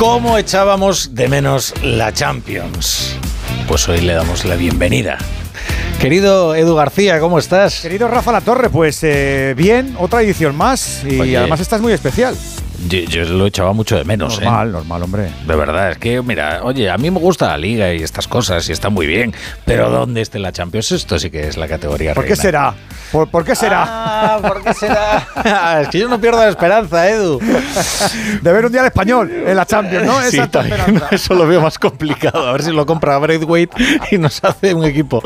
¿Cómo echábamos de menos la Champions? Pues hoy le damos la bienvenida. Querido Edu García, ¿cómo estás? Querido Rafa La Torre, pues eh, bien, otra edición más y Oye. además estás muy especial. Yo, yo lo echaba mucho de menos, ¿eh? normal, normal, hombre. De verdad, es que, mira, oye, a mí me gusta la liga y estas cosas y está muy bien, pero ¿dónde esté la Champions? Esto sí que es la categoría ¿Por qué será? ¿Por, por qué será? Ah, ¿por qué será? es que yo no pierdo la esperanza, Edu. De ver un día al español en la Champions, ¿no? Sí, también, eso lo veo más complicado. A ver si lo compra Braithwaite y nos hace un equipo.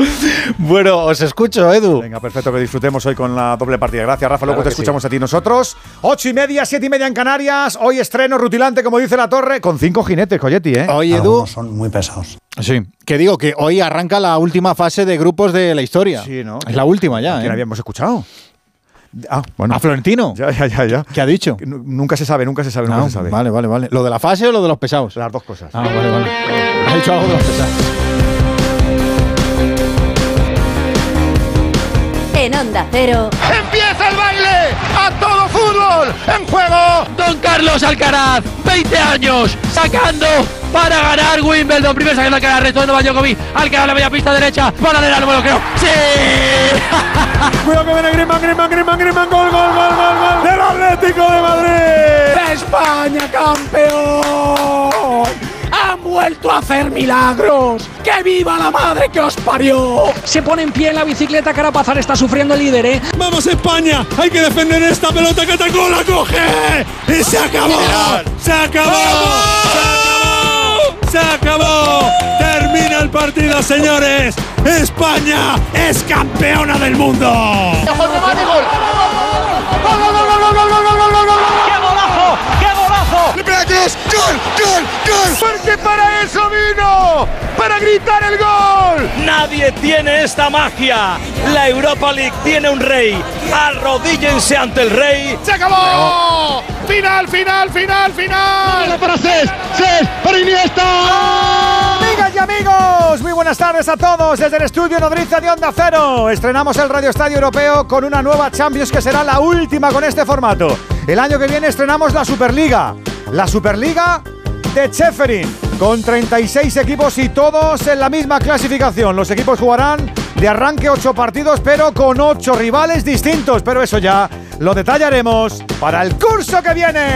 Bueno, os escucho, Edu. Venga, perfecto, que disfrutemos hoy con la doble partida. Gracias, Rafa. Luego Claro te escuchamos a ti nosotros. Ocho y media, siete y media en Canarias. Hoy estreno rutilante, como dice la torre, con cinco jinetes, Coyetti, ¿eh? Oye, Edu, son muy pesados. sí, que digo que hoy arranca la última fase de grupos de la historia. Sí, ¿no? Es la última ya, ¿Quién ¿eh? habíamos escuchado? Ah, bueno. A Florentino. Ya, ya, ya, ya. ¿Qué ha dicho? Nu- Nunca se sabe, nunca se sabe, nunca Ah, se sabe. Vale, vale, vale. ¿Lo de la fase o lo de los pesados? Las dos cosas. Ah, vale, vale. Ha dicho algo de los pesados. En Onda Cero, ¡Empieza el baile! ¡A todo fútbol! ¡En juego! Don Carlos Alcaraz, 20 años, sacando para ganar Wimbledon. Primero sacando Alcaraz, retorno a Djokovic. Alcaraz la media pista derecha, para de no me lo creo. ¡Sí! Cuidado que viene Griezmann, Griezmann, Griezmann, Griezmann, gol, gol, gol, gol, gol del Atlético de Madrid. ¡España campeón! ¡Han vuelto a hacer milagros! ¡Que viva la madre que os parió! Se pone en pie en la bicicleta, Carapazar está sufriendo el líder, ¿eh? ¡Vamos España! ¡Hay que defender esta pelota que atacó! ¡La coge! ¡Y se acabó! ¡Se acabó! ¡Se acabó! ¡Se acabó! ¡Termina el partido, señores! ¡España es campeona del mundo! ¡Gol! ¡Gol! ¡Gol! Porque para eso vino, para gritar el gol. Nadie tiene esta magia. La Europa League tiene un rey. Arrodíllense ante el rey. ¡Se acabó! ¡Final, final, final, final! ¡Para Cés! ¡Cés! ¡Para Iniesta! Amigas y amigos, muy buenas tardes a todos desde el estudio Nodriza de Onda Cero. Estrenamos el Radio Estadio Europeo con una nueva Champions que será la última con este formato. El año que viene estrenamos la Superliga. La Superliga de Cheferin, con 36 equipos y todos en la misma clasificación. Los equipos jugarán de arranque 8 partidos, pero con 8 rivales distintos. Pero eso ya lo detallaremos para el curso que viene.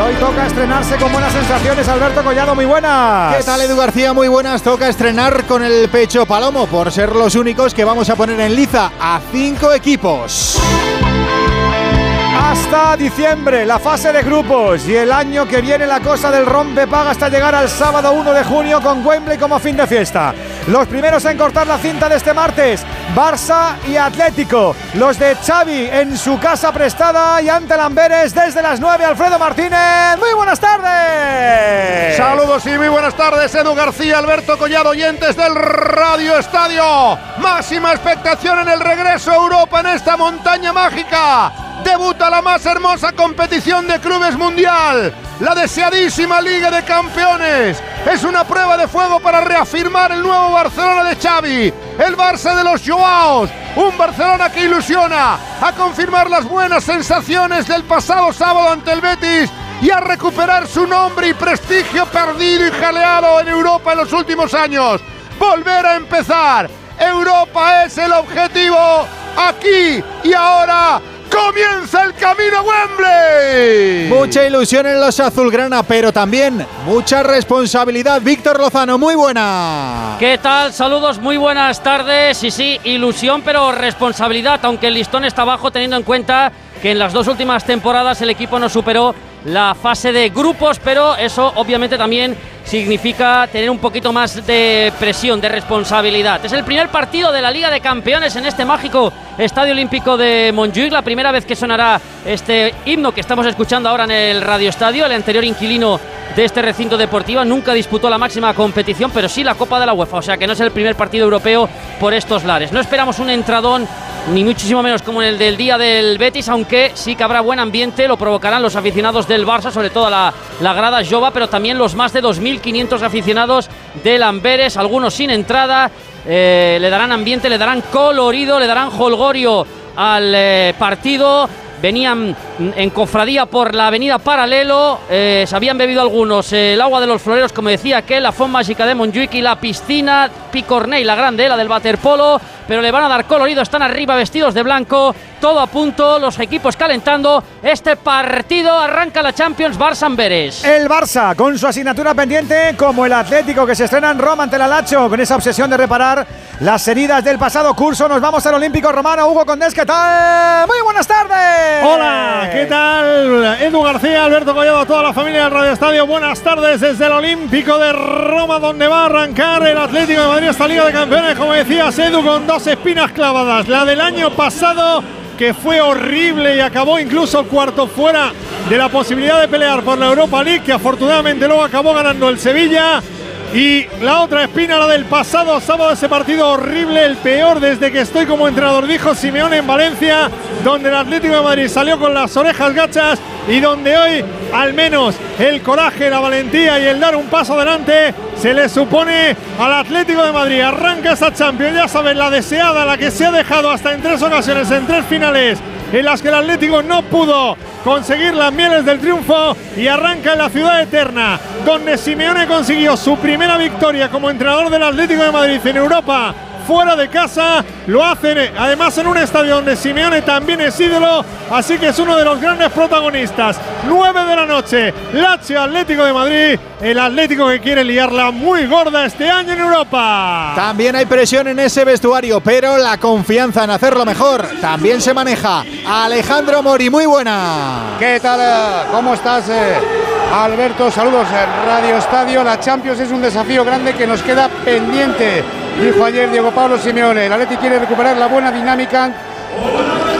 Hoy toca estrenarse con buenas sensaciones. Alberto Collado, muy buenas. ¿Qué tal, Edu García? Muy buenas. Toca estrenar con el pecho palomo por ser los únicos que vamos a poner en liza a cinco equipos. Hasta diciembre, la fase de grupos. Y el año que viene la cosa del rompe paga hasta llegar al sábado 1 de junio con Wembley como fin de fiesta. Los primeros en cortar la cinta de este martes, Barça y Atlético. Los de Xavi en su casa prestada y ante Lamberes desde las 9, Alfredo Martínez. Muy buenas tardes. Saludos y muy buenas tardes, Edu García, Alberto Collado, oyentes del Radio Estadio. Máxima expectación en el regreso a Europa en esta montaña mágica. Debuta la más hermosa competición de clubes mundial, la deseadísima Liga de Campeones. Es una prueba de fuego para reafirmar el nuevo Barcelona de Xavi, el Barça de los Joaos, un Barcelona que ilusiona a confirmar las buenas sensaciones del pasado sábado ante el Betis y a recuperar su nombre y prestigio perdido y jaleado en Europa en los últimos años. Volver a empezar. Europa es el objetivo. Aquí y ahora comienza el camino a Wembley. Mucha ilusión en los azulgrana, pero también mucha responsabilidad. Víctor Lozano, muy buena. ¿Qué tal? Saludos, muy buenas tardes. Y sí, ilusión, pero responsabilidad, aunque el listón está bajo teniendo en cuenta que en las dos últimas temporadas el equipo no superó la fase de grupos, pero eso obviamente también significa tener un poquito más de presión, de responsabilidad. Es el primer partido de la Liga de Campeones en este mágico Estadio Olímpico de Montjuic, la primera vez que sonará este himno que estamos escuchando ahora en el Radio Estadio, el anterior inquilino de este recinto deportivo nunca disputó la máxima competición, pero sí la Copa de la UEFA, o sea que no es el primer partido europeo por estos lares. No esperamos un entradón ni muchísimo menos como en el del día del Betis, aunque sí que habrá buen ambiente, lo provocarán los aficionados del Barça, sobre todo la, la grada Jova, pero también los más de 2.500 aficionados del Amberes, algunos sin entrada, eh, le darán ambiente, le darán colorido, le darán holgorio al eh, partido. venían en cofradía por la avenida Paralelo, eh, se habían bebido algunos el agua de los floreros, como decía que la Fond Mágica de Montjuic y la piscina Picorney, la grande, la del waterpolo, pero le van a dar colorido, están arriba vestidos de blanco, todo a punto, los equipos calentando, este partido arranca la Champions Barça-Amberes. El Barça con su asignatura pendiente como el Atlético que se estrena en Roma ante el Alacho con esa obsesión de reparar las heridas del pasado curso. Nos vamos al Olímpico Romano. Hugo Condés, ¿qué tal? Muy buenas tardes. Hola, ¿qué tal? Edu García, Alberto Collado, toda la familia del Radio Estadio. Buenas tardes desde el Olímpico de Roma, donde va a arrancar el Atlético de Madrid esta Liga de Campeones, como decías, Edu, con dos espinas clavadas. La del año pasado que fue horrible y acabó incluso cuarto fuera de la posibilidad de pelear por la Europa League, que afortunadamente luego acabó ganando el Sevilla. Y la otra espina, la del pasado sábado, ese partido horrible, el peor desde que estoy como entrenador, dijo Simeone en Valencia, donde el Atlético de Madrid salió con las orejas gachas y donde hoy al menos el coraje, la valentía y el dar un paso adelante se le supone al Atlético de Madrid. Arranca esta Champions, ya saben, la deseada, la que se ha dejado hasta en tres ocasiones, en tres finales en las que el Atlético no pudo conseguir las mieles del triunfo y arranca en la ciudad eterna, donde Simeone consiguió su primera victoria como entrenador del Atlético de Madrid en Europa fuera de casa. Lo hacen eh, además en un estadio donde Simeone también es ídolo, así que es uno de los grandes protagonistas. 9 de la noche, Lazio Atlético de Madrid, el Atlético que quiere liarla muy gorda este año en Europa. También hay presión en ese vestuario, pero la confianza en hacerlo mejor también se maneja. Alejandro Mori, muy buena. ¿Qué tal? ¿Cómo estás? eh? Alberto, saludos en Radio Estadio. La Champions es un desafío grande que nos queda pendiente, dijo ayer Diego Pablo Simeone. El Atleti quiere recuperar la buena dinámica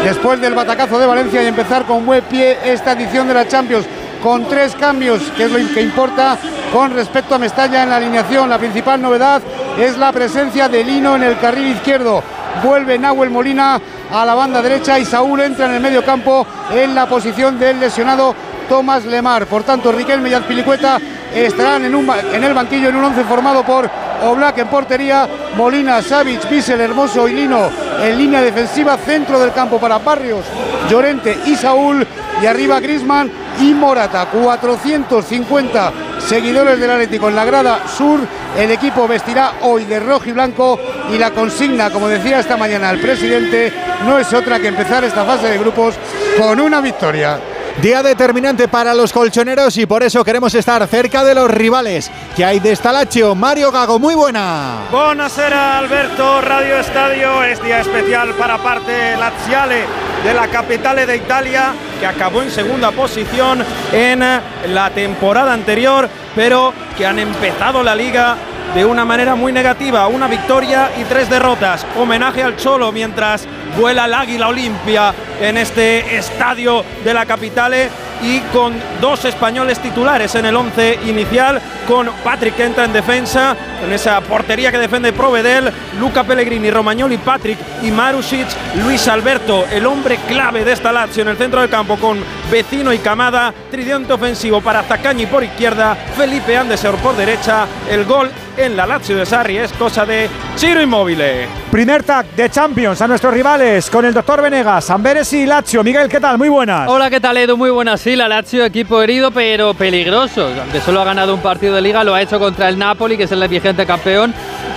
después del batacazo de Valencia y empezar con buen pie esta edición de la Champions con tres cambios, que es lo que importa con respecto a Mestalla en la alineación. La principal novedad es la presencia de Lino en el carril izquierdo. Vuelve Nahuel Molina a la banda derecha y Saúl entra en el medio campo en la posición del lesionado Tomás Lemar. Por tanto, Riquelme y Azpilicueta estarán en, en el banquillo en un once formado por Oblak en portería, Molina, Savic, Bissell, Hermoso y Lino en línea defensiva, centro del campo para Barrios, Llorente y Saúl y arriba Grisman y Morata. 450 seguidores del Atlético en la grada sur. El equipo vestirá hoy de rojo y blanco y la consigna, como decía esta mañana el presidente, no es otra que empezar esta fase de grupos con una victoria. Día determinante para los colchoneros y por eso queremos estar cerca de los rivales. que hay de Estalaccio? Mario Gago, muy buena. Buonasera Alberto, Radio Estadio es día especial para parte laziale de la capitale de Italia que acabó en segunda posición en la temporada anterior, pero que han empezado la liga de una manera muy negativa, una victoria y tres derrotas. Homenaje al Cholo mientras vuela el Águila Olimpia en este estadio de la capitale y con dos españoles titulares en el once inicial, con Patrick que entra en defensa, en esa portería que defiende Provedel, Luca Pellegrini, Romagnoli, Patrick y Marusic, Luis Alberto, el hombre clave de esta Lazio en el centro del campo con Vecino y Camada, tridente ofensivo para Zacañi por izquierda, Felipe Anderson por derecha, el gol en la Lazio de Sarri es cosa de Ciro Immobile. Primer tag de Champions a nuestros rivales con el doctor Venegas, Amberes y Lazio. Miguel, ¿qué tal? Muy buenas. Hola, ¿qué tal Edu? Muy buenas. Sí, la Lazio, equipo herido pero peligroso. Aunque solo ha ganado un partido de liga, lo ha hecho contra el Napoli, que es el vigente campeón.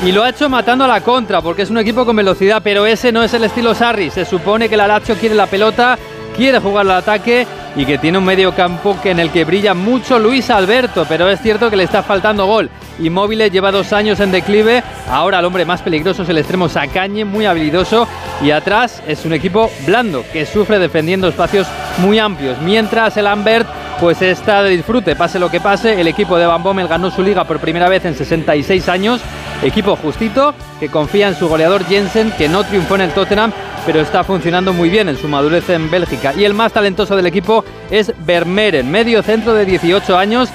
Y lo ha hecho matando a la contra, porque es un equipo con velocidad, pero ese no es el estilo Sarri. Se supone que la Lazio quiere la pelota, quiere jugar al ataque y que tiene un medio campo que en el que brilla mucho Luis Alberto, pero es cierto que le está faltando gol. Inmóvil lleva dos años en declive, ahora el hombre más peligroso es el extremo Sacañe, muy habilidoso, y atrás es un equipo blando, que sufre defendiendo espacios muy amplios, mientras el Ambert pues está de disfrute, pase lo que pase, el equipo de Van Bommel ganó su liga por primera vez en 66 años, equipo justito, que confía en su goleador Jensen, que no triunfó en el Tottenham, pero está funcionando muy bien en su madurez en Bélgica. Y el más talentoso del equipo es Vermeeren, medio centro de 18 años,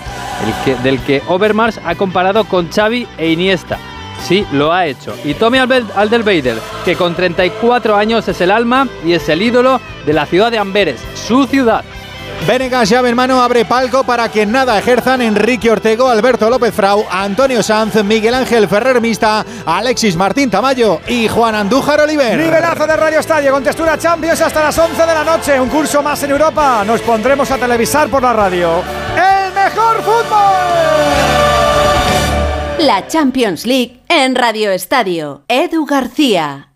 el que, del que Overmars ha comparado con Xavi e Iniesta. Sí, lo ha hecho. Y Tommy Alderweider, que con 34 años es el alma y es el ídolo de la ciudad de Amberes, su ciudad. Venegas llave en mano abre palco para que nada ejerzan Enrique Ortego, Alberto López Frau, Antonio Sanz, Miguel Ángel Ferrer Mista, Alexis Martín Tamayo y Juan Andújar Oliver. Nivelazo de Radio Estadio con textura Champions hasta las 11 de la noche. Un curso más en Europa. Nos pondremos a televisar por la radio. ¡El mejor fútbol! La Champions League en Radio Estadio. Edu García.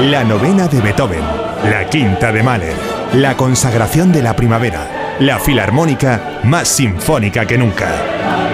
La novena de Beethoven la quinta de Mahler, la consagración de la primavera, la filarmónica más sinfónica que nunca.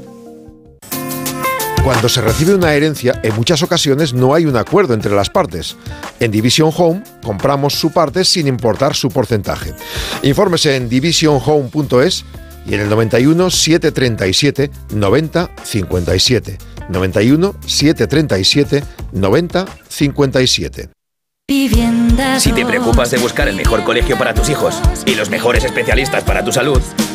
Cuando se recibe una herencia, en muchas ocasiones no hay un acuerdo entre las partes. En Division Home compramos su parte sin importar su porcentaje. Infórmese en divisionhome.es y en el 91 737 90 57. 91 737 90 57. Si te preocupas de buscar el mejor colegio para tus hijos y los mejores especialistas para tu salud,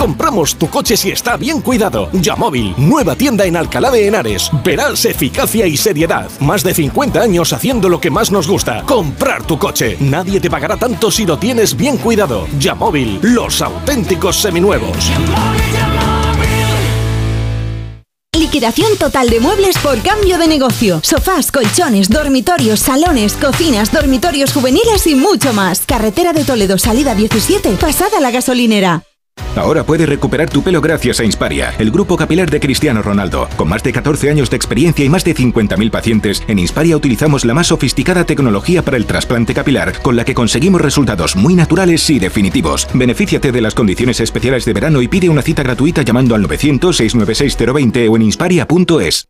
Compramos tu coche si está bien cuidado. Yamóvil, nueva tienda en Alcalá de Henares. Verás eficacia y seriedad. Más de 50 años haciendo lo que más nos gusta. Comprar tu coche. Nadie te pagará tanto si lo tienes bien cuidado. Yamóvil, los auténticos seminuevos. Liquidación total de muebles por cambio de negocio. Sofás, colchones, dormitorios, salones, cocinas, dormitorios juveniles y mucho más. Carretera de Toledo, salida 17, pasada la gasolinera. Ahora puedes recuperar tu pelo gracias a Insparia, el grupo capilar de Cristiano Ronaldo. Con más de 14 años de experiencia y más de 50.000 pacientes, en Insparia utilizamos la más sofisticada tecnología para el trasplante capilar, con la que conseguimos resultados muy naturales y definitivos. Benefíciate de las condiciones especiales de verano y pide una cita gratuita llamando al 900-696-020 o en insparia.es.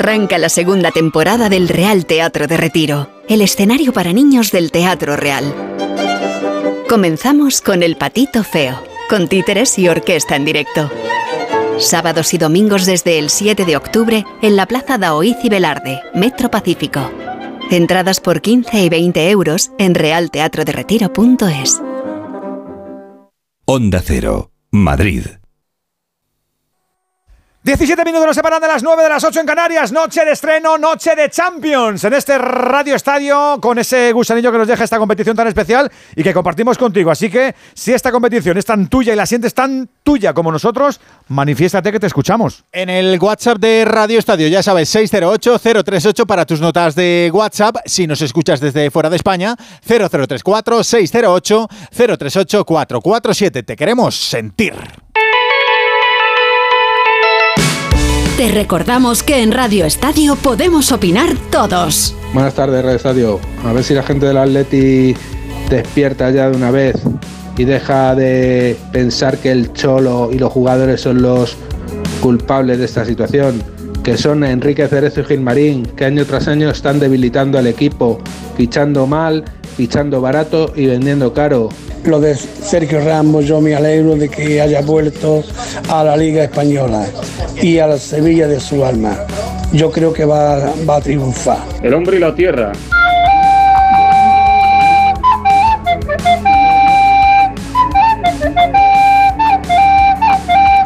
Arranca la segunda temporada del Real Teatro de Retiro, el escenario para niños del Teatro Real. Comenzamos con El Patito Feo, con títeres y orquesta en directo. Sábados y domingos desde el 7 de octubre en la Plaza Daoiz y Velarde, Metro Pacífico. Entradas por 15 y 20 euros en realteatroderetiro.es. Onda Cero, Madrid. 17 minutos nos separan de las 9 de las 8 en Canarias. Noche de estreno, noche de Champions en este Radio Estadio con ese gusanillo que nos deja esta competición tan especial y que compartimos contigo. Así que si esta competición es tan tuya y la sientes tan tuya como nosotros, manifiéstate que te escuchamos. En el WhatsApp de Radio Estadio, ya sabes, 608-038 para tus notas de WhatsApp. Si nos escuchas desde fuera de España, 0034-608-038-447. Te queremos sentir. Te recordamos que en Radio Estadio podemos opinar todos. Buenas tardes, Radio Estadio. A ver si la gente del Atleti despierta ya de una vez y deja de pensar que el Cholo y los jugadores son los culpables de esta situación, que son Enrique Cerezo y Gilmarín, que año tras año están debilitando al equipo, fichando mal, fichando barato y vendiendo caro. Lo de Sergio Ramos, yo me alegro de que haya vuelto a la Liga Española y a la Sevilla de su alma. Yo creo que va, va a triunfar. El hombre y la tierra.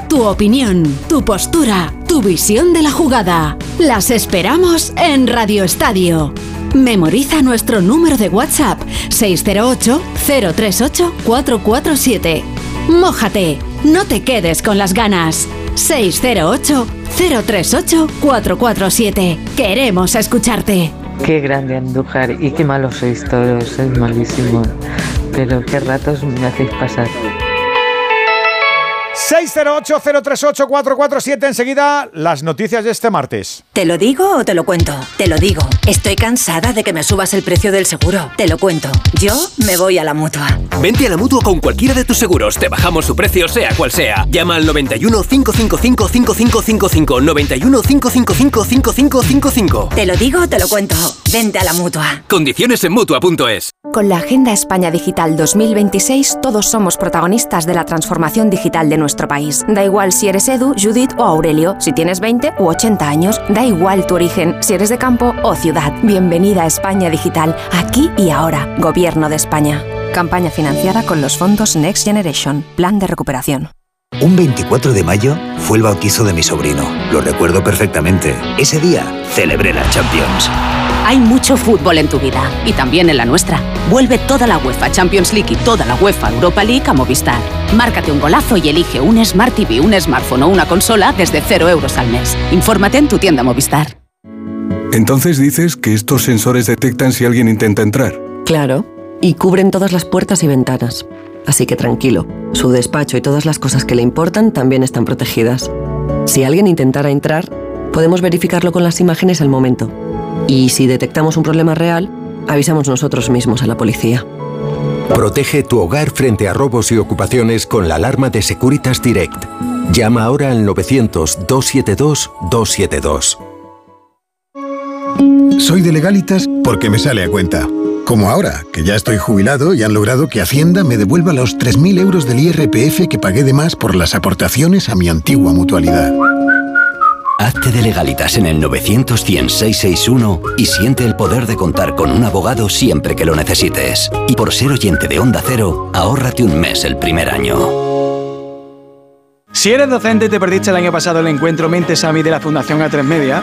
Tu opinión, tu postura, tu visión de la jugada. Las esperamos en Radio Estadio. Memoriza nuestro número de WhatsApp 608-038-447. Mójate, no te quedes con las ganas. 608-038-447. Queremos escucharte. Qué grande Andújar y qué malos sois todos, sois malísimos. Pero qué ratos me hacéis pasar. 608-038-447. Enseguida, las noticias de este martes. ¿Te lo digo o te lo cuento? Te lo digo. Estoy cansada de que me subas el precio del seguro. Te lo cuento. Yo me voy a la mutua. Vente a la mutua con cualquiera de tus seguros. Te bajamos su precio, sea cual sea. Llama al 91 555 5555. 91 555 5555. Te lo digo o te lo cuento. Vente a la mutua. Condiciones en mutua.es. Con la Agenda España Digital 2026, todos somos protagonistas de la transformación digital de país. Da igual si eres Edu, Judith o Aurelio, si tienes 20 u 80 años, da igual tu origen, si eres de campo o ciudad. Bienvenida a España Digital, aquí y ahora. Gobierno de España. Campaña financiada con los fondos Next Generation, Plan de Recuperación. Un 24 de mayo fue el bautizo de mi sobrino. Lo recuerdo perfectamente. Ese día celebré la Champions. Hay mucho fútbol en tu vida y también en la nuestra. Vuelve toda la UEFA Champions League y toda la UEFA Europa League a Movistar. Márcate un golazo y elige un Smart TV, un smartphone o una consola desde 0 euros al mes. Infórmate en tu tienda Movistar. Entonces dices que estos sensores detectan si alguien intenta entrar. Claro, y cubren todas las puertas y ventanas. Así que tranquilo, su despacho y todas las cosas que le importan también están protegidas. Si alguien intentara entrar, podemos verificarlo con las imágenes al momento. Y si detectamos un problema real, avisamos nosotros mismos a la policía. Protege tu hogar frente a robos y ocupaciones con la alarma de Securitas Direct. Llama ahora al 900-272-272. Soy de legalitas porque me sale a cuenta. Como ahora, que ya estoy jubilado y han logrado que Hacienda me devuelva los 3.000 euros del IRPF que pagué de más por las aportaciones a mi antigua mutualidad. Hazte de legalitas en el 900 y siente el poder de contar con un abogado siempre que lo necesites. Y por ser oyente de Onda Cero, ahórrate un mes el primer año. Si eres docente te perdiste el año pasado el encuentro Mentes AMI de la Fundación A3 Media,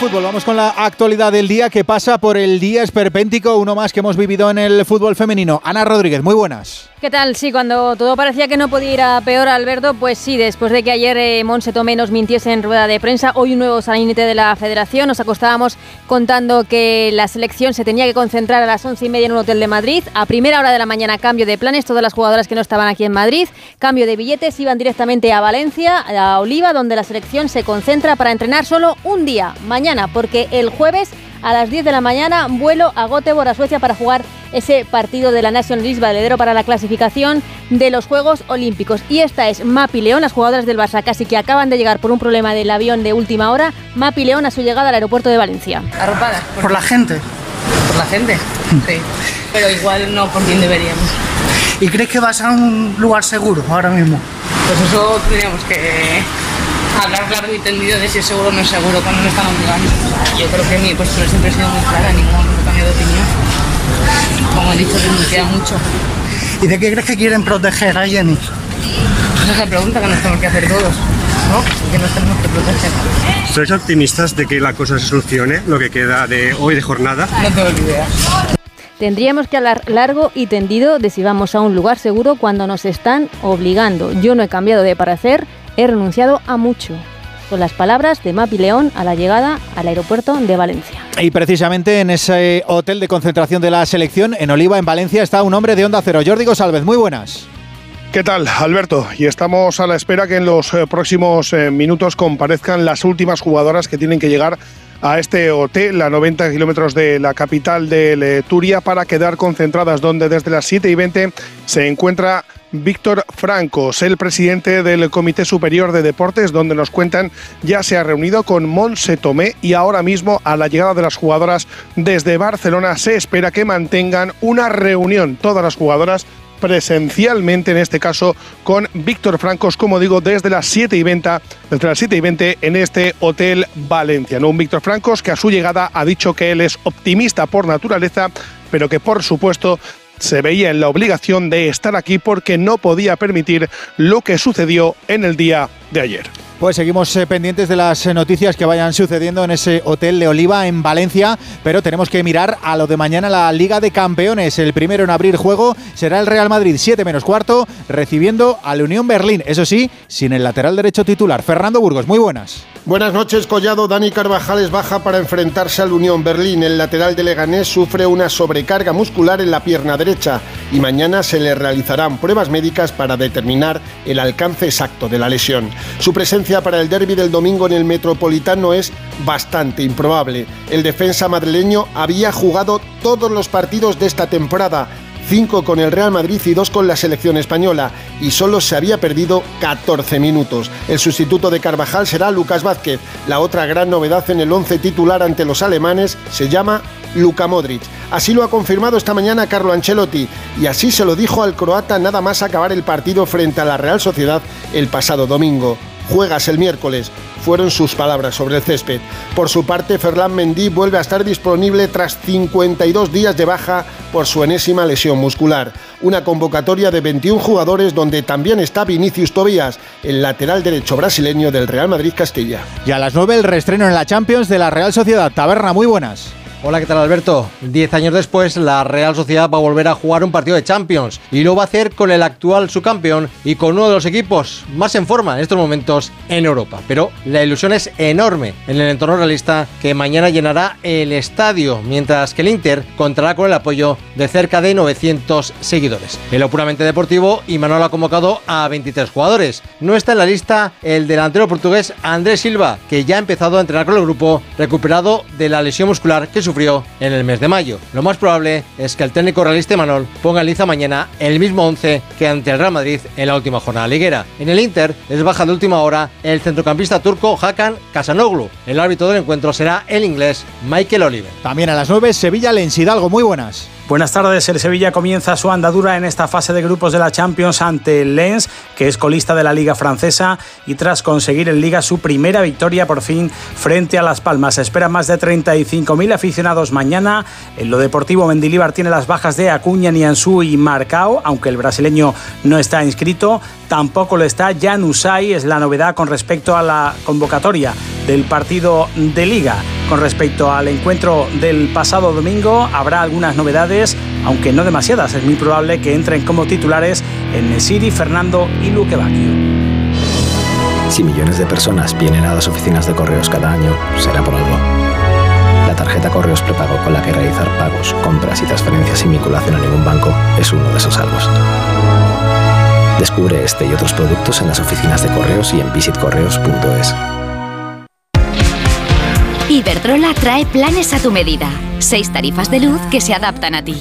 Fútbol, vamos con la actualidad del día que pasa por el día esperpéntico, uno más que hemos vivido en el fútbol femenino. Ana Rodríguez, muy buenas. ¿Qué tal? Sí, cuando todo parecía que no podía ir a peor, Alberto, pues sí, después de que ayer eh, Monse Tomé nos mintiese en rueda de prensa, hoy un nuevo salinete de la federación, nos acostábamos contando que la selección se tenía que concentrar a las once y media en un hotel de Madrid, a primera hora de la mañana cambio de planes, todas las jugadoras que no estaban aquí en Madrid, cambio de billetes, iban directamente a Valencia, a Oliva, donde la selección se concentra para entrenar solo un día, mañana, porque el jueves a las 10 de la mañana vuelo a Göteborg, a Suecia, para jugar ese partido de la National League valedero para la clasificación de los Juegos Olímpicos. Y esta es Mapi León, las jugadoras del Barça casi que acaban de llegar por un problema del avión de última hora. Mapi León a su llegada al aeropuerto de Valencia. Arropada. Por la gente. Por la gente, sí. Pero igual no por quien deberíamos. ¿Y crees que vas a un lugar seguro ahora mismo? Pues eso tendríamos que hablar largo y tendido de si es seguro o no es seguro cuando me están obligando. Yo creo que mi postura siempre ha sido muy clara, ningún momento he cambiado de opinión. Como he dicho, renuncia mucho. ¿Y de qué crees que quieren proteger a Jenny? Esa es la pregunta que nos tenemos que hacer todos, ¿no? Que nos tenemos que proteger. ¿Sois optimistas de que la cosa se solucione, lo que queda de hoy de jornada? No tengo ni idea. Tendríamos que hablar largo y tendido de si vamos a un lugar seguro cuando nos están obligando. Yo no he cambiado de parecer, he renunciado a mucho. Con las palabras de Mapi León a la llegada al aeropuerto de Valencia. Y precisamente en ese hotel de concentración de la selección, en Oliva, en Valencia, está un hombre de Onda Cero. Jordi González, muy buenas. ¿Qué tal, Alberto? Y estamos a la espera que en los eh, próximos eh, minutos comparezcan las últimas jugadoras que tienen que llegar a este hotel a 90 kilómetros de la capital de Turia para quedar concentradas donde desde las 7 y 20 se encuentra Víctor Francos, el presidente del Comité Superior de Deportes, donde nos cuentan ya se ha reunido con Monse Tomé y ahora mismo a la llegada de las jugadoras desde Barcelona se espera que mantengan una reunión todas las jugadoras presencialmente, en este caso con Víctor Francos, como digo, desde las 7 y 20, desde las 7 y 20 en este Hotel Valencia. ¿no? Un Víctor Francos que a su llegada ha dicho que él es optimista por naturaleza, pero que por supuesto se veía en la obligación de estar aquí porque no podía permitir lo que sucedió en el día de ayer. Pues seguimos eh, pendientes de las eh, noticias que vayan sucediendo en ese hotel de Oliva en Valencia, pero tenemos que mirar a lo de mañana la Liga de Campeones. El primero en abrir juego será el Real Madrid 7 menos cuarto, recibiendo al Unión Berlín, eso sí, sin el lateral derecho titular. Fernando Burgos, muy buenas. Buenas noches, Collado. Dani Carvajal es baja para enfrentarse al Unión Berlín. El lateral de Leganés sufre una sobrecarga muscular en la pierna derecha y mañana se le realizarán pruebas médicas para determinar el alcance exacto de la lesión. Su presencia para el derby del domingo en el Metropolitano es bastante improbable. El defensa madrileño había jugado todos los partidos de esta temporada 5 con el Real Madrid y 2 con la selección española, y solo se había perdido 14 minutos. El sustituto de Carvajal será Lucas Vázquez. La otra gran novedad en el 11 titular ante los alemanes se llama Luka Modric. Así lo ha confirmado esta mañana Carlo Ancelotti y así se lo dijo al croata nada más acabar el partido frente a la Real Sociedad el pasado domingo. Juegas el miércoles, fueron sus palabras sobre el césped. Por su parte, Ferland Mendy vuelve a estar disponible tras 52 días de baja por su enésima lesión muscular. Una convocatoria de 21 jugadores donde también está Vinicius Tobías, el lateral derecho brasileño del Real Madrid Castilla. Y a las 9 el reestreno en la Champions de la Real Sociedad. Taberna, muy buenas. Hola, ¿qué tal Alberto? Diez años después, la Real Sociedad va a volver a jugar un partido de Champions y lo va a hacer con el actual subcampeón y con uno de los equipos más en forma en estos momentos en Europa. Pero la ilusión es enorme en el entorno realista que mañana llenará el estadio, mientras que el Inter contará con el apoyo de cerca de 900 seguidores. En lo puramente deportivo, Imanol ha convocado a 23 jugadores. No está en la lista el delantero portugués Andrés Silva, que ya ha empezado a entrenar con el grupo recuperado de la lesión muscular que sufrió en el mes de mayo. Lo más probable es que el técnico realista Manol ponga en liza mañana el mismo 11 que ante el Real Madrid en la última jornada liguera. En el Inter es baja de última hora el centrocampista turco Hakan Kasanoglu. El árbitro del encuentro será el inglés Michael Oliver. También a las 9 Sevilla Lens Hidalgo, muy buenas. Buenas tardes, el Sevilla comienza su andadura en esta fase de grupos de la Champions ante el Lens, que es colista de la Liga Francesa, y tras conseguir en Liga su primera victoria por fin frente a Las Palmas. Se esperan más de 35.000 aficionados mañana. En lo deportivo, Mendilibar tiene las bajas de Acuña, Nianzú y Marcao, aunque el brasileño no está inscrito. Tampoco lo está Jan Usai, es la novedad con respecto a la convocatoria del partido de Liga. Con respecto al encuentro del pasado domingo, habrá algunas novedades, aunque no demasiadas. Es muy probable que entren como titulares en Nesiri, Fernando y Luque Bacchio. Si millones de personas vienen a las oficinas de correos cada año, será por algo. La tarjeta Correos Prepago con la que realizar pagos, compras y transferencias sin vinculación a ningún banco es uno de esos algos. Descubre este y otros productos en las oficinas de correos y en visitcorreos.es. Iberdrola trae planes a tu medida. Seis tarifas de luz que se adaptan a ti.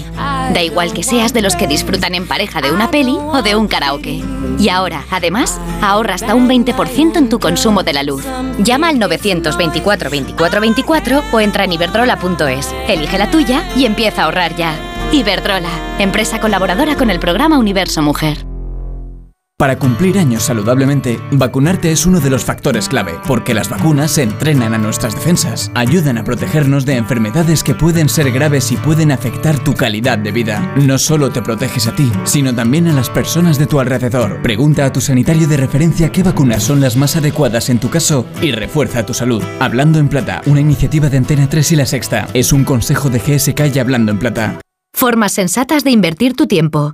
Da igual que seas de los que disfrutan en pareja de una peli o de un karaoke. Y ahora, además, ahorra hasta un 20% en tu consumo de la luz. Llama al 924 24 24 o entra en iberdrola.es. Elige la tuya y empieza a ahorrar ya. Iberdrola, empresa colaboradora con el programa Universo Mujer. Para cumplir años saludablemente, vacunarte es uno de los factores clave, porque las vacunas entrenan a nuestras defensas, ayudan a protegernos de enfermedades que pueden ser graves y pueden afectar tu calidad de vida. No solo te proteges a ti, sino también a las personas de tu alrededor. Pregunta a tu sanitario de referencia qué vacunas son las más adecuadas en tu caso y refuerza tu salud. Hablando en Plata, una iniciativa de Antena 3 y La Sexta, es un consejo de GSK y Hablando en Plata. Formas sensatas de invertir tu tiempo.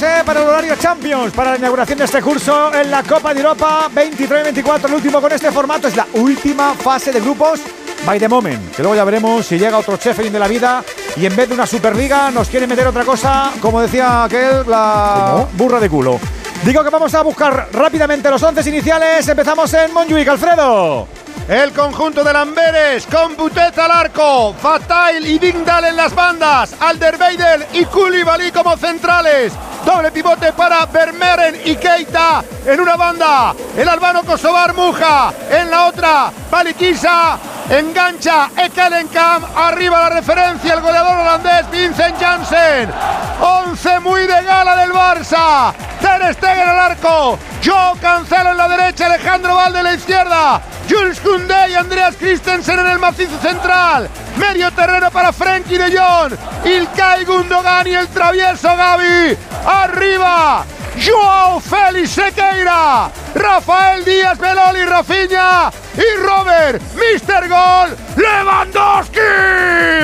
¿Eh? para el horario Champions, para la inauguración de este curso en la Copa de Europa 23-24, el último con este formato. Es la última fase de grupos by the moment, que luego ya veremos si llega otro Sheffield de la vida y en vez de una Superliga nos quiere meter otra cosa, como decía aquel, la burra de culo. Digo que vamos a buscar rápidamente los once iniciales. Empezamos en Montjuic, Alfredo. El conjunto de Lamberes con Butet al arco, Fatail y Dingdal en las bandas, Alderweireld y Koulibaly como centrales. Doble pivote para Vermeeren y Keita en una banda. El albano Kosovar Muja en la otra. Balikisa engancha Ekelenkamp. Arriba la referencia el goleador holandés Vincent Janssen. 11 muy de gala del Barça. Ter Stegen al arco. Joe Cancelo en la derecha. Alejandro Valde en la izquierda. Jules Koundé y Andreas Christensen en el macizo central. Medio terreno para Frenkie de Jong. Ilkay Gundogan y el travieso Gaby. Arriba. Joao Félix Sequeira. Rafael Díaz Beloli Rafinha. Y Robert, Mr. Gol, Lewandowski.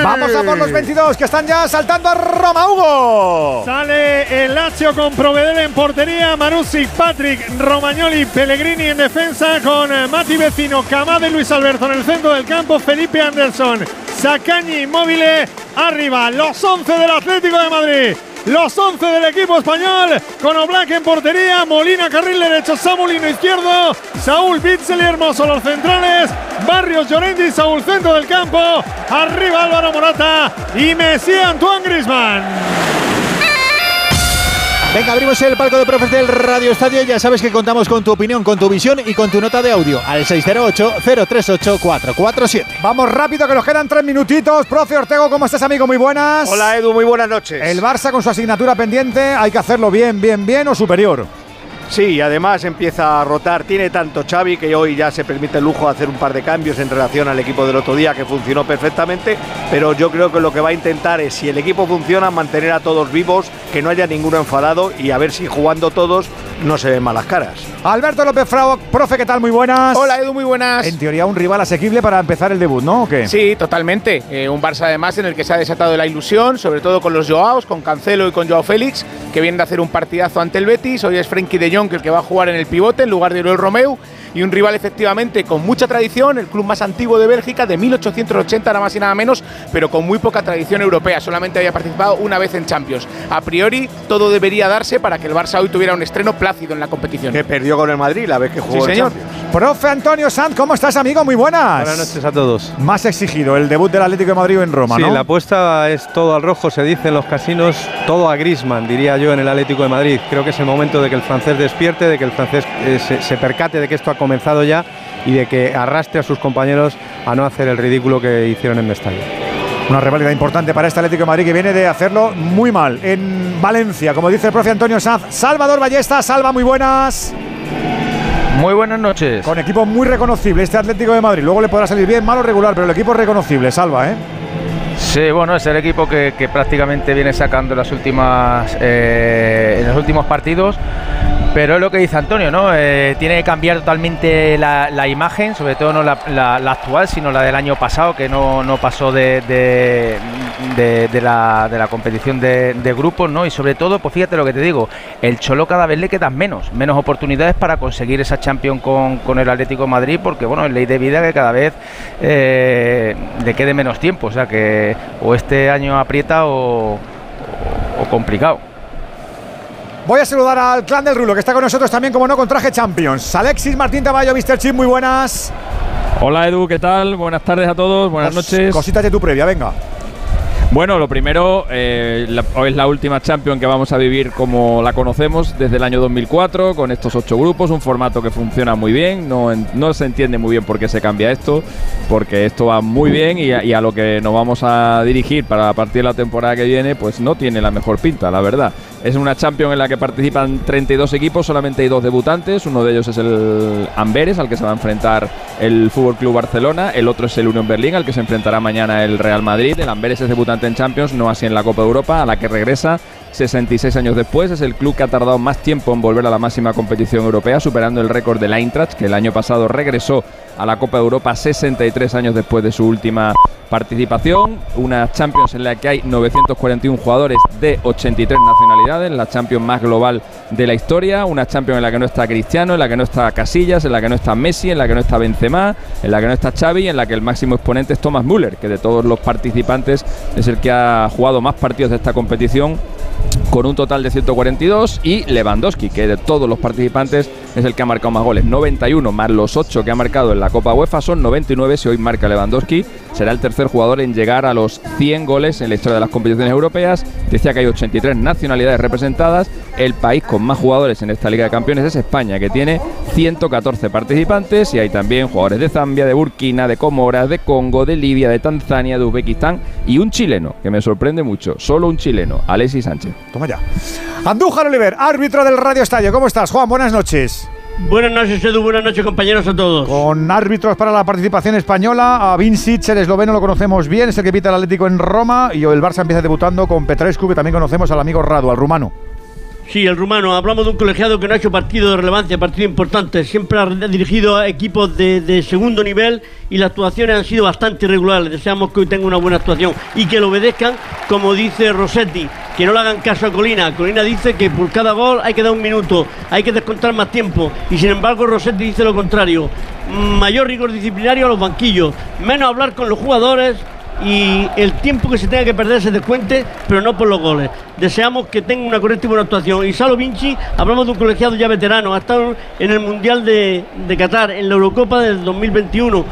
Vamos a por los 22 que están ya saltando a Roma, Hugo. Sale el Lazio con Provedel en portería, Marussi, Patrick, Romagnoli, Pellegrini en defensa con eh, Mati Vecino, Camade, Luis Alberto en el centro del campo, Felipe Anderson, Sacagni, Móvil, arriba, los 11 del Atlético de Madrid. Los 11 del equipo español, con Oblak en portería, Molina carril derecho, Samulino izquierdo, Saúl Bitzel Hermoso los centrales, Barrios Llorendi, Saúl centro del campo, arriba Álvaro Morata y Messi Antoine Grisman. Venga, abrimos el palco de profes del Radio Estadio. Ya sabes que contamos con tu opinión, con tu visión y con tu nota de audio al 608-038-447. Vamos rápido, que nos quedan tres minutitos. Profe Ortego, ¿cómo estás, amigo? Muy buenas. Hola, Edu, muy buenas noches. El Barça con su asignatura pendiente, hay que hacerlo bien, bien, bien o superior. Sí, y además empieza a rotar. Tiene tanto Xavi que hoy ya se permite el lujo de hacer un par de cambios en relación al equipo del otro día que funcionó perfectamente. Pero yo creo que lo que va a intentar es, si el equipo funciona, mantener a todos vivos, que no haya ninguno enfadado y a ver si jugando todos no se ven malas caras. Alberto López Frau, profe, ¿qué tal? Muy buenas. Hola, Edu, muy buenas. En teoría, un rival asequible para empezar el debut, ¿no? ¿O qué? Sí, totalmente. Eh, un Barça, además, en el que se ha desatado la ilusión, sobre todo con los Joaos, con Cancelo y con Joao Félix, que vienen de hacer un partidazo ante el Betis. Hoy es Frenkie de Jong el que va a jugar en el pivote en lugar de Oriol Romeu y un rival efectivamente con mucha tradición, el club más antiguo de Bélgica, de 1880 nada más y nada menos, pero con muy poca tradición europea, solamente había participado una vez en Champions. A priori todo debería darse para que el Barça hoy tuviera un estreno plácido en la competición. Que perdió con el Madrid la vez que jugó Sí, en señor. Champions. Profe Antonio Sanz, ¿cómo estás, amigo? Muy buenas. Buenas noches a todos. Más exigido, el debut del Atlético de Madrid en Roma, sí, ¿no? la apuesta es todo al rojo, se dice en los casinos, todo a Grisman, diría yo, en el Atlético de Madrid. Creo que es el momento de que el francés despierte, de que el francés eh, se, se percate de que esto ha comenzado ya y de que arrastre a sus compañeros a no hacer el ridículo que hicieron en Mestalla. Una rivalidad importante para este Atlético de Madrid que viene de hacerlo muy mal en Valencia, como dice el profe Antonio Sanz. Salvador Ballesta, Salva, muy buenas. Muy buenas noches. Con equipo muy reconocible este Atlético de Madrid. Luego le podrá salir bien, malo o regular, pero el equipo es reconocible, Salva, ¿eh? Sí, bueno, es el equipo que, que prácticamente viene sacando las últimas, eh, en los últimos partidos. Pero es lo que dice Antonio, ¿no? Eh, tiene que cambiar totalmente la, imagen, sobre todo no la, actual, sino la del año pasado, que no, no pasó de, de- de- de la, competición de, grupos, ¿no? Y sobre todo, pues fíjate lo que te digo, el Cholo cada vez le quedan menos, menos oportunidades para conseguir esa Champions con, con el Atlético Madrid, porque bueno, es ley de vida que cada vez eh, le quede menos tiempo, o sea que o este año aprieta o complicado. Voy a saludar al clan del Rulo, que está con nosotros también, como no, con traje Champions. Alexis Martín Taballo, Mr. Chip, muy buenas. Hola Edu, ¿qué tal? Buenas tardes a todos, buenas Cos- noches. Cositas de tu previa, venga. Bueno, lo primero, eh, hoy es la última Champions que vamos a vivir como la conocemos desde el año 2004, con estos ocho grupos, un formato que funciona muy bien, no, no se entiende muy bien por qué se cambia esto, porque esto va muy bien y a, lo que nos vamos a dirigir para partir de la temporada que viene, pues no tiene la mejor pinta, la verdad. Es una Champions en la que participan 32 equipos, solamente hay dos debutantes. Uno de ellos es el Amberes, al que se va a enfrentar el Fútbol Club Barcelona. El otro es el Unión Berlín, al que se enfrentará mañana el Real Madrid. El Amberes es debutante en Champions, no así en la Copa de Europa, a la que regresa 66 años después. Es el club que ha tardado más tiempo en volver a la máxima competición europea, superando el récord del Eintracht, que el año pasado regresó a la Copa de Europa 63 años después de su última participación. Una Champions en la que hay 941 jugadores de 83 nacionalidades, la Champions más global de la historia. Una Champions en la que no está Cristiano, en la que no está Casillas, en la que no está Messi, en la que no está Benzema, en la que no está Xavi, en la que el máximo exponente es Thomas Müller, que de todos los participantes es el que ha jugado más partidos de esta competición con un total de 142 y Lewandowski, que de todos los participantes es el que ha marcado más goles. 91 más los 8 que ha marcado en la Copa UEFA son 99 si hoy marca Lewandowski. Será el tercer jugador en llegar a los 100 goles en la historia de las competiciones europeas. Decía que hay 83 nacionalidades representadas. El país con más jugadores en esta Liga de Campeones es España, que tiene 114 participantes y hay también jugadores de Zambia, de Burkina, de Comoras, de Congo, de Libia, de Tanzania, de Uzbekistán y un chileno, que me sorprende mucho, solo un chileno, Alexis Sánchez. Toma ya. Andújar Oliver, árbitro del Radio Estadio. ¿Cómo estás, Juan? Buenas noches. Buenas noches, Edu. Buenas noches, compañeros, a todos. Con árbitros para la participación española, a Vincic, el esloveno, lo conocemos bien, es el que pita el Atlético en Roma. Y el Barça empieza debutando con Petrescu, que también conocemos al amigo Radu, al rumano. Sí, el rumano. Hablamos de un colegiado que no ha hecho partido de relevancia, partido importante. Siempre ha dirigido a equipos de, segundo nivel y las actuaciones han sido bastante irregulares. Deseamos que hoy tenga una buena actuación y que lo obedezcan, como dice Rossetti, que no le hagan caso a Colina. Colina dice que por cada gol hay que dar un minuto, hay que descontar más tiempo. Y sin embargo, Rossetti dice lo contrario. Mayor rigor disciplinario a los banquillos, menos hablar con los jugadores y el tiempo que se tenga que perder se descuente, pero no por los goles. Deseamos que tenga una correcta y buena actuación. Y Salo Vinci, hablamos de un colegiado ya veterano, ha estado en el Mundial de, Qatar, en la Eurocopa del 2021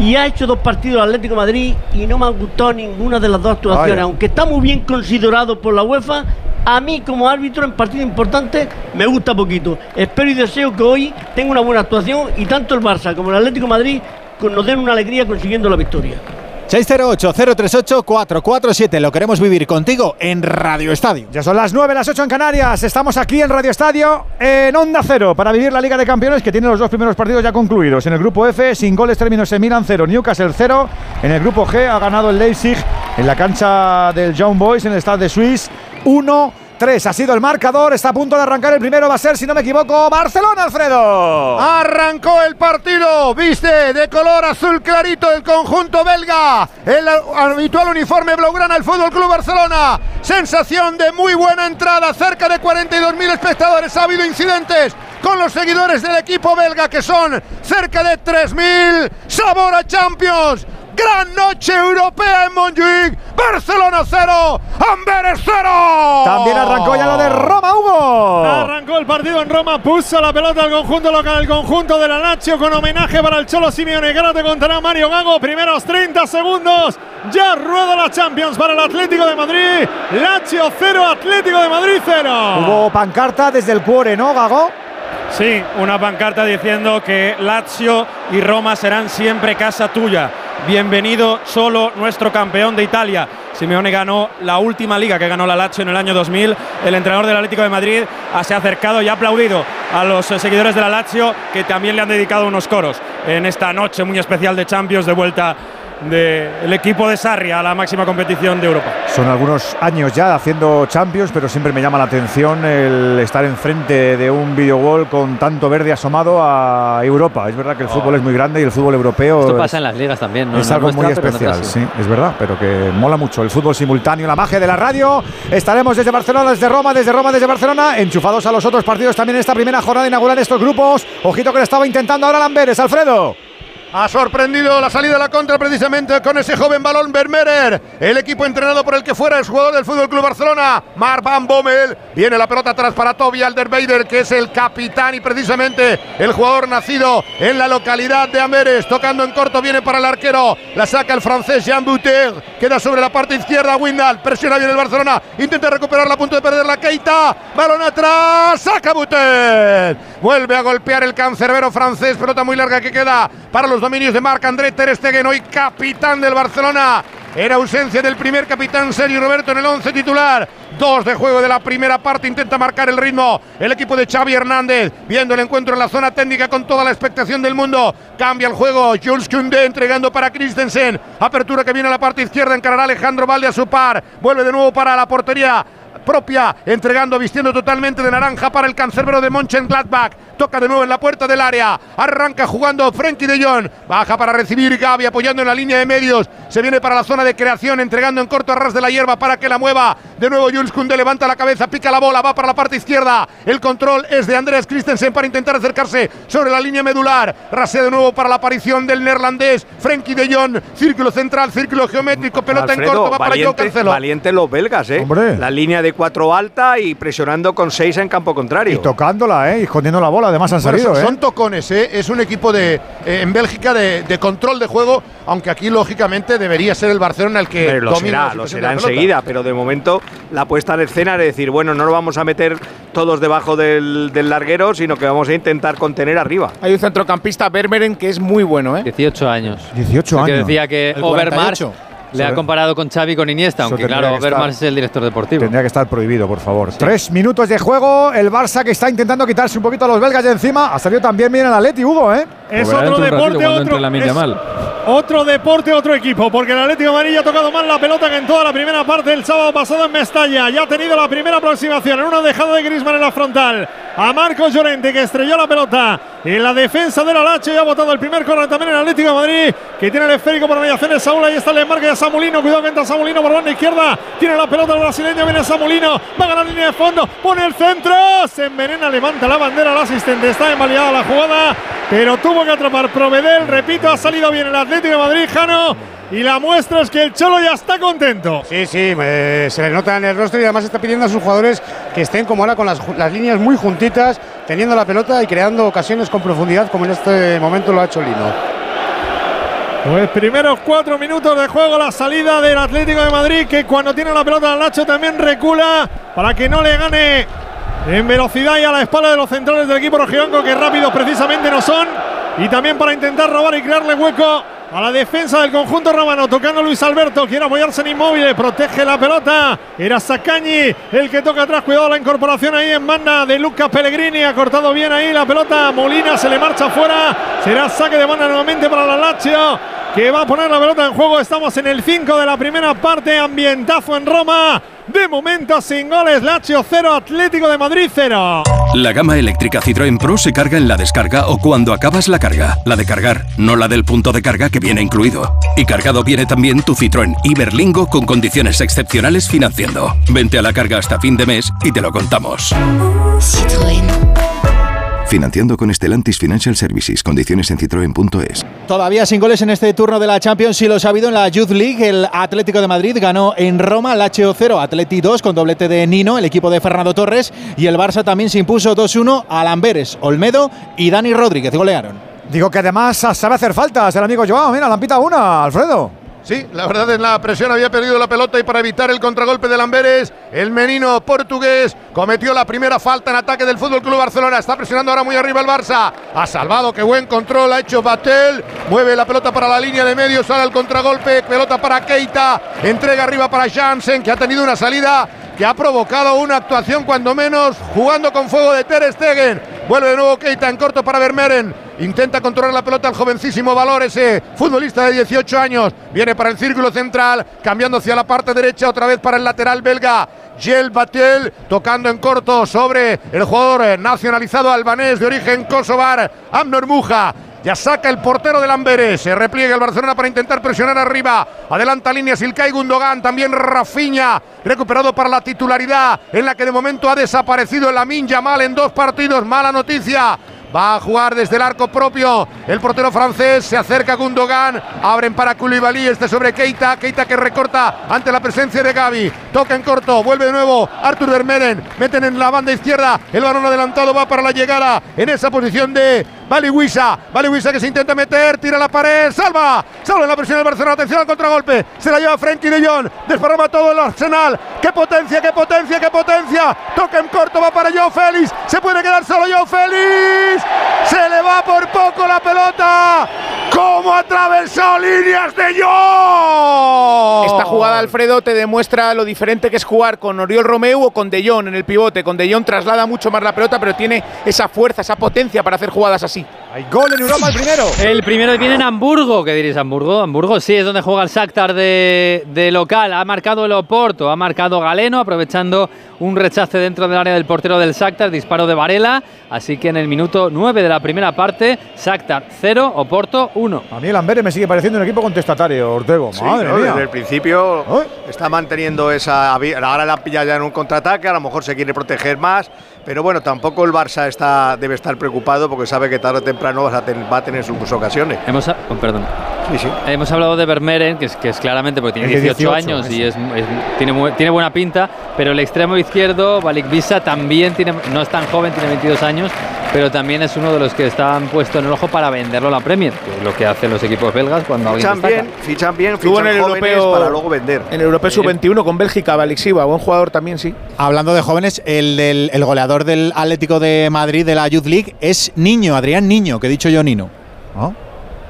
y ha hecho dos partidos Atlético Madrid y no me ha gustado ninguna de las dos actuaciones. Aunque está muy bien considerado por la UEFA, a mí como árbitro en partido importante me gusta poquito. Espero y deseo que hoy tenga una buena actuación y tanto el Barça como el Atlético Madrid nos den una alegría consiguiendo la victoria. 608-038-447. Lo queremos vivir contigo en Radio Estadio. Ya son las 9, las 8 en Canarias. Estamos aquí en Radio Estadio, en Onda Cero, para vivir la Liga de Campeones que tiene los dos primeros partidos ya concluidos. En el grupo F, sin goles, términos en Milan 0, Newcastle 0. En el grupo G ha ganado el Leipzig en la cancha del Young Boys en el Stade de Suisse 1 3 ha sido el marcador, está a punto de arrancar el primero, va a ser, si no me equivoco, Barcelona, Alfredo. Arrancó el partido, viste, de color azul clarito el conjunto belga, el habitual uniforme blaugrana el Fútbol Club Barcelona. Sensación de muy buena entrada, cerca de 42.000 espectadores, ha habido incidentes con los seguidores del equipo belga que son cerca de 3.000. Sabor a Champions. Gran noche europea en Montjuic. Barcelona 0, Amberes 0. También arrancó ya lo de Roma, Hugo. Arrancó el partido en Roma, puso la pelota al conjunto local, el conjunto de la Lazio con homenaje para el Cholo Simeone. Que ahora te contará Mario Gago. Primeros 30 segundos. Ya rueda la Champions para el Atlético de Madrid. Lazio 0, Atlético de Madrid 0. Hubo pancarta desde el cuore, ¿no, Gago? Sí, una pancarta diciendo que Lazio y Roma serán siempre casa tuya. Bienvenido solo nuestro campeón de Italia. Simeone ganó la última liga que ganó la Lazio en el año 2000. El entrenador del Atlético de Madrid se ha acercado y ha aplaudido a los seguidores de la Lazio que también le han dedicado unos coros en esta noche muy especial de Champions de vuelta del equipo de Sarri a la máxima competición de Europa. Son algunos años ya haciendo Champions, pero siempre me llama la atención el estar enfrente de un videogol con tanto verde asomado a Europa. Es verdad que el oh. fútbol es muy grande y el fútbol europeo. Esto pasa en las ligas también, ¿no? Es algo muy especial, sí, es verdad, pero que mola mucho el fútbol simultáneo, la magia de la radio. Estaremos desde Barcelona, desde Roma, desde Roma, desde Barcelona, enchufados a los otros partidos también en esta primera jornada inaugural de estos grupos. Ojito que lo estaba intentando ahora Lamberes, Alfredo. Ha sorprendido la salida de la contra precisamente con ese joven balón Vermeer. El equipo entrenado por el que fuera el jugador del Fútbol Club Barcelona, Mark Van Bommel. Viene la pelota atrás para Toby Alderweider, que es el capitán y precisamente el jugador nacido en la localidad de Amberes. Tocando en corto, viene para el arquero. La saca el francés Jean Bouter. Queda sobre la parte izquierda Windal. Presiona bien el Barcelona. Intenta recuperarla a punto de perder la Keita. Balón atrás. Saca Bouter. Vuelve a golpear el cancerbero francés. Pelota muy larga que queda para los dominios de Marc-André Ter Stegen, hoy capitán del Barcelona. Era ausencia del primer capitán Sergio Roberto en el 11 titular. Dos de juego de la primera parte. Intenta marcar el ritmo el equipo de Xavi Hernández. Viendo el encuentro en la zona técnica con toda la expectación del mundo. Cambia el juego. Jules Koundé entregando para Christensen. Apertura que viene a la parte izquierda. Encarará Alejandro Valde a su par. Vuelve de nuevo para la portería propia, entregando, vistiendo totalmente de naranja para el cancerbero de Mönchengladbach. Toca de nuevo en la puerta del área. Arranca jugando Frenkie de Jong. Baja para recibir Gaby apoyando en la línea de medios. Se viene para la zona de creación, entregando en corto a ras de la hierba para que la mueva. De nuevo Jules Kunde levanta la cabeza, pica la bola, va para la parte izquierda. El control es de Andreas Christensen para intentar acercarse sobre la línea medular. Rasea de nuevo para la aparición del neerlandés. Frenkie de Jong. Círculo central, círculo geométrico, pelota en corto, va para yo Cancelo. Valiente los belgas, ¿eh? La línea de cuatro alta y presionando con seis en campo contrario. Y tocándola, ¿eh? Y escondiendo la bola, además han salido, son, ¿eh? son tocones, ¿eh? Es un equipo de eh, en Bélgica de, de control de juego, aunque aquí lógicamente debería ser el Barcelona el que Pero lo domina será, lo será de enseguida, pero de momento la puesta en escena es decir, bueno, no lo vamos a meter todos debajo del, del larguero, sino que vamos a intentar contener arriba. Hay un centrocampista, Vermeeren, que es muy bueno, ¿eh? 18 años. 18 El que años. decía que Overmars 48. le ha comparado con Xavi con Iniesta, Eso aunque claro, Overmars es el director deportivo. Tendría que estar prohibido, por favor. Tres minutos de juego. El Barça que está intentando quitarse un poquito a los belgas de encima. Ha salido también bien el Atleti, Hugo, ¿eh? Es otro deporte, otro, es otro deporte, otro equipo, porque el Atlético de Madrid ha tocado más la pelota que en toda la primera parte del sábado pasado en Mestalla. Ya ha tenido la primera aproximación en una dejada de Griezmann en la frontal a Marcos Llorente, que estrelló la pelota en la defensa del Alacho y ha botado el primer corner también en el Atlético de Madrid, que tiene el esférico por mediación de Saúl. Ahí está el desmarque de Samulino. Cuidado que entra Samulino por banda izquierda. Tiene la pelota el brasileño, viene Samulino. Va a ganar línea de fondo. Pone el centro. Se envenena, levanta la bandera al asistente. Está invalidada la jugada, pero tuvo que atrapar Provedel. Repito, ha salido bien el Atlético de Madrid, Jano. Y la muestra es que el Cholo ya está contento. Sí, sí, se le nota en el rostro y además está pidiendo a sus jugadores que estén como ahora con las, las líneas muy juntitas, teniendo la pelota y creando ocasiones con profundidad, como en este momento lo ha hecho Lino. Pues primeros cuatro minutos de juego, la salida del Atlético de Madrid, que cuando tiene la pelota al Nacho también recula para que no le gane en velocidad y a la espalda de los centrales del equipo rojiblanco, que rápidos precisamente no son. Y también para intentar robar y crearle hueco a la defensa del conjunto romano, tocando Luis Alberto, quiere apoyarse en inmóvil, protege la pelota. Era Sacañi el que toca atrás, cuidado la incorporación ahí en banda de Lucas Pellegrini, ha cortado bien ahí la pelota. Molina se le marcha fuera, será saque de banda nuevamente para la Lazio que va a poner la pelota en juego. Estamos en el 5 de la primera parte. Ambientazo en Roma. De momento sin goles. Lazio 0, Atlético de Madrid 0. La gama eléctrica Citroën Pro se carga en la descarga o cuando acabas la carga. La de cargar, no la del punto de carga que viene incluido. Y cargado viene también tu Citroën Iberlingo con condiciones excepcionales financiando. Vente a la carga hasta fin de mes y te lo contamos. Financiando con Stellantis Financial Services. Condiciones en citroen.es. Todavía sin goles en este turno de la Champions, sí lo ha habido en la Youth League. El Atlético de Madrid ganó en Roma, el HO 0, Atleti 2 con doblete de Nino, el equipo de Fernando Torres. Y el Barça también se impuso 2-1 a Lamberes, Olmedo y Dani Rodríguez. Golearon. Digo que además sabe hacer faltas el amigo Joao. Mira, lampita una, Alfredo. Sí, la verdad en la presión había perdido la pelota y para evitar el contragolpe de Lamberes, el menino portugués cometió la primera falta en ataque del Fútbol Club Barcelona. Está presionando ahora muy arriba el Barça. Ha salvado, qué buen control ha hecho Batel. Mueve la pelota para la línea de medio, sale el contragolpe, pelota para Keita, entrega arriba para Jansen que ha tenido una salida que ha provocado una actuación cuando menos jugando con fuego de Ter Stegen. Vuelve de nuevo Keita en corto para Vermeeren. Intenta controlar la pelota el jovencísimo Valor, ese futbolista de 18 años. Viene para el círculo central, cambiando hacia la parte derecha, otra vez para el lateral belga. Gel Batel tocando en corto sobre el jugador eh, nacionalizado albanés de origen kosovar, Amnor Muja. Ya saca el portero del Amberes. Se repliega el Barcelona para intentar presionar arriba. Adelanta líneas Ilkay Gundogan. También Rafinha. Recuperado para la titularidad. En la que de momento ha desaparecido el Amin Yamal en dos partidos. Mala noticia Va a jugar desde el arco propio. El portero francés se acerca a Gundogan. Abren para Koulibaly. Este sobre Keita. Keita que recorta ante la presencia de Gaby. Toca en corto. Vuelve de nuevo Artur Vermeeren. Meten en la banda izquierda. El balón adelantado va para la llegada en esa posición de Baliwisa. Baliwisa que se intenta meter. Tira la pared. Salva. Salva la presión del Barcelona. Atención al contragolpe. Se la lleva Frenkie de Jong. Desparrama todo el arsenal. ¡Qué potencia, qué potencia, qué potencia! Toca en corto. Va para Joe Félix. Se puede quedar solo Joe Félix. Se le va por poco la pelota. ¿Cómo atravesó líneas de Jong? Esta jugada, Alfredo, te demuestra lo diferente que es jugar con Oriol Romeu o con De Jong en el pivote. Con De Jong traslada mucho más la pelota, pero tiene esa fuerza, esa potencia para hacer jugadas así. Hay gol en Europa el primero. El primero viene en Hamburgo. ¿Qué diréis, Hamburgo? Hamburgo sí, es donde juega el Shakhtar de, de local. Ha marcado el Oporto, ha marcado Galeno, aprovechando un rechace dentro del área del portero del Shakhtar, disparo de Varela. Así que en el minuto 9 de la primera parte, Shakhtar 0, Oporto 1. A mí el Amberes me sigue pareciendo un equipo contestatario, Ortego. Madre ¿no? mía. Desde el principio está manteniendo esa. Ahora la pilla ya en un contraataque, a lo mejor se quiere proteger más. Pero bueno, tampoco el Barça está, debe estar preocupado porque sabe que tarde o temprano vas a ten- va a tener sus ocasiones. Hemos, oh, perdón. Sí, sí. Hemos hablado de Vermeeren, que es, que es claramente porque tiene Es de 18, 18, años y eso. es, es- tiene, tiene buena pinta, pero el extremo izquierdo, Balik Visa, también tiene, no es tan joven, tiene 22 años, pero también es uno de los que están puestos en el ojo para venderlo a la Premier, que es lo que hacen los equipos belgas cuando alguien Fichan destaca. bien, fichan bien, Estuvo fichan en el jóvenes europeo para luego vender. En el europeo sub-21 con Bélgica, Balixiva, buen jugador también, sí. Hablando de jóvenes, el, del- el goleador del Atlético de Madrid de la Youth League es Niño, Adrián Niño, que he dicho yo Nino.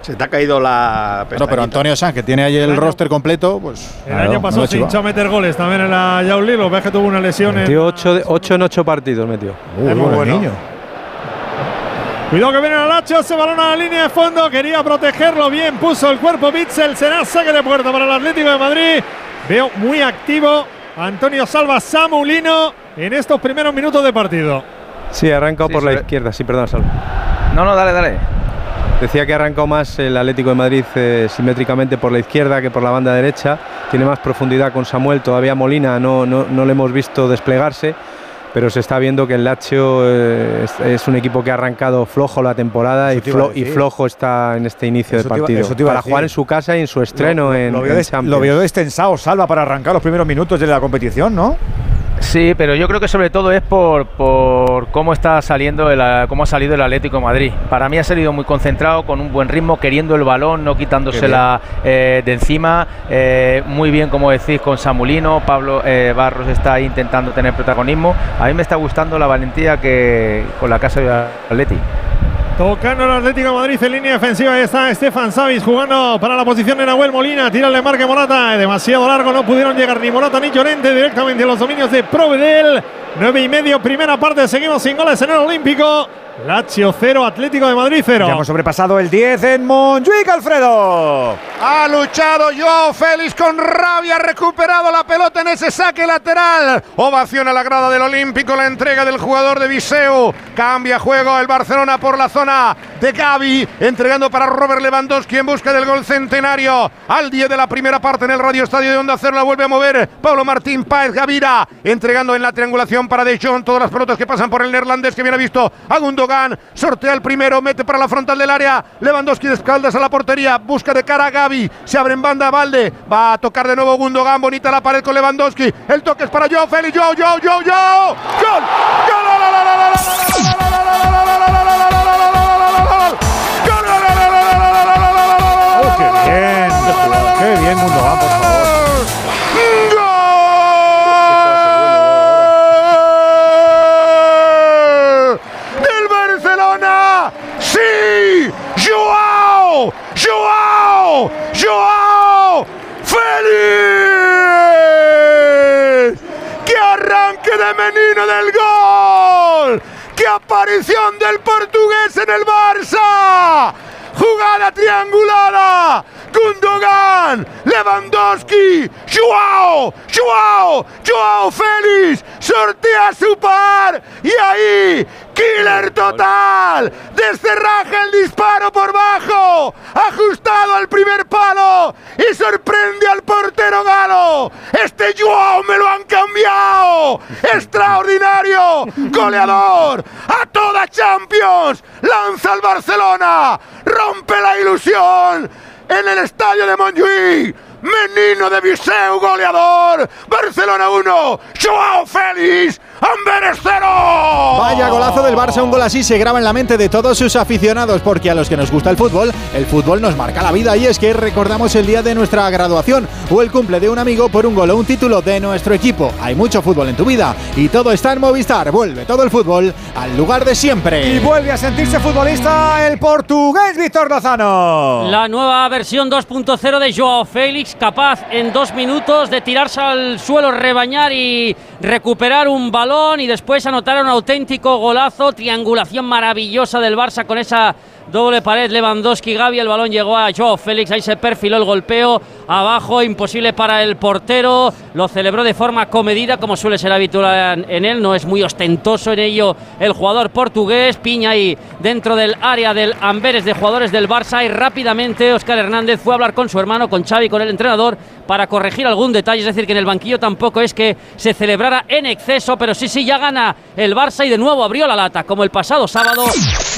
Se te ha caído la. No, pero Antonio Sanz, que tiene ahí el roster completo, pues. El claro, año no pasado se hinchó a meter goles también en la Yauli. Lo ves que tuvo una lesión. Metió 8 en 8 partidos, metió. Es muy bueno. Cuidado que viene el Lacho, se balón a la línea de fondo, quería protegerlo bien, puso el cuerpo Bitzel, será saque de puerta para el Atlético de Madrid. Veo muy activo Antonio Salva Samulino en estos primeros minutos de partido. Sí, ha arrancado Sí, por la ve. izquierda, sí, perdón, Salvo. No, no, dale, dale. Decía que ha arrancado más el Atlético de Madrid eh, simétricamente por la izquierda que por la banda derecha. Tiene más profundidad con Samuel. Todavía Molina no, no, no le hemos visto desplegarse. Pero se está viendo que el Lazio eh, es, es un equipo que ha arrancado flojo la temporada y, flo- flojo está en este inicio Eso de iba- partido. eso para jugar en su casa y en su estreno Lo- en, lo, vio en des- Champions. lo vio destensado, Salva, para arrancar los primeros minutos de la competición, ¿no? Sí, pero yo creo que sobre todo es por, por cómo está saliendo el, ah, cómo ha salido el Atlético de Madrid. Para mí ha salido muy concentrado, con un buen ritmo, queriendo el balón, no quitándosela eh, de encima. Eh, muy bien, como decís, con Samulino. Pablo eh, Barros está ahí intentando tener protagonismo. A mí me está gustando la valentía que con la casa de Atleti. Tocando el Atlético de Madrid en línea defensiva. Ahí está Estefan Savis jugando para la posición de Nahuel Molina. Tira el marque Morata. Demasiado largo. No pudieron llegar ni Morata ni Llorente directamente a los dominios de Provedel. 9 y medio, primera parte. Seguimos sin goles en el Olímpico. Lazio 0, Atlético de Madrid 0. Ya hemos sobrepasado el 10 en Montjuic, Alfredo. Ha luchado Joao Félix con rabia, ha recuperado la pelota en ese saque lateral. Ovación a la grada del Olímpico, la entrega del jugador de Viseu. Cambia juego el Barcelona por la zona de Gaby, entregando para Robert Lewandowski en busca del gol centenario. Al 10 de la primera parte en el Radio Estadio de Onda Cero la vuelve a mover Pablo Martín Páez Gavira, entregando en la triangulación para De Jong todas las pelotas que pasan por el neerlandés que viene visto a Gundogan, sortea el primero, mete para la frontal del área, Lewandowski de espaldas a la portería, busca de cara a Gaby, se abre en banda Valde, va a tocar de nuevo Gundogan, bonita la pared con Lewandowski, el toque es para Joao Félix, Joao, Joao, Joao, Joao, gol, ¡Qué ¡Qué bien Gundogan, por favor! ¡Gol! ¡Del Barcelona! ¡Sí! ¡Joao! ¡Joao! ¡Joao! ¡Félix! ¡Qué arranque de Menino del gol! ¡Qué aparición del portugués en el Barça! ¡Jugada triangulada! Gundogan, Lewandowski, Joao, Joao, Joao Félix, sortea su par y ahí Killer total. Descerraje el disparo por bajo. Ajustado al primer palo. Y sorprende al portero galo. Este Joao me lo han cambiado. Extraordinario. Goleador. A toda Champions. Lanza al Barcelona. Rompe la ilusión. En el estadio de Montjuïc. Menino de Viseu, goleador. Barcelona 1. Joao Félix. Amberes 0. Vaya golazo del Barça, un gol así se graba en la mente de todos sus aficionados, porque a los que nos gusta el fútbol, el fútbol nos marca la vida y es que recordamos el día de nuestra graduación o el cumple de un amigo por un gol o un título de nuestro equipo. Hay mucho fútbol en tu vida y todo está en Movistar. Vuelve todo el fútbol al lugar de siempre. Y vuelve a sentirse futbolista el portugués Víctor Lozano. La nueva versión 2.0 de Joao Félix, capaz en dos minutos de tirarse al suelo, rebañar y recuperar un balón y después anotar un auténtico golazo, triangulación maravillosa del Barça con esa doble pared Lewandowski Gavi, el balón llegó a Joao Félix, ahí se perfiló el golpeo, abajo imposible para el portero, lo celebró de forma comedida como suele ser habitual en él, no es muy ostentoso en ello el jugador portugués, piña ahí dentro del área del Amberes de jugadores del Barça. Y rápidamente Óscar Hernández fue a hablar con su hermano, con Xavi, con el entrenador para corregir algún detalle, es decir, que en el banquillo tampoco es que se celebrara en exceso, pero sí, sí, ya gana el Barça y de nuevo abrió la lata, como el pasado sábado,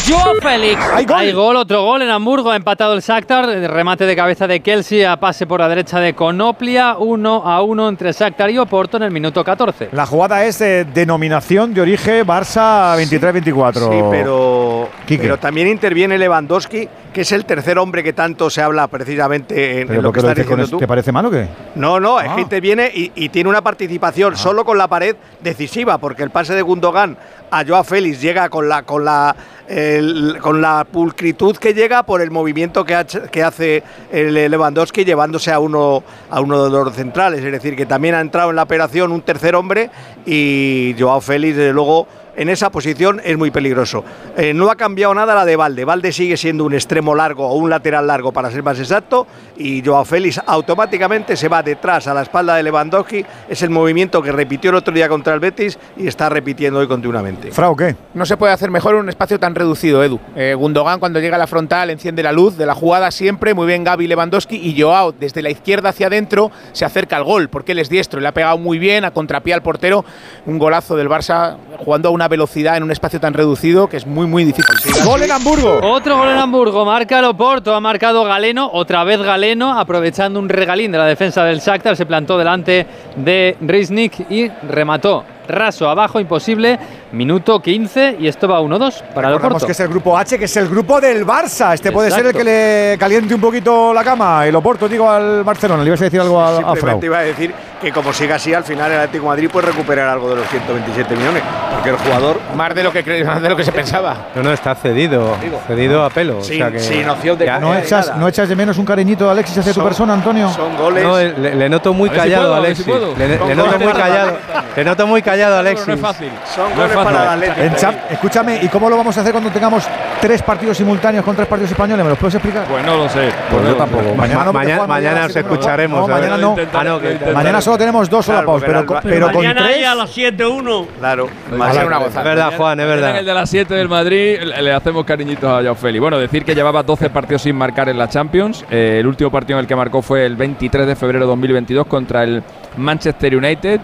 Joao Félix. Hay gol, otro gol en Hamburgo, ha empatado el Shakhtar, remate de cabeza de Kelsey a pase por la derecha de Conoplia, 1 a 1 entre Shakhtar y Oporto en el minuto 14. La jugada es de denominación de origen Barça 23-24. Sí, pero, Quique. pero también interviene Lewandowski, que es el tercer hombre que tanto se habla precisamente en, ¿Pero en lo que lo estás diciendo tú. ¿Te parece mal o qué? No, no, es Ah. que interviene y, y tiene una participación solo con la pared decisiva, porque el pase de Gundogan a Joao Félix llega con la con la el- con la pulcritud que llega por el movimiento que, ha que hace el Lewandowski llevándose a uno a uno de los centrales, es decir, que también ha entrado en la operación un tercer hombre y Joao Félix desde luego en esa posición es muy peligroso. Eh, no ha cambiado nada la de Valde. Valde sigue siendo un extremo largo o un lateral largo para ser más exacto y Joao Félix automáticamente se va detrás a la espalda de Lewandowski. Es el movimiento que repitió el otro día contra el Betis y está repitiendo hoy continuamente. Frau, ¿qué? No se puede hacer mejor en un espacio tan reducido, Edu. Eh, Gundogan cuando llega a la frontal enciende la luz de la jugada siempre, muy bien Gaby Lewandowski y Joao desde la izquierda hacia adentro se acerca al gol porque él es diestro, le ha pegado muy bien a contrapié al portero, un golazo del Barça jugando a una velocidad en un espacio tan reducido que es muy muy difícil. Gol en Hamburgo. Otro gol en Hamburgo, marca el Oporto, ha marcado Galeno, otra vez Galeno, aprovechando un regalín de la defensa del Shakhtar, se plantó delante de Riznik y remató. Raso abajo, imposible, minuto 15 y esto va 1-2 para el Oporto. que es el grupo H, que es el grupo del Barça. Este puede ser el Exacto. que le caliente un poquito la cama. El Oporto, digo, al Barcelona. Le ibas a decir algo a, a Frau. Iba a decir que como siga así, al final el Atlético de Madrid puede recuperar algo de los 127 millones, porque el jugador Más de lo que cre- más de lo que se pensaba. No, no, está cedido. Cedido a pelo. o Sin- sea que- sin opción de Ya, ¿No echas, nada. ¿No echas de menos un cariñito de Alexis hacia tu Son- persona, Antonio? son goles. No, le, le noto muy callado a Alexis. Le, noto muy callado. Le noto muy callado a Alexis. No es fácil. Son No es goles fácil. Para el Atlético. En Champ- escúchame, ¿y cómo lo vamos a hacer cuando tengamos tres partidos simultáneos con tres partidos españoles? ¿Me los puedes explicar? Pues no lo sé. Pues yo no lo tampoco. Mañana mañana mañana os escucharemos. No, mañana no. Ah, que-. Mañana solo tenemos dos Claro, solapados, porque pero, pero con Mañana tres. a las 7-1. Claro. Va a ser una Es verdad, Juan, es En el verdad. de las 7 del Madrid le hacemos cariñitos a Joao Félix. Bueno, decir que llevaba 12 partidos sin marcar en la Champions. Eh, el último partido en el que marcó fue el 23 de febrero de 2022 contra el Manchester United.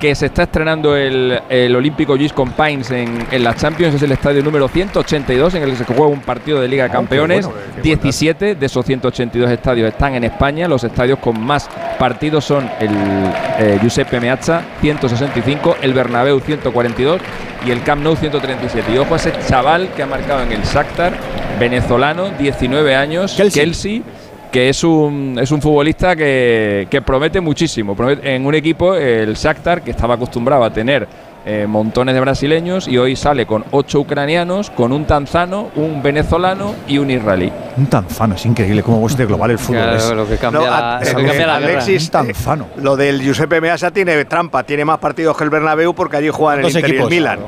Que se está estrenando el, el Olímpico Luis Pines en, en la Champions. Es el estadio número 182 en el que se juega un partido de Liga de Ah, Campeones. bueno, qué buen 17 de esos 182 estadios están en España. Los estadios con más partidos son el eh, Giuseppe Meazza 165, el Bernabéu 142 y el Camp Nou 137. Y ojo a ese chaval que ha marcado en el Shakhtar, venezolano, 19 años, Kelsey. Kelsey, que es un, es un futbolista que, que promete muchísimo. En un equipo, el Shakhtar, que estaba acostumbrado a tener eh, montones de brasileños y hoy sale con ocho ucranianos, con un tanzano, un venezolano y un israelí. Un tanzano, es increíble cómo es de global el fútbol. Claro, es lo que cambia No, la, a- lo que eh, cambia la guerra. Alexis, un tanzano. Lo del Giuseppe Meazza tiene trampa, tiene más partidos que el Bernabéu porque allí juegan el Inter y el equipos. Milan.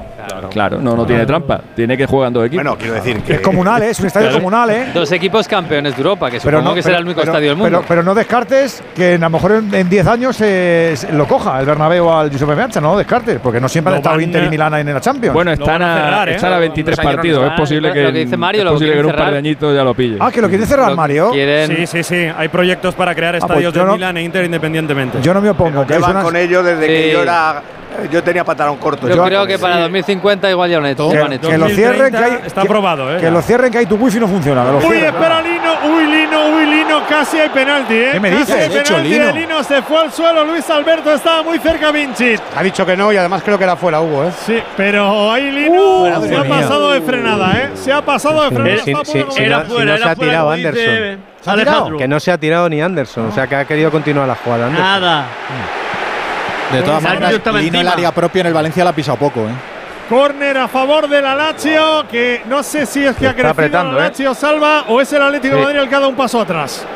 Claro, no, no tiene trampa. Tiene que jugar en dos equipos. Bueno, quiero decir que. Es comunal, ¿eh? es un estadio comunal, ¿eh? Dos equipos campeones de Europa, que supongo que será el único pero- estadio del mundo. Pero, pero no descartes que a lo mejor en en 10 años eh, lo coja el Bernabéu al Giuseppe Meazza, no descartes, porque no siempre Lo han estado Inter y Milán en la Champions. Bueno, están, a, están a 23 partidos. Es posible que, Lo que dice Mario, es lo posible que en quieren un par de cerrar. añitos ya lo pille. Ah, que lo quiere cerrar Mario. Sí, sí, sí. Hay proyectos para crear pues estadios de no- Milán e Inter independientemente. Yo no me opongo. que hay Llevan con ellos desde que Sí. yo era. Yo tenía pantalón corto. Yo creo que para 2050 igual ya lo han hecho. que, lo que cierren, que hay, está aprobado, ¿eh? Que lo cierren, que hay tu wifi no funciona. que lo Uy, cierren. espera Lino, uy Lino, uy Lino, casi hay penalti, ¿eh? ¿Qué me Casi dices? hay hecho, penalti Lino. de Lino se fue al suelo, Luis Alberto estaba muy cerca Vinci. Ha dicho que no y además creo que era fuera Hugo, ¿eh? Sí, pero ahí Lino Uh, se ha pasado de frenada, ¿eh? Se ha pasado de frenada. Si- no- si no se ha tirado Anderson. ¿Se ha tirado? Que no se ha tirado ni Anderson, o sea que ha querido continuar la jugada. Anderson. Nada. De todas El maneras, Lino el área propia en el Valencia la ha pisado poco, ¿eh? Córner a favor de la Lazio, que no sé si es que ha crecido apretando, la ¿eh? Lazio salva o es el Atlético de. Madrid el que ha dado un paso atrás.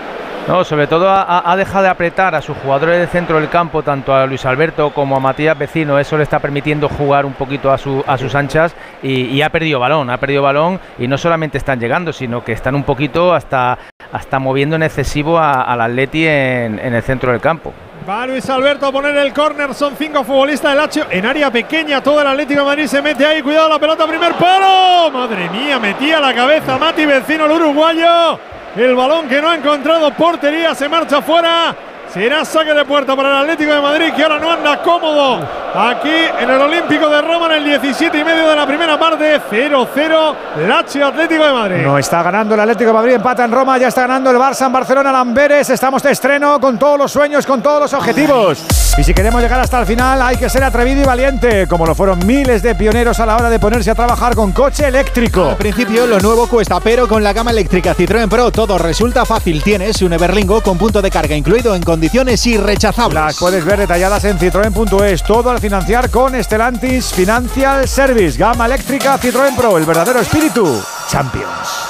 No, sobre todo ha, dejado de apretar a sus jugadores del centro del campo, tanto a Luis Alberto como a Matías Vecino. Eso le está permitiendo jugar un poquito a, su- a sus anchas y, y ha perdido balón, ha perdido balón y no solamente están llegando, sino que están un poquito hasta, hasta moviendo en excesivo al Atleti en, en el centro del campo. Va Luis Alberto a poner el córner, son cinco futbolistas del Lazio. En área pequeña, todo el Atlético de Madrid se mete ahí, cuidado la pelota, primer palo, madre mía, metía la cabeza Mati Vecino el uruguayo, el balón que no ha encontrado portería, se marcha fuera, será saque de puerta para el Atlético de Madrid que ahora no anda cómodo aquí en el Olímpico de Roma en el 17 y medio de la primera parte, 0-0, Lazio Atlético de Madrid. No está ganando el Atlético de Madrid, empata en Roma, ya está ganando el Barça en Barcelona, Lamberes. Estamos de estreno con todos los sueños, con todos los objetivos. Y si queremos llegar hasta el final, hay que ser atrevido y valiente, como lo fueron miles de pioneros a la hora de ponerse a trabajar con coche eléctrico. Al principio lo nuevo cuesta, pero con la gama eléctrica Citroën Pro todo resulta fácil. Tienes un Everlingo con punto de carga incluido en condiciones irrechazables. Las puedes ver detalladas en citroen.es. Todo al financiar con Estelantis Financial Service. Gama eléctrica Citroën Pro, el verdadero espíritu. Champions.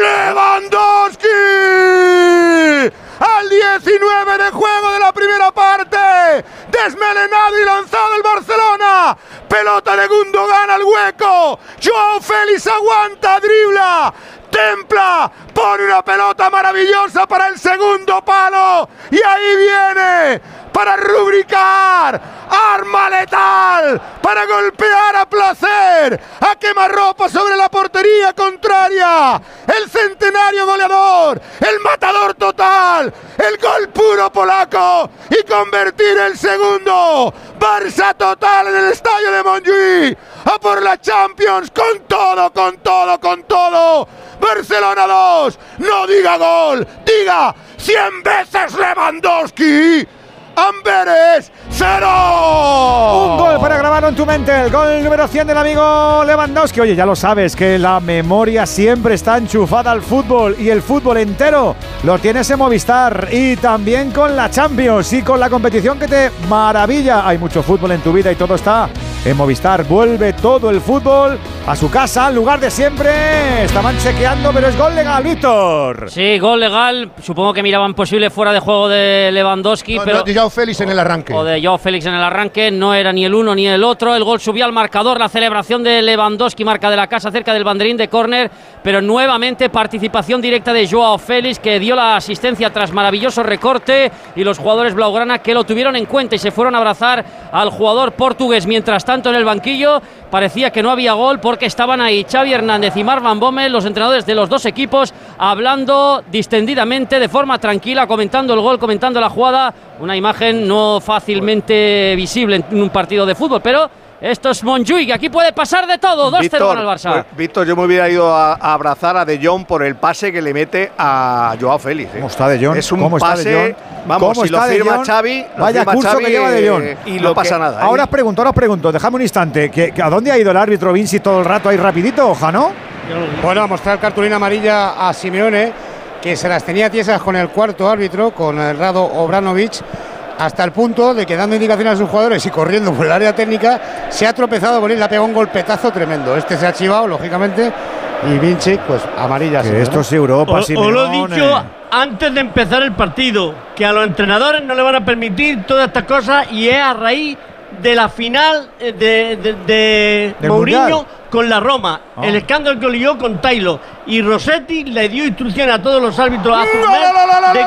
¡Lewandowski! Al 19 de juego de la primera parte. Desmelenado y lanzado el Barcelona. Pelota de Gundogan al hueco. Joao Félix aguanta, dribla. Templa, pone una pelota maravillosa para el segundo palo. Y ahí viene para rubricar. Arma letal para golpear a placer. A quemarropa sobre la portería contraria. El centenario goleador. El matador total. El gol puro polaco. Y convertir el segundo. Barça total en el estadio de Montjuïc. A por la Champions. Con todo, con todo, con todo. Barcelona 2. No diga gol. Diga 100 veces Lewandowski. Amberes, cero. Un gol para grabarlo en tu mente, el gol número 100 del amigo Lewandowski. Oye, ya lo sabes, que la memoria siempre está enchufada al fútbol y el fútbol entero lo tienes en Movistar y también con la Champions y con la competición que te maravilla. Hay mucho fútbol en tu vida y todo está en Movistar. Vuelve todo el fútbol a su casa, al lugar de siempre. Estaban chequeando, pero es gol legal, Víctor. Sí, gol legal. Supongo que miraban posible fuera de juego de Lewandowski, No, pero no, de Joao Félix en el arranque. o de Joao Félix en el arranque. No era ni el uno ni el otro. El gol subió al marcador. La celebración de Lewandowski, marca de la casa cerca del banderín de córner. Pero nuevamente participación directa de Joao Félix que dio la asistencia tras maravilloso recorte. Y los jugadores Blaugrana que lo tuvieron en cuenta y se fueron a abrazar al jugador portugués. Mientras tanto, en el banquillo parecía que no había gol porque estaban ahí Xavi Hernández y Marvan Bommel, los entrenadores de los dos equipos, hablando distendidamente, de forma tranquila, comentando el gol, comentando la jugada. Una imagen no fácilmente visible en un partido de fútbol, pero Esto es Monjuic, aquí puede pasar de todo. 2-0 gana el Barça. pues, Víctor, yo me hubiera ido a, a abrazar a De Jong por el pase que le mete a Joao Félix. ¿eh? ¿Cómo está De Jong? Es un ¿Cómo está pase, De Jong? vamos, ¿Cómo si lo está De firma Jong? Xavi, lo Vaya firma curso Xavi, que lleva De Jong. eh, y no pasa nada. ¿eh? Ahora os pregunto, ahora os pregunto, dejadme un instante. ¿que, que a dónde ha ido el árbitro Vinci todo el rato ahí rapidito, Jano? Bueno, a mostrar cartulina amarilla a Simeone, que se las tenía tiesas con el cuarto árbitro, con el Rado Obranovich, hasta el punto de que dando indicaciones a sus jugadores y corriendo por el área técnica, se ha tropezado con él, le ha pegado un golpetazo tremendo. Este se ha chivado, lógicamente, y Vinci, pues amarilla. Que Simeone. esto es Europa, O- Os lo he dicho antes de empezar el partido, que a los entrenadores no le van a permitir todas estas cosas y es a raíz de la final eh, de, de, de Del Mourinho Mundial. Con la Roma, Ah. el escándalo que lió con Taylor y Rossetti le dio instrucciones a todos los árbitros a Zumel de-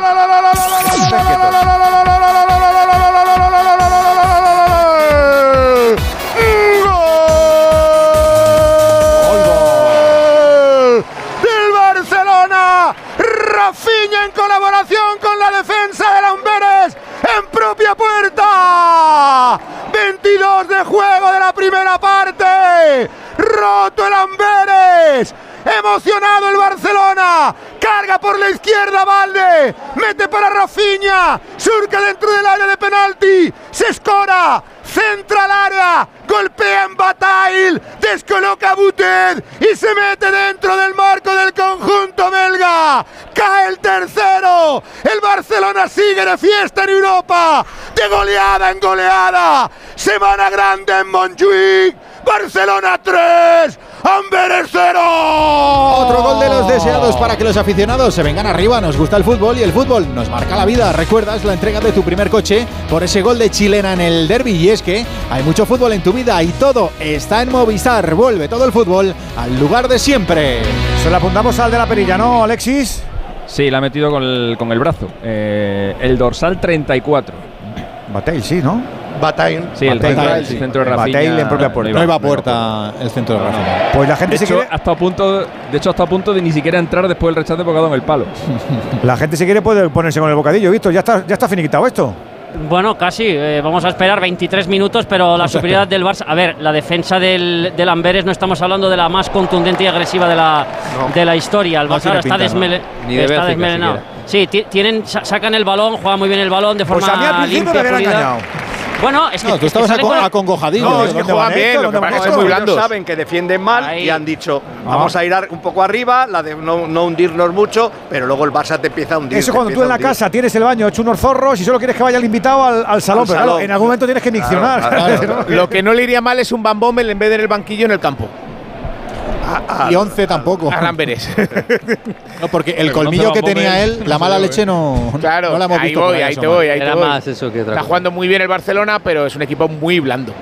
¡Gol! del Barcelona. Rafinha en colaboración con la defensa de Lamberes en propia puerta. 22 de juego de la primera parte. Roto el Amberes. Emocionado el Barcelona. Carga por la izquierda Valde. Mete para Rafinha. Surca dentro del área de penalti. Se escora. Centra al área. Golpea en Bataille. Descoloca a Butet. Y se mete dentro del marco del conjunto belga. Cae el tercero. El Barcelona sigue de fiesta en Europa. De goleada en goleada. Semana grande en Montjuic. Barcelona 3. Amberes 0. Otro gol de los deseados para que los aficionados se vengan arriba. Nos gusta el fútbol y el fútbol nos marca la vida. ¿Recuerdas la entrega de tu primer coche por ese gol de chilena en el derby? Y es que hay mucho fútbol en tu vida y todo está en Movistar. Vuelve todo el fútbol al lugar de siempre. Se la apuntamos al de la perilla, ¿no, Alexis? Sí, la ha metido con el, con el brazo. Eh, el dorsal 34. Batel, sí, ¿no? Bataille. Sí, el Bataille, centro, el centro de Bataille Rafinha. en propia puerta. No iba a puerta el centro de Rafinha. Pues la gente De se hecho, quiere, hasta a punto, de hecho, hasta a punto de ni siquiera entrar después del rechace porque ha dado en el palo. la gente si quiere puede ponerse con el bocadillo, ¿visto? Ya está, ya está finiquitado esto. Bueno, casi. eh, vamos a esperar 23 minutos, pero la superioridad del Barça. A ver, la defensa del, del Amberes no estamos hablando de la más contundente y agresiva de la, de la historia. El No Barça tiene está, ¿no? desmele- de está desmelenado. Sí, ti- tienen, sa- sacan el balón, juegan muy bien el balón de Pues forma a mí al principio me limpia, habían engañado. Bueno, es que, No, tú es que estabas acon- acongojadillo. No, es que ¿Dónde juegan bien, lo que ¿Dónde van pasa es que muy Ellos blandos. saben que defienden mal Ahí. y han dicho, vamos a ir a- un poco arriba, la de no, no hundirnos mucho, pero luego el Barça te empieza a hundir. Eso cuando tú en la casa tienes el baño hecho unos zorros y solo quieres que vaya el invitado al, al salón. Al pero claro, en algún momento tienes que miccionar. Claro, claro, Lo que no le iría mal es un Van Bommel en vez de en el banquillo en el campo. Y 11 tampoco. A Lamberes. No, porque el Pero colmillo conoce que a tenía él, no la mala leche no, Claro, no la hemos ahí visto. voy, ahí ahí te voy, ahí te voy. más eso que Está jugando muy bien el Barcelona, pero es un equipo muy blando.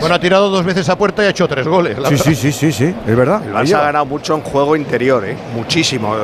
Bueno, ha tirado dos veces a puerta y ha hecho tres goles. la Sí, sí, sí, sí, sí, es verdad. El Barça ha ganado mucho en juego interior, ¿eh? muchísimo.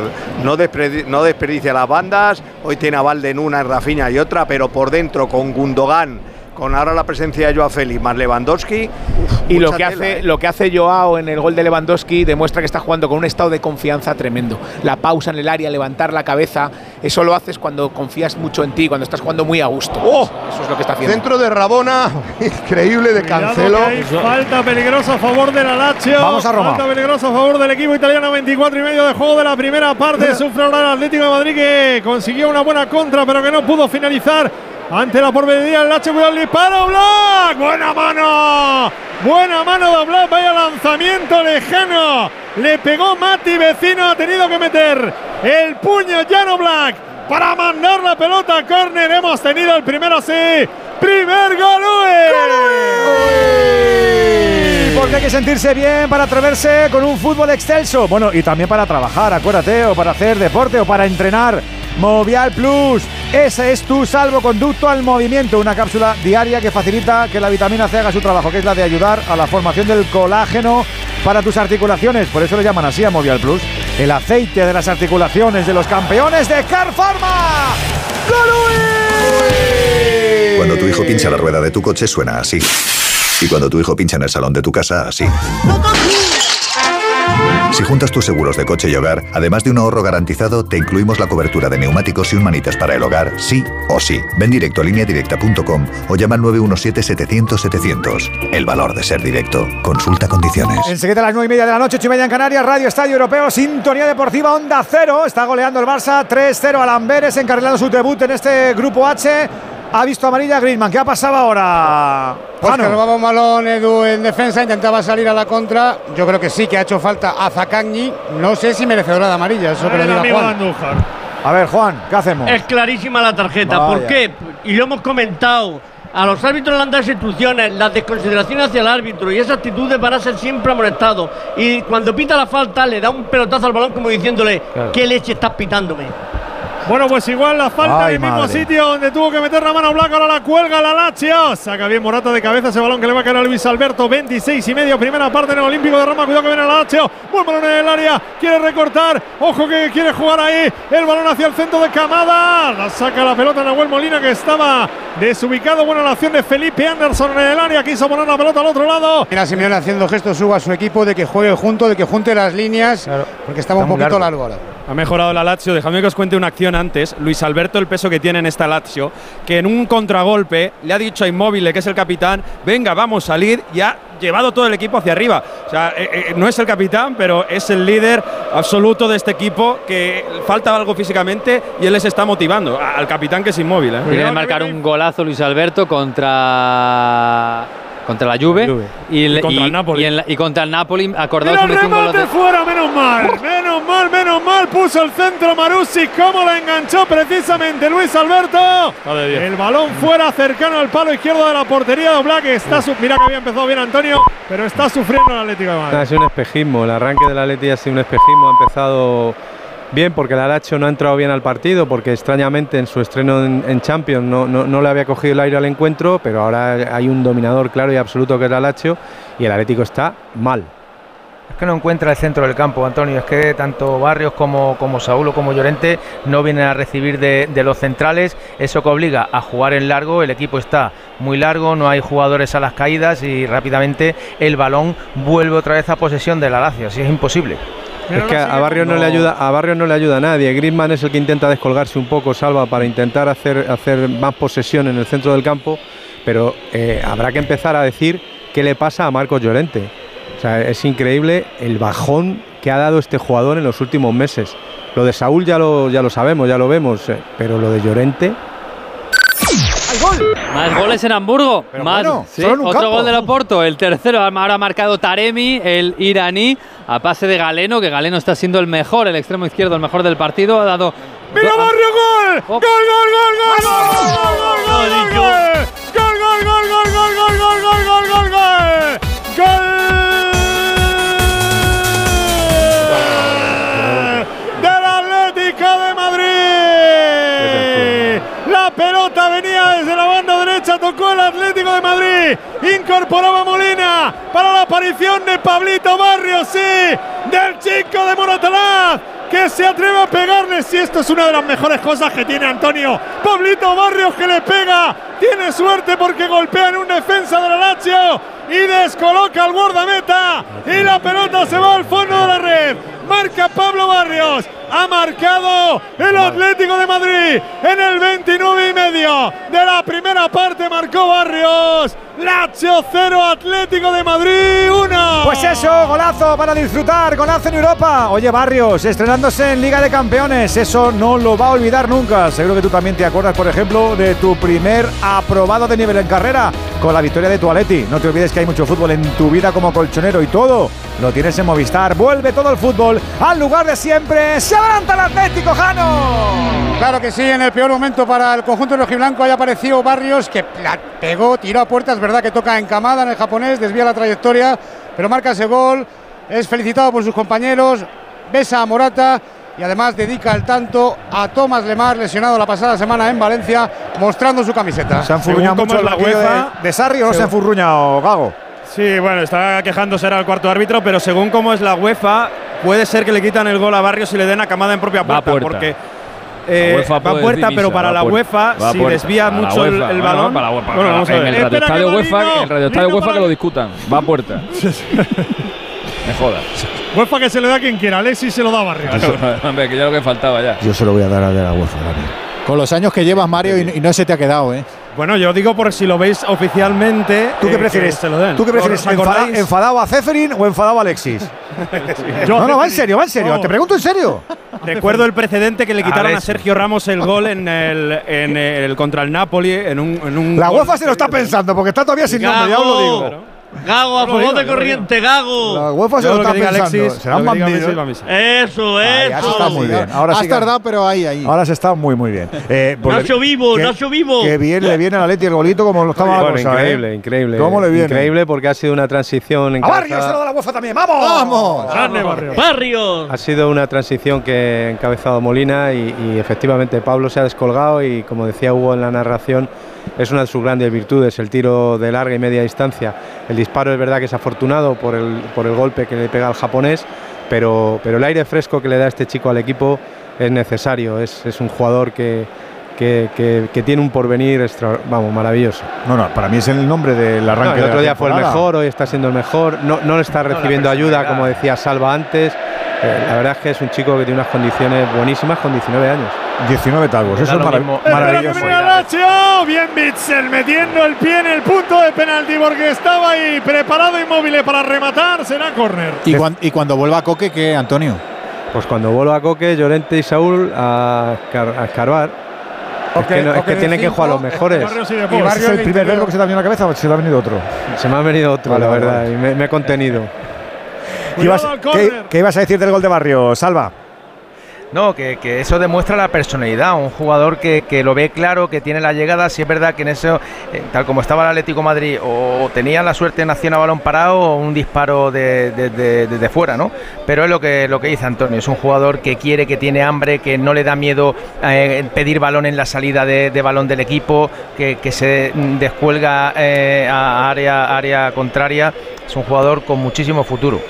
No, despre- no desperdicia las bandas. Hoy tiene a Valde en una, en Rafinha y otra, pero por dentro con Gundogan, con ahora la presencia de Joao Félix más Lewandowski. uf, Y lo mucha que, tela, hace, ¿eh? lo que hace Joao en el gol de Lewandowski demuestra que está jugando con un estado de confianza tremendo. La pausa en el área, levantar la cabeza, eso lo haces cuando confías mucho en ti, cuando estás jugando muy a gusto. ¡Oh! Eso es lo que está haciendo. Centro de Rabona, increíble de Cancelo. falta peligrosa a favor de la Lazio. Vamos a Roma. Falta peligrosa a favor del equipo italiano. 24 y medio de juego de la primera parte. Sufre ahora el Atlético de Madrid que consiguió una buena contra, pero que no pudo finalizar. Ante la porvenida del Lazio, cuidado el disparo, Black. Buena mano. Buena mano de Black. Vaya lanzamiento lejano. Le pegó Mati Vecino. Ha tenido que meter el puño Llano Black para mandar la pelota a córner. Hemos tenido el primero sí. Primer gol. Porque hay que sentirse bien para atreverse con un fútbol excelso. Bueno, y también para trabajar, acuérdate, o para hacer deporte o para entrenar. Movial Plus, ese es tu salvoconducto al movimiento, una cápsula diaria que facilita que la vitamina C haga su trabajo, que es la de ayudar a la formación del colágeno para tus articulaciones. Por eso le llaman así a Movial Plus, el aceite de las articulaciones de los campeones de Carpharma. Cuando tu hijo pincha la rueda de tu coche suena así. Y cuando tu hijo pincha en el salón de tu casa, así. Si juntas tus seguros de coche y hogar, además de un ahorro garantizado, te incluimos la cobertura de neumáticos y un manitas para el hogar, sí o sí. Ven directo a lineadirecta.com o llama al 917-700-700. El valor de ser directo. Consulta condiciones. Enseguida a las 9 y media de la noche, 8 y media en Canarias, Radio Estadio Europeo, Sintonía Deportiva Onda Cero. Está goleando el Barça 3-0 al Amberes, encarrilando su debut en este grupo H. Ha visto amarilla Griezmann. ¿Qué ha pasado ahora? Pues que robaba un balón Edu en defensa, intentaba salir a la contra. Yo creo que sí que ha hecho falta a Zakagni. No sé si merecedora de amarilla, eso que diga amigo Juan. Andújar. A ver, Juan, ¿qué hacemos? Es clarísima la tarjeta. ¿Por qué? Y lo hemos comentado. A los árbitros le han dado instrucciones, las desconsideraciones hacia el árbitro y esas actitudes van a ser siempre amonestados. Y cuando pita la falta, le da un pelotazo al balón como diciéndole, Claro. ¿qué leche estás pitándome? Bueno, pues igual la falta Ay, en el mismo madre. sitio donde tuvo que meter la mano blanca, ahora la cuelga la Lazio. Saca bien Morata de cabeza ese balón que le va a caer a Luis Alberto. 26 y medio, primera parte en el Olímpico de Roma. Cuidado que viene la Lazio. Buen balón en el área. Quiere recortar. Ojo que quiere jugar ahí. El balón hacia el centro de Camada. La saca la pelota Nahuel Molina que estaba desubicado. Buena la acción de Felipe Anderson en el área. Quiso poner la pelota al otro lado. Mira Simeone haciendo gestos suba a su equipo de que juegue junto, de que junte las líneas, porque estaba un Está poquito largo. largo ahora. Ha mejorado la Lazio. Dejadme que os cuente una acción antes. Luis Alberto, el peso que tiene en esta Lazio, que en un contragolpe le ha dicho a Immobile, que es el capitán, venga, vamos a salir y ha llevado todo el equipo hacia arriba. O sea, eh, eh, no es el capitán, pero es el líder absoluto de este equipo que falta algo físicamente y él les está motivando. A- Al capitán que es Immobile. ¿eh? Quiere marcar un golazo Luis Alberto contra contra la Juve, Y, le- contra y- el Napoli. y en la- y contra el Napoli. Acordaos, un gol remate de- fuera, menos mal, menos mal, menos mal. Puso el centro Marusi, cómo la enganchó precisamente Luis Alberto. El balón fuera, cercano al palo izquierdo de la portería de Oblak. Está su- Mira que había empezado bien Antonio, pero está sufriendo el Atlético de Madrid. Ha sido un espejismo, el arranque del Atleti ha sido un espejismo, ha empezado bien porque el Alacho no ha entrado bien al partido, porque extrañamente en su estreno en, Champions no, no- no le había cogido el aire al encuentro, pero ahora hay un dominador claro y absoluto que es el Alacho y el Atlético está mal. Es que no encuentra el centro del campo, Antonio. Es que tanto Barrios como, como Saúl o como Llorente no vienen a recibir de, los centrales. Eso que obliga a jugar en largo. El equipo está muy largo, no hay jugadores a las caídas y rápidamente el balón vuelve otra vez a posesión de la Lazio. Así es imposible. Es que a Barrios no le ayuda, a no le ayuda a nadie. Griezmann es el que intenta descolgarse un poco, salva para intentar hacer, hacer más posesión en el centro del campo, pero eh, habrá que empezar a decir qué le pasa a Marcos Llorente. O sea, es increíble el bajón que ha dado este jugador en los últimos meses. Lo de Saúl ya lo, ya lo sabemos, ya lo vemos, eh, pero lo de Llorente. Más goles en Hamburgo. Pero más, bueno, ¿sí? Otro campo. gol de Loporto. El tercero ahora ha marcado Taremi, el iraní, a pase de Galeno, que Galeno está siendo el mejor, el extremo izquierdo, el mejor del partido. Ha dado. ¡Mira, Barrio, gol, gol, gol! ¡Gol, gol, gol! gol, gol, gol tocó el Atlético de Madrid, incorporaba Molina para la aparición de Pablito Barrios, sí, del chico de Moratalaz, que se atreve a pegarle, si esto es una de las mejores cosas que tiene Antonio. Pablito Barrios que le pega, tiene suerte porque golpea en un defensa de la Lazio y descoloca al guardameta y la pelota se va al fondo de la red. Marca Pablo Barrios. Ha marcado el Atlético de Madrid en el 29 y medio de la primera parte. Marcó Barrios. Lazio 0, Atlético de Madrid 1. Pues eso, golazo para disfrutar, golazo en Europa. Oye, Barrios, estrenándose en Liga de Campeones, eso no lo va a olvidar nunca. Seguro que tú también te acuerdas, por ejemplo, de tu primer aprobado de nivel en carrera con la victoria de tu Atleti. No te olvides que hay mucho fútbol en tu vida como colchonero y todo lo tienes en Movistar. Vuelve todo el fútbol al lugar de siempre. ¡Se adelanta el Atlético, Jano! Claro que sí, en el peor momento para el conjunto rojiblanco haya aparecido Barrios, que la pegó, tiró a puerta, es verdad que toca en camada en el japonés, desvía la trayectoria, pero marca ese gol, es felicitado por sus compañeros, besa a Morata y además dedica el tanto a Tomás Lemar, lesionado la pasada semana en Valencia, mostrando su camiseta. ¿Se han furruñado mucho banquillo de, de Sarri o no se han furruñado, Gago? Sí, bueno, está quejándose ahora el cuarto árbitro, pero según cómo es la UEFA, puede ser que le quitan el gol a Barrios y le den a Camada en propia Va a puerta, puerta. porque eh, La UEFA va a puerta, divisa, pero para a la. UEFA, Va a si desvía Para mucho el, UEFA. el No, balón. no, para la UEFA, bueno, vamos a ver. el Radio Estadio UEFA, Lino, en el Radio Estadio UEFA para- que lo discutan. Va a puerta. Me jodas. UEFA que se le da a quien quiera. Alexis se lo da a Barrios. Hombre, que ya lo que faltaba ya. Yo se lo voy a dar al de la UEFA. Con los años que llevas, Mario, y, y no se te ha quedado, ¿eh? Bueno, yo digo por si lo veis oficialmente. ¿Tú qué eh, prefieres? que se lo den. ¿Tú qué prefieres? ¿Enfadado a Zeferin o enfadado a Alexis? No, no, va en serio, va en serio. No. Te pregunto en serio. Recuerdo el precedente que le quitaron a. Sergio Ramos el gol en el, en el contra el Napoli en un, en un La UEFA se lo está pensando porque está todavía sin nombre, ya os lo digo. Gago, a favor de corriente, Gago. La UEFA se lo lo está pensando. Alexis, Será un lo que diga bandido. Messi, va a misa. Eso, Ahí, eso. está muy bien. Ahora Has sí tardado, pero ahí, ahí. Ahora se está muy, muy bien. Eh, pues Nacho vivo, que- Nacho vivo. Que bien le viene al Atleti el golito como lo estaba la Bueno, cosa, increíble, ¿eh? increíble. ¿Cómo le viene? Increíble porque ha sido una transición A Barrios se lo da la UEFA también. ¡Vamos! ¡Vamos! Grande Barrios. Barrios. Ha sido una transición que ha encabezado Molina y, y efectivamente Pablo se ha descolgado y como decía Hugo en la narración, es una de sus grandes virtudes, el tiro de larga y media distancia. El disparo es verdad que es afortunado por el, por el golpe que le pega al japonés, pero, pero el aire fresco que le da este chico al equipo es necesario, es, es un jugador que, que, que- que tiene un porvenir extra, vamos, maravilloso. No, no, para mí es el nombre del arranque. No, el de la otro día fue el mejor, hoy está siendo el mejor. No, no le está recibiendo ayuda, como decía Salva antes. Eh, la verdad es que es un chico que tiene unas condiciones buenísimas con 19 años. 19 talgos, eso es marav- mismo. Maravilloso. Bien Bitzel metiendo el pie en el punto de penalti porque estaba ahí preparado inmóvil para rematar. Será córner. Y, cuan- y cuando vuelva Coque, ¿qué, Antonio? Pues cuando vuelva a Coque, Llorente y Saúl a, escar- a escarbar. Es que, no- es que tienen que jugar los mejores. Y de ¿Y Paul. Barrios es el primer verbo que se te ha venido a la cabeza o se te ha venido otro? Se me ha venido otro, Vale, la verdad, vale. y me, me he contenido. ¿Qué ibas, al qué- córner. qué ibas a decir del gol de Barrio, Salva? No, que, que eso demuestra la personalidad, un jugador que, que lo ve claro, que tiene la llegada, si es verdad que en eso, eh, tal como estaba el Atlético de Madrid, o tenía la suerte de nación a balón parado o un disparo de- de- de- desde fuera, ¿no? Pero es lo que, lo que dice Antonio, es un jugador que quiere, que tiene hambre, que no le da miedo eh, pedir balón en la salida de, de balón del equipo, que, que se descuelga eh, a área, área contraria, es un jugador con muchísimo futuro.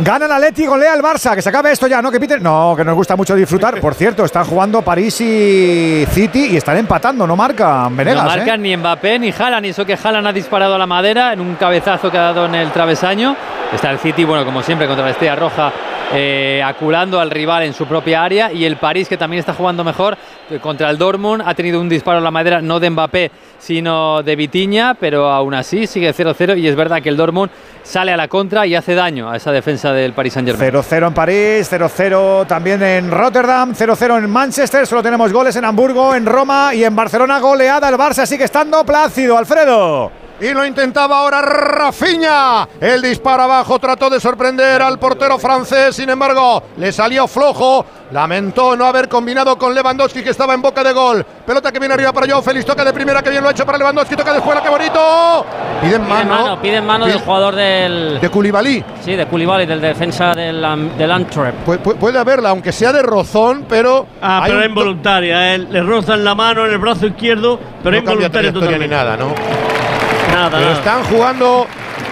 Gana el Atleti, golea el Barça, que se acabe esto ya, ¿no? Que Peter, no, que nos gusta mucho disfrutar. Por cierto, están jugando París y City y están empatando, no marcan Venegas, no ¿eh? marcan ni Mbappé ni Haaland, y eso que Haaland ha disparado a la madera en un cabezazo que ha dado en el travesaño. Está el City, bueno, como siempre, contra la Estrella Roja, eh, aculando al rival en su propia área. Y el París, que también está jugando mejor, eh, contra el Dortmund, ha tenido un disparo a la madera, no de Mbappé, sino de Vitiña, pero aún así sigue 0-0. Y es verdad que el Dortmund sale a la contra y hace daño a esa defensa del Paris Saint-Germain. 0-0 en París, 0-0 también en Rotterdam, 0-0 en Manchester, solo tenemos goles en Hamburgo, en Roma y en Barcelona goleada. El Barça sigue estando plácido, Alfredo. Y lo intentaba ahora Rafinha. El disparo abajo trató de sorprender al portero francés. Sin embargo, le salió flojo. Lamentó no haber combinado con Lewandowski, que estaba en boca de gol. Pelota que viene arriba para Joao Félix. Toca de primera, que bien lo ha hecho para Lewandowski. Toca de juega, qué bonito. Piden Pide mano. mano, pide mano del jugador del. De Koulibaly. Sí, de Koulibaly, del defensa del, del Antwerp. Pu- pu- puede haberla, aunque sea de rozón, pero. Ah, pero es involuntaria. eh, Le rozan la mano en el brazo izquierdo, pero es No cambia involuntaria trayectoria ni totalmente. nada, ¿no? Nada, Pero están jugando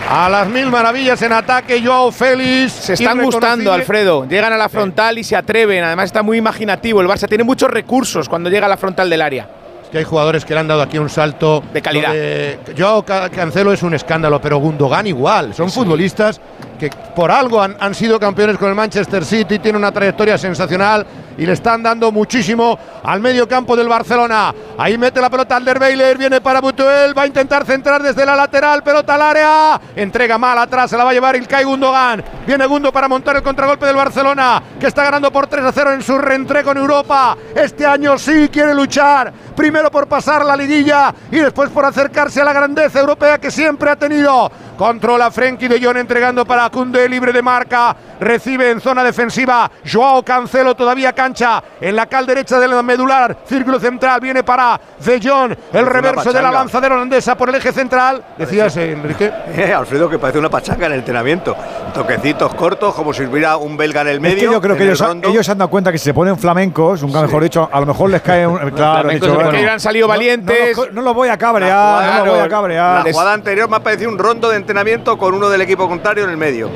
a las mil maravillas en ataque. Joao Félix. Se están gustando, Alfredo. Llegan a la frontal y se atreven. Además está muy imaginativo. El Barça tiene muchos recursos cuando llega a la frontal del área. Es que hay jugadores que le han dado aquí un salto De calidad. Joao Ca- Cancelo es un escándalo, pero Gundogan igual. Son futbolistas que por algo han, sido campeones con el Manchester City, tienen una trayectoria sensacional y le están dando muchísimo al medio campo del Barcelona. Ahí mete la pelota Alderweiler, viene para Butuel, va a intentar centrar desde la lateral, pelota al área, entrega mal atrás, se la va a llevar Ilkay Gundogan. Viene Gundo para montar el contragolpe del Barcelona, que está ganando por 3 a 0 en su reentrego en Europa. Este año sí quiere luchar, primero por pasar la liguilla y después por acercarse a la grandeza europea que siempre ha tenido. Controla Frenkie de Jong entregando para Kunde libre de marca. Recibe en zona defensiva Joao Cancelo todavía cancha en la cal derecha del medular. Círculo central viene para De Jong. El reverso de la lanzadera holandesa por el eje central. Decías, eh, Enrique. Eh, Alfredo, que parece una pachanga en el entrenamiento. Toquecitos cortos, como si hubiera un belga en el medio. Es que yo creo que el ellos, se han dado cuenta que si se ponen flamencos, nunca mejor dicho, a lo mejor les cae un. Claro, dicho, bueno, han salido no- valientes. No, los- no los voy a cabrear, no los voy a cabrear. La jugada anterior me ha parecido un rondo de entrenamiento con uno del equipo contrario en el medio.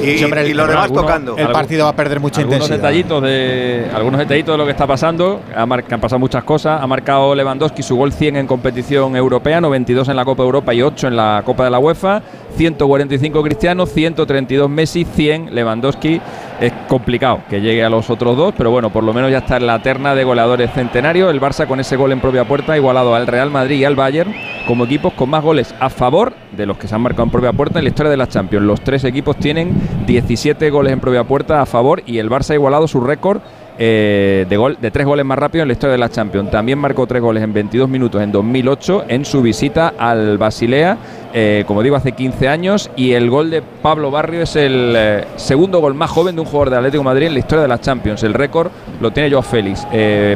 Y, Sí, hombre, el- y los demás algunos- tocando. El partido va a perder mucha algunos intensidad. detallitos de algunos detallitos de lo que está pasando ha mar- que han pasado muchas cosas ha marcado Lewandowski su gol 100 en competición europea 92 en la Copa Europa y 8 en la Copa de la UEFA 145 Cristiano 132 Messi 100 Lewandowski es complicado que llegue a los otros dos pero bueno por lo menos ya está en la terna de goleadores centenarios el Barça con ese gol en propia puerta ha igualado al Real Madrid y al Bayern como equipos con más goles a favor de los que se han marcado en propia puerta en la historia de la Champions. Los tres equipos tienen 17 goles en propia puerta a favor y el Barça ha igualado su récord eh, de, gol, de tres goles más rápido en la historia de la Champions. También marcó tres goles en 22 minutos en 2008 en su visita al Basilea, eh, como digo, hace 15 años. Y el gol de Pablo Barrio es el eh, segundo gol más joven de un jugador de Atlético Madrid en la historia de la Champions. El récord lo tiene Joao Félix.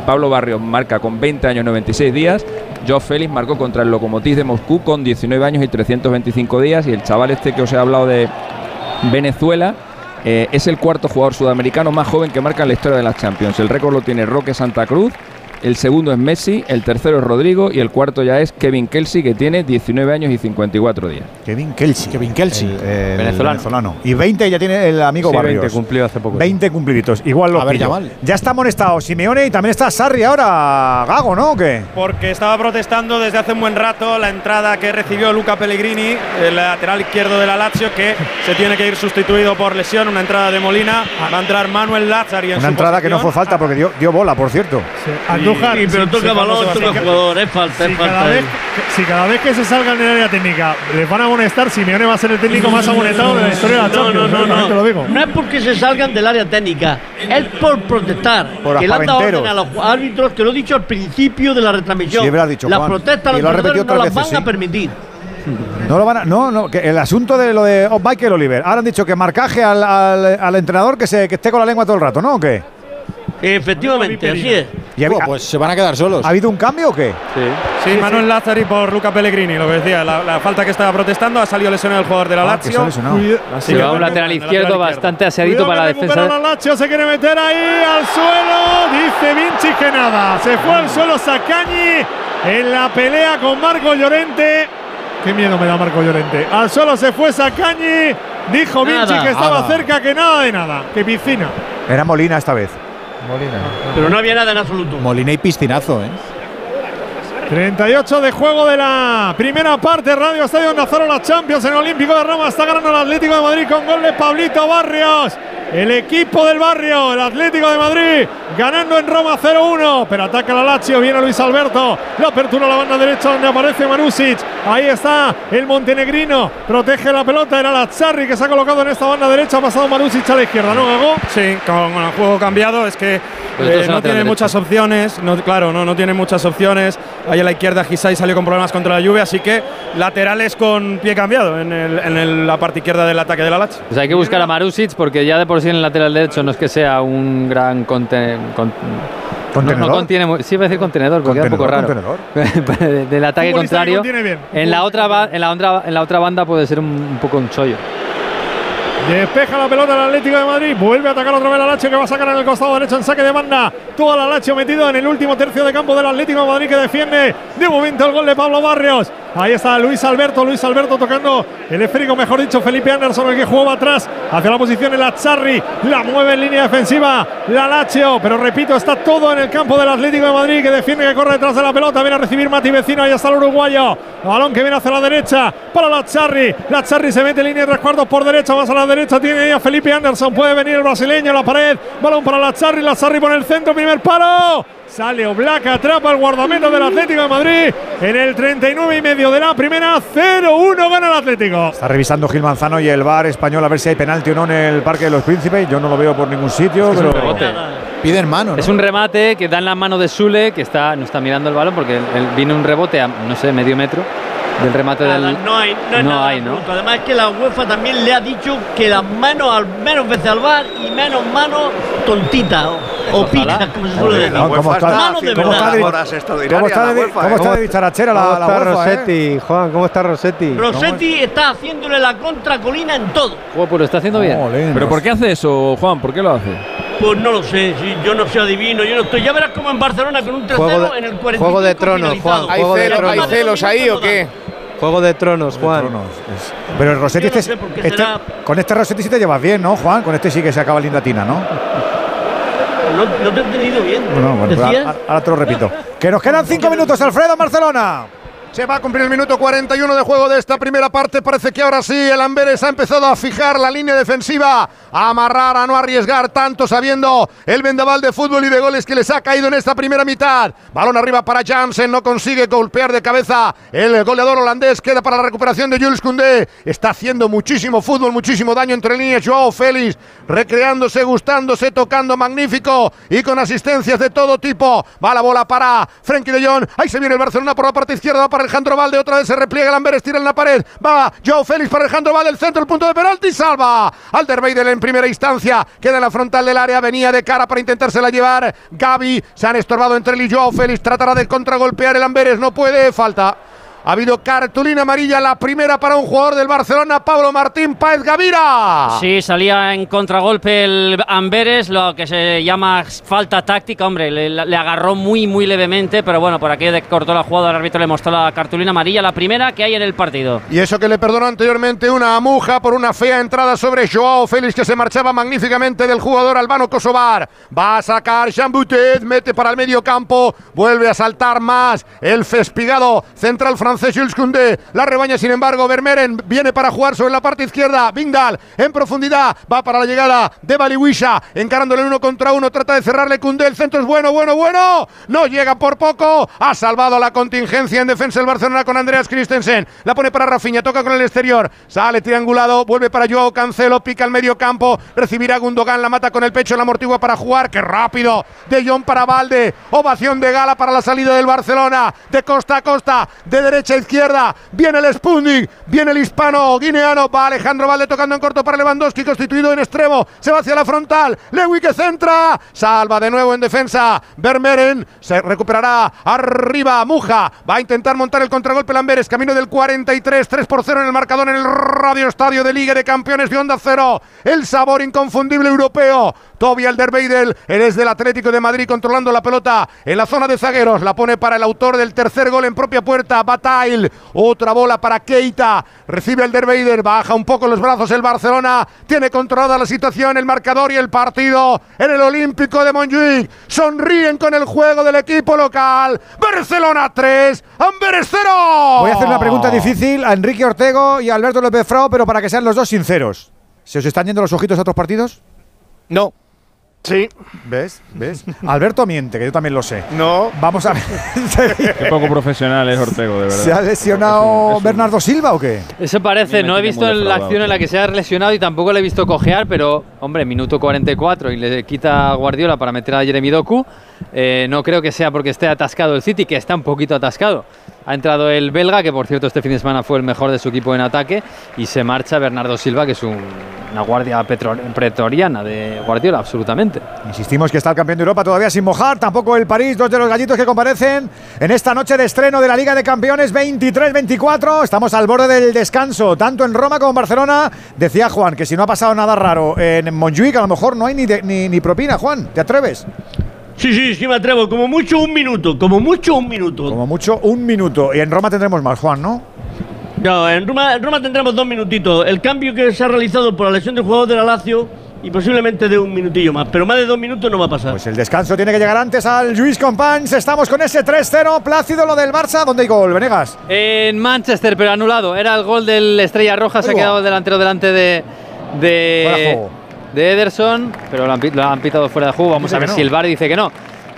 Pablo Barrio marca con 20 años y 96 días. Joao Félix marcó contra el Lokomotiv de Moscú con 19 años y 325 días. Y el chaval este que os he hablado de Venezuela. Eh, es el cuarto jugador sudamericano más joven que marca en la historia de las Champions. El récord lo tiene Roque Santa Cruz, el segundo es Messi, el tercero es Rodrigo y el cuarto ya es Kevin Kelsey que tiene 19 años y 54 días. Kevin Kelsey. Kevin Kelsey. El, el Venezolano. venezolano. Y 20 ya tiene el amigo Sí, Barrios. 20 cumplió hace poco. 20 cumpliditos. Igual lo A ver. Ya está amonestado Simeone y también está Sarri ahora. Gago, ¿no? ¿O qué? Porque estaba protestando desde hace un buen rato la entrada que recibió Luca Pellegrini, el lateral izquierdo de la Lazio, que se tiene que ir sustituido por lesión. Una entrada de Molina. Va a entrar Manuel Lazzari en Una su entrada que no fue falta porque dio, dio bola, por cierto. Andújar, Sí, pero toca balón, toca jugador, es falta, si es cada, falta. vez, si cada vez que se salgan del área técnica les van a amonestar, Simeone va a ser el técnico más amonestado de la historia de la No, Champions. no, no, ¿eh? Te lo digo. no. No es porque se salgan del área técnica, es por protestar. Por que le han dado orden a los árbitros, que lo he dicho al principio de la retransmisión. Sí, es verdad, ha dicho Las Juan. protestas Y los entrenadores no las van a permitir. No lo van a, no, no, que el asunto de lo de Michael Oliver. Ahora han dicho que marcaje al, al- al entrenador que se que esté con la lengua todo el rato, ¿no? ¿O qué? Efectivamente, así es. ¿Y ha, pues se van a quedar solos. ¿ha habido un cambio o qué? Sí, Manuel Lazzari por Luca Pellegrini, lo que decía, la, la falta que estaba protestando, ha salido lesionado el jugador de la Ah, que se ha Lazio. Así Se va un lateral izquierdo bastante aseadito para la defensa. la Lazio, se quiere meter ahí al suelo. Dice Vinci que nada. Se fue al suelo Sacañi en la pelea con Marco Llorente. Qué miedo me da Marco Llorente. Al suelo se fue Sacañi. Dijo Nada, Vinci que estaba nada. cerca, que nada de nada. Que piscina. Era Molina esta vez. Pero no había nada en absoluto. Molina y piscinazo, ¿eh? 38 de juego de la primera parte. Radio Estadio Nazaro, la Champions en el Olímpico de Roma. Está ganando el Atlético de Madrid con gol de Pablito Barrios. El equipo del barrio, el Atlético de Madrid, ganando en Roma 0-1. Pero ataca la Lazio, viene Luis Alberto. La apertura a la banda derecha donde aparece Marusic. Ahí está el montenegrino. Protege la pelota. Era Lazzarri que se ha colocado en esta banda derecha. Ha pasado Marusic a la izquierda, ¿no, Gago? Sí, con el juego cambiado es que eh, no tiene muchas opciones, no, claro, no, no tiene muchas opciones. Ahí a la izquierda Gisai salió con problemas contra la lluvia, así que laterales con pie cambiado en, el- en el- la parte izquierda del ataque de la Lazio. Pues hay que buscar a Marusic porque ya de por sí en el lateral derecho no es que sea un gran conte- con- ¿Contenedor? No, no contiene, sí, iba a decir contenedor, porque queda un poco raro. Contenedor, Del ataque contrario. En la, otra en, la otra, en la otra banda puede ser un, un poco un chollo. Despeja la pelota el Atlético de Madrid. Vuelve a atacar otra vez la Lazio que va a sacar en el costado derecho en saque de banda. Toda la Lazio metido en el último tercio de campo del Atlético de Madrid que defiende de momento el gol de Pablo Barrios. Ahí está Luis Alberto. Luis Alberto tocando el esférico, mejor dicho, Felipe Anderson, el que jugaba atrás hacia la posición el Azzarri. La mueve en línea defensiva la Lazio. Pero repito, está todo en el campo del Atlético de Madrid que defiende, que corre detrás de la pelota. Viene a recibir Mati Vecino. Ahí está el uruguayo. Balón que viene hacia la derecha para Lazzarri. Lazzarri se mete en línea de tres cuartos por derecha. Más a la derecha tiene ahí a Felipe Anderson. Puede venir el brasileño a la pared. Balón para Lazzarri. Lazzarri por el centro. Primer paro. Sale Oblak, atrapa el guardameta del Atlético de Madrid en el 39 y medio de la primera. 0-1 gana el Atlético. Está revisando Gil Manzano y el bar español a ver si hay penalti o no en el Parque de los Príncipes. Yo no lo veo por ningún sitio. Es pero. Piden mano, ¿no? Es un remate que da en la mano de Sule, que está, no está mirando el balón porque él- él viene un rebote a, no sé, medio metro del remate Nada, del. no hay, no hay no nada hay, ¿no? Además es que la UEFA también le ha dicho que las manos al menos veces al bar y menos manos tontitas o, o pijas, como se suele decir. no, ¿Cómo está, Manos de cómo está verdad. de- Horas extraordinarias, ¿Cómo está la de, UEFA, cómo ¿eh? está de dicharachera la, ¿Cómo la está UEFA, eh? Rossetti, Juan? ¿Cómo está Rossetti? Rossetti está haciéndole la contra Colina en todo. Joder, pues lo está haciendo bien. ¿Pero por qué hace eso, Juan? ¿Por qué lo hace? Pues no lo sé, si yo no soy adivino, yo no estoy. Ya verás como en Barcelona con un 3-0 Juego de- en el 45 juego de tronos. Juan, juego de ¿Hay, tronos. ¿Hay celos ahí o qué? Juego de Tronos, Juan. Pero el Rossetti, no este- este- con este Rossetti sí te llevas bien, ¿no, Juan? Con este sí que se acaba linda tina, ¿no? No, no te he entendido bien. Bueno, ahora, ahora te lo repito. Que nos quedan cinco minutos, Alfredo, en Barcelona. Se va a cumplir el minuto 41 de juego de esta primera parte. Parece que ahora sí el Amberes ha empezado a fijar la línea defensiva, amarrar, a no arriesgar tanto, sabiendo el vendaval de fútbol y de goles que les ha caído en esta primera mitad. Balón arriba para Jansen, no consigue golpear de cabeza el goleador holandés. Queda para la recuperación de Jules Koundé. Está haciendo muchísimo fútbol, muchísimo daño entre líneas. Joao Félix recreándose, gustándose, tocando magnífico y con asistencias de todo tipo. Va la bola para Frenkie de Jong. Ahí se viene el Barcelona por la parte izquierda, va para Alejandro Valde. Otra vez se repliega el Amberes, tira en la pared. Va Joao Félix para Alejandro Valde, el centro, el punto de penalti. Salva Alderweireld en primera instancia. Queda en la frontal del área, venía de cara para intentársela llevar. Gaby se han estorbado entre él y Joao Félix. Tratará de contragolpear el Amberes, no puede, falta. Ha habido cartulina amarilla, la primera para un jugador del Barcelona, Pablo Martín Páez Gavira. Sí, salía en contragolpe el Amberes, lo que se llama falta táctica. Hombre, le, le agarró muy, muy levemente, pero bueno, por que cortó la jugada, el árbitro le mostró la cartulina amarilla, la primera que hay en el partido. Y eso que le perdonó anteriormente una amuja por una fea entrada sobre Joao Félix que se marchaba magníficamente del jugador albano Kosovar. Va a sacar Jean Boutet, mete para el medio campo, vuelve a saltar más el fespigado central francés Jules Koundé. La rebaña sin embargo Vermeeren viene para jugar sobre la parte izquierda. Vindal en profundidad va para la llegada de Baliwisha encarándole uno contra uno. Trata de cerrarle Koundé. El centro es bueno, bueno, bueno. No llega por poco. Ha salvado la contingencia en defensa el Barcelona con Andreas Christensen. La pone para Rafinha, toca con el exterior. Sale triangulado, vuelve para Joao Cancelo, pica al medio campo. Recibirá Gundogan, la mata con el pecho, la amortigua para jugar. ¡Qué rápido! De Jong para Valde. Ovación de gala para la salida del Barcelona. De costa a costa, de derecha a izquierda. Viene el Sputnik, viene el hispano guineano. Va Alejandro Valde tocando en corto para Lewandowski, constituido en extremo. Se va hacia la frontal. Lewy que centra. Salva de nuevo en defensa. Vermeeren se recuperará arriba. Muja va a intentar montar el contragolpe Lamberes. Camino del 43, 3 por 0 en el marcador en el Radio Estadio de Liga de Campeones de Onda Cero. El sabor inconfundible europeo. Toby Alderweireld, eres del Atlético de Madrid controlando la pelota en la zona de zagueros. La pone para el autor del tercer gol en propia puerta, Otra bola para Keita. Recibe Alderweireld, baja un poco los brazos el Barcelona. Tiene controlada la situación, el marcador y el partido en el Olímpico de Montjuic. Sonríen con el juego del equipo local. Barcelona 3, Amberes 0. Voy a hacer una pregunta difícil a Enrique Ortego y a Alberto López Frao, pero para que sean los dos sinceros. ¿Se os están yendo los ojitos a otros partidos? No. Sí. ¿Ves? ¿Ves? Alberto miente, que yo también lo sé. No. Vamos a ver. Qué poco profesional es Ortego, de verdad. ¿Se ha lesionado Bernardo Silva o qué? Eso parece, no he visto la acción en la que se ha lesionado y tampoco le he visto cojear, pero hombre, minuto 44 y le quita a Guardiola para meter a Jeremy Doku. Eh, no creo que sea porque esté atascado el City, que está un poquito atascado. Ha entrado el belga, que por cierto este fin de semana fue el mejor de su equipo en ataque, y se marcha Bernardo Silva, que es un- una guardia pretoriana de Guardiola, absolutamente. Insistimos que está el campeón de Europa todavía sin mojar, tampoco el París, dos de los gallitos que comparecen en esta noche de estreno de la Liga de Campeones 23-24. Estamos al borde del descanso, tanto en Roma como en Barcelona. Decía Juan que si no ha pasado nada raro en Montjuic, a lo mejor no hay ni, ni propina. Juan, ¿te atreves? Sí, sí, sí me atrevo. Como mucho un minuto. Como mucho un minuto. Como mucho un minuto. Y en Roma tendremos más, Juan, ¿no? No, en Roma, en Roma tendremos dos minutitos. El cambio que se ha realizado por la lesión del jugador de la Lazio y posiblemente de un minutillo más. Pero más de dos minutos no va a pasar. Pues el descanso tiene que llegar antes al Luis Companys. Estamos con ese 3-0. Plácido lo del Barça. ¿Dónde hay gol, Venegas? En Manchester, pero anulado. Era el gol del Estrella Roja, se ha quedado el delantero delante de. De de, Ederson, pero lo han, lo han pitado fuera de juego. Vamos Dice a ver no. si el VAR dice que no.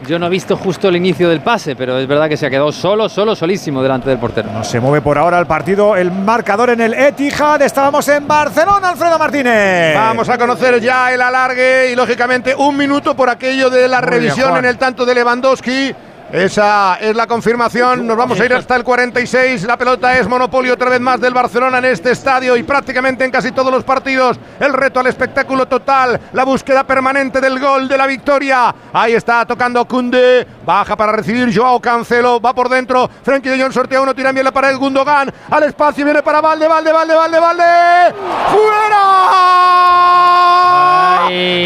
Yo no he visto justo el inicio del pase, pero es verdad que se ha quedado solo, solo, solísimo delante del portero. No se mueve por ahora el partido, el marcador en el Etihad. Estábamos en Barcelona, Alfredo Martínez. Vamos a conocer ya el alargue y lógicamente un minuto por aquello de la Muy revisión en el tanto de Lewandowski. Esa es la confirmación. Nos vamos a ir hasta el 46. La pelota es monopolio otra vez más del Barcelona en este estadio y prácticamente en casi todos los partidos. El reto al espectáculo total. La búsqueda permanente del gol de la victoria. Ahí está tocando Kunde. Baja para recibir Joao Cancelo. Va por dentro. Frenkie de Jong sortea uno. Tira bien la pared. Gundogan. Al espacio. Viene para Valde. Valde, Valde, Valde, Valde. ¡Fuera!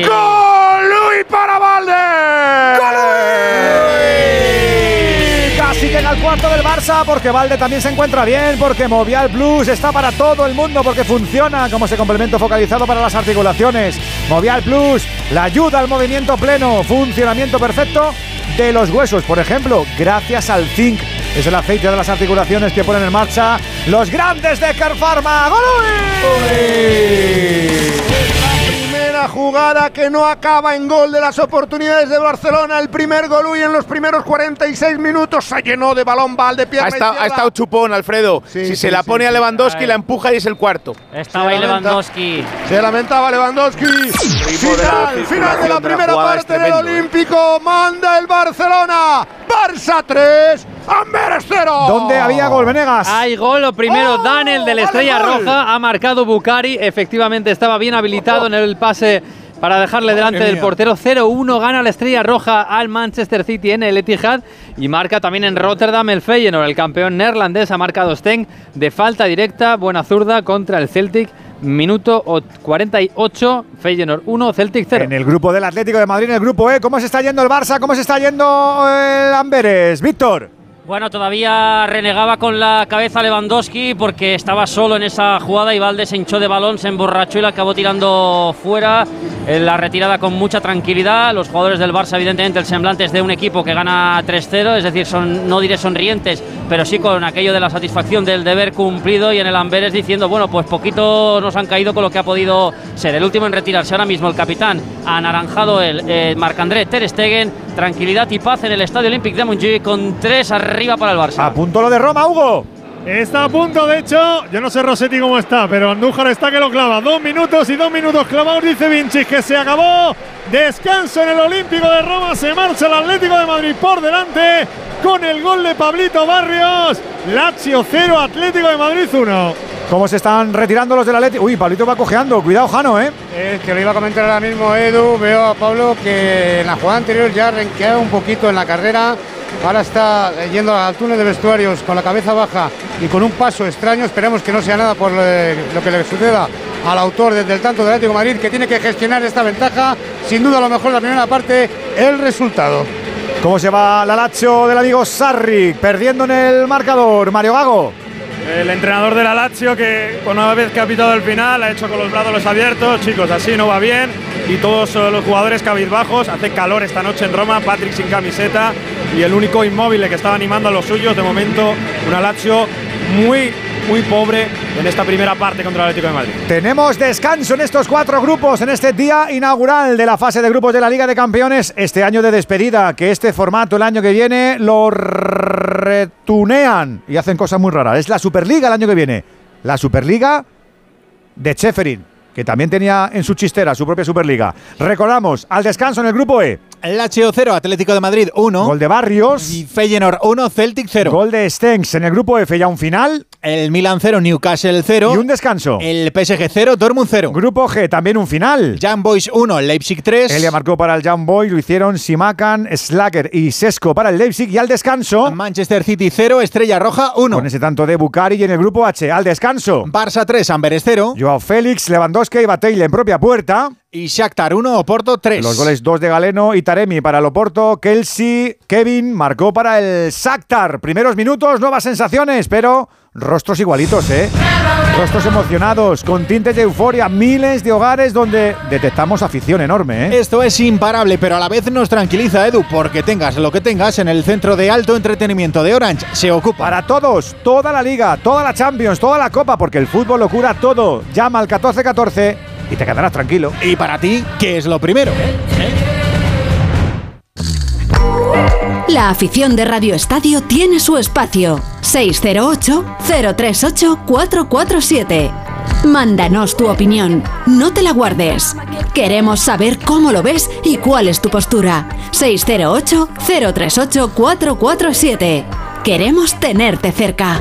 ¡Gol! ¡Luis para Valde! Al cuarto del Barça porque Valde también se encuentra bien, porque Movial Plus está para todo el mundo, porque funciona como ese complemento focalizado para las articulaciones. Movial Plus, la ayuda al movimiento pleno, funcionamiento perfecto de los huesos, por ejemplo, gracias al zinc. Es el aceite de las articulaciones que ponen en marcha los grandes de Carpharma. Jugada que no acaba en gol de las oportunidades de Barcelona. El primer gol y en los primeros 46 minutos se llenó de balón de pierna ha, estado, ha estado chupón, Alfredo. si se la pone a Lewandowski, la empuja y es el cuarto. Estaba ahí Lewandowski. Se lamentaba Lewandowski. Final, final de la primera parte del Olímpico. Manda el Barcelona. Barça 3. Amberes 0. ¿Dónde había gol, Venegas? Hay gol, lo primero, Daniel de la Estrella Roja. Ha marcado Bucari. Efectivamente, estaba bien habilitado en el pase para dejarle delante del portero. 0-1 gana la Estrella Roja al Manchester City en el Etihad y marca también en Rotterdam el Feyenoord. El campeón neerlandés ha marcado Sten de falta directa, buena zurda contra el Celtic. Minuto 48, Feyenoord 1, Celtic 0. En el grupo del Atlético de Madrid, en el grupo E, ¿cómo se está yendo el Barça? ¿Cómo se está yendo el Amberes? Víctor. Bueno, todavía renegaba con la cabeza Lewandowski porque estaba solo en esa jugada y Valde se hinchó de balón, se emborrachó y la acabó tirando fuera. La retirada con mucha tranquilidad. Los jugadores del Barça, evidentemente, el semblante es de un equipo que gana 3-0, es decir, son, no diré sonrientes, pero sí con aquello de la satisfacción del deber cumplido y en el Amberes diciendo, bueno, pues poquito nos han caído con lo que ha podido ser. El último en retirarse ahora mismo, el capitán, anaranjado el eh, Marc-André Ter Stegen. Tranquilidad y paz en el Estadio Olímpic de Montjuic con tres arriba para el Barça. A punto lo de Roma, Hugo. Está a punto, de hecho, yo no sé Rossetti cómo está, pero Andújar está que lo clava. Dos minutos y dos minutos clavados, dice Vinci, que se acabó. Descanso en el Olímpico de Roma, se marcha el Atlético de Madrid por delante con el gol de Pablito Barrios. Lazio 0, Atlético de Madrid 1. ¿Cómo se están retirando los del Atlético? Uy, Pablito va cojeando. Cuidado, Jano, ¿eh? Es que lo iba a comentar ahora mismo Edu. Veo a Pablo que en la jugada anterior ya renqueaba un poquito en la carrera. Ahora está yendo al túnel de vestuarios con la cabeza baja y con un paso extraño. Esperemos que no sea nada por lo que le suceda al autor desde el tanto del Atlético de Madrid, que tiene que gestionar esta ventaja. Sin duda, a lo mejor la primera parte, el resultado. ¿Cómo se va la Lazio del amigo Sarri? Perdiendo en el marcador. Mario Gago. El entrenador de la Lazio que una vez que ha pitado el final ha hecho con los brazos abiertos, chicos, así no va bien. Y todos los jugadores cabizbajos, hace calor esta noche en Roma, Patrick sin camiseta. Y el único inmóvil que estaba animando a los suyos, de momento una Lazio muy muy pobre en esta primera parte contra el Atlético de Madrid. Tenemos descanso en estos cuatro grupos en este día inaugural de la fase de grupos de la Liga de Campeones, este año de despedida, que este formato el año que viene lo retunean y hacen cosas muy raras. Es la Superliga el año que viene. La Superliga de Cheferin que también tenía en su chistera su propia Superliga. Recordamos, al descanso en el grupo E. Lazio 0, Atlético de Madrid 1. Gol de Barrios. Y Feyenoord 1, Celtic 0. Gol de Stengs en el grupo F, ya un final. El Milan 0, Newcastle 0. Y un descanso. El PSG 0, Dortmund 0. Grupo G, también un final. Jan Boys 1, Leipzig 3. Elia marcó para el Jan Boys, lo hicieron Simakan, Slacker y Sesco para el Leipzig. Y al descanso. Manchester City 0, Estrella Roja 1. Con ese tanto de Bucari y en el grupo H. Al descanso. Barça 3, Amberes 0. Joao Félix, Lewandowski y Bataille en propia puerta. Y Shakhtar 1, Oporto 3. Los goles 2 de Galeno y Taremi para el Oporto. Kelsey, Kevin marcó para el Shakhtar. Primeros minutos, nuevas sensaciones, pero rostros igualitos, ¿eh? Rostros emocionados, con tintes de euforia, miles de hogares donde detectamos afición enorme, ¿eh? Esto es imparable, pero a la vez nos tranquiliza, Edu, porque tengas lo que tengas en el centro de alto entretenimiento de Orange, se ocupa. Para todos, toda la liga, toda la Champions, toda la Copa, porque el fútbol lo cura todo. Llama al 1414 y te quedarás tranquilo. Y para ti, ¿qué es lo primero? La afición de Radio Estadio tiene su espacio. 608-038-447. Mándanos tu opinión, no te la guardes. Queremos saber cómo lo ves y cuál es tu postura. 608-038-447. Queremos tenerte cerca.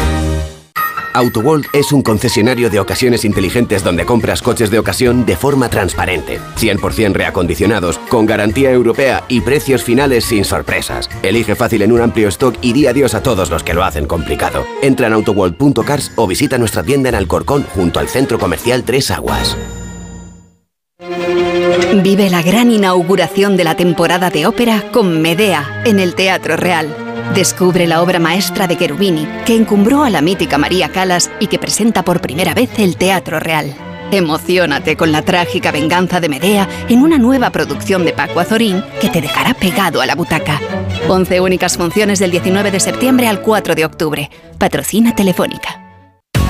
AutoWorld es un concesionario de ocasiones inteligentes donde compras coches de ocasión de forma transparente, 100% reacondicionados, con garantía europea y precios finales sin sorpresas. Elige fácil en un amplio stock y di adiós a todos los que lo hacen complicado. Entra en autoworld.cars o visita nuestra tienda en Alcorcón junto al centro comercial Tres Aguas. Vive la gran inauguración de la temporada de ópera con Medea en el Teatro Real. Descubre la obra maestra de Cherubini, que encumbró a la mítica María Calas y que presenta por primera vez el Teatro Real. Emocionate con la trágica venganza de Medea en una nueva producción de Paco Azorín que te dejará pegado a la butaca. 11 únicas funciones del 19 de septiembre al 4 de octubre. Patrocina Telefónica.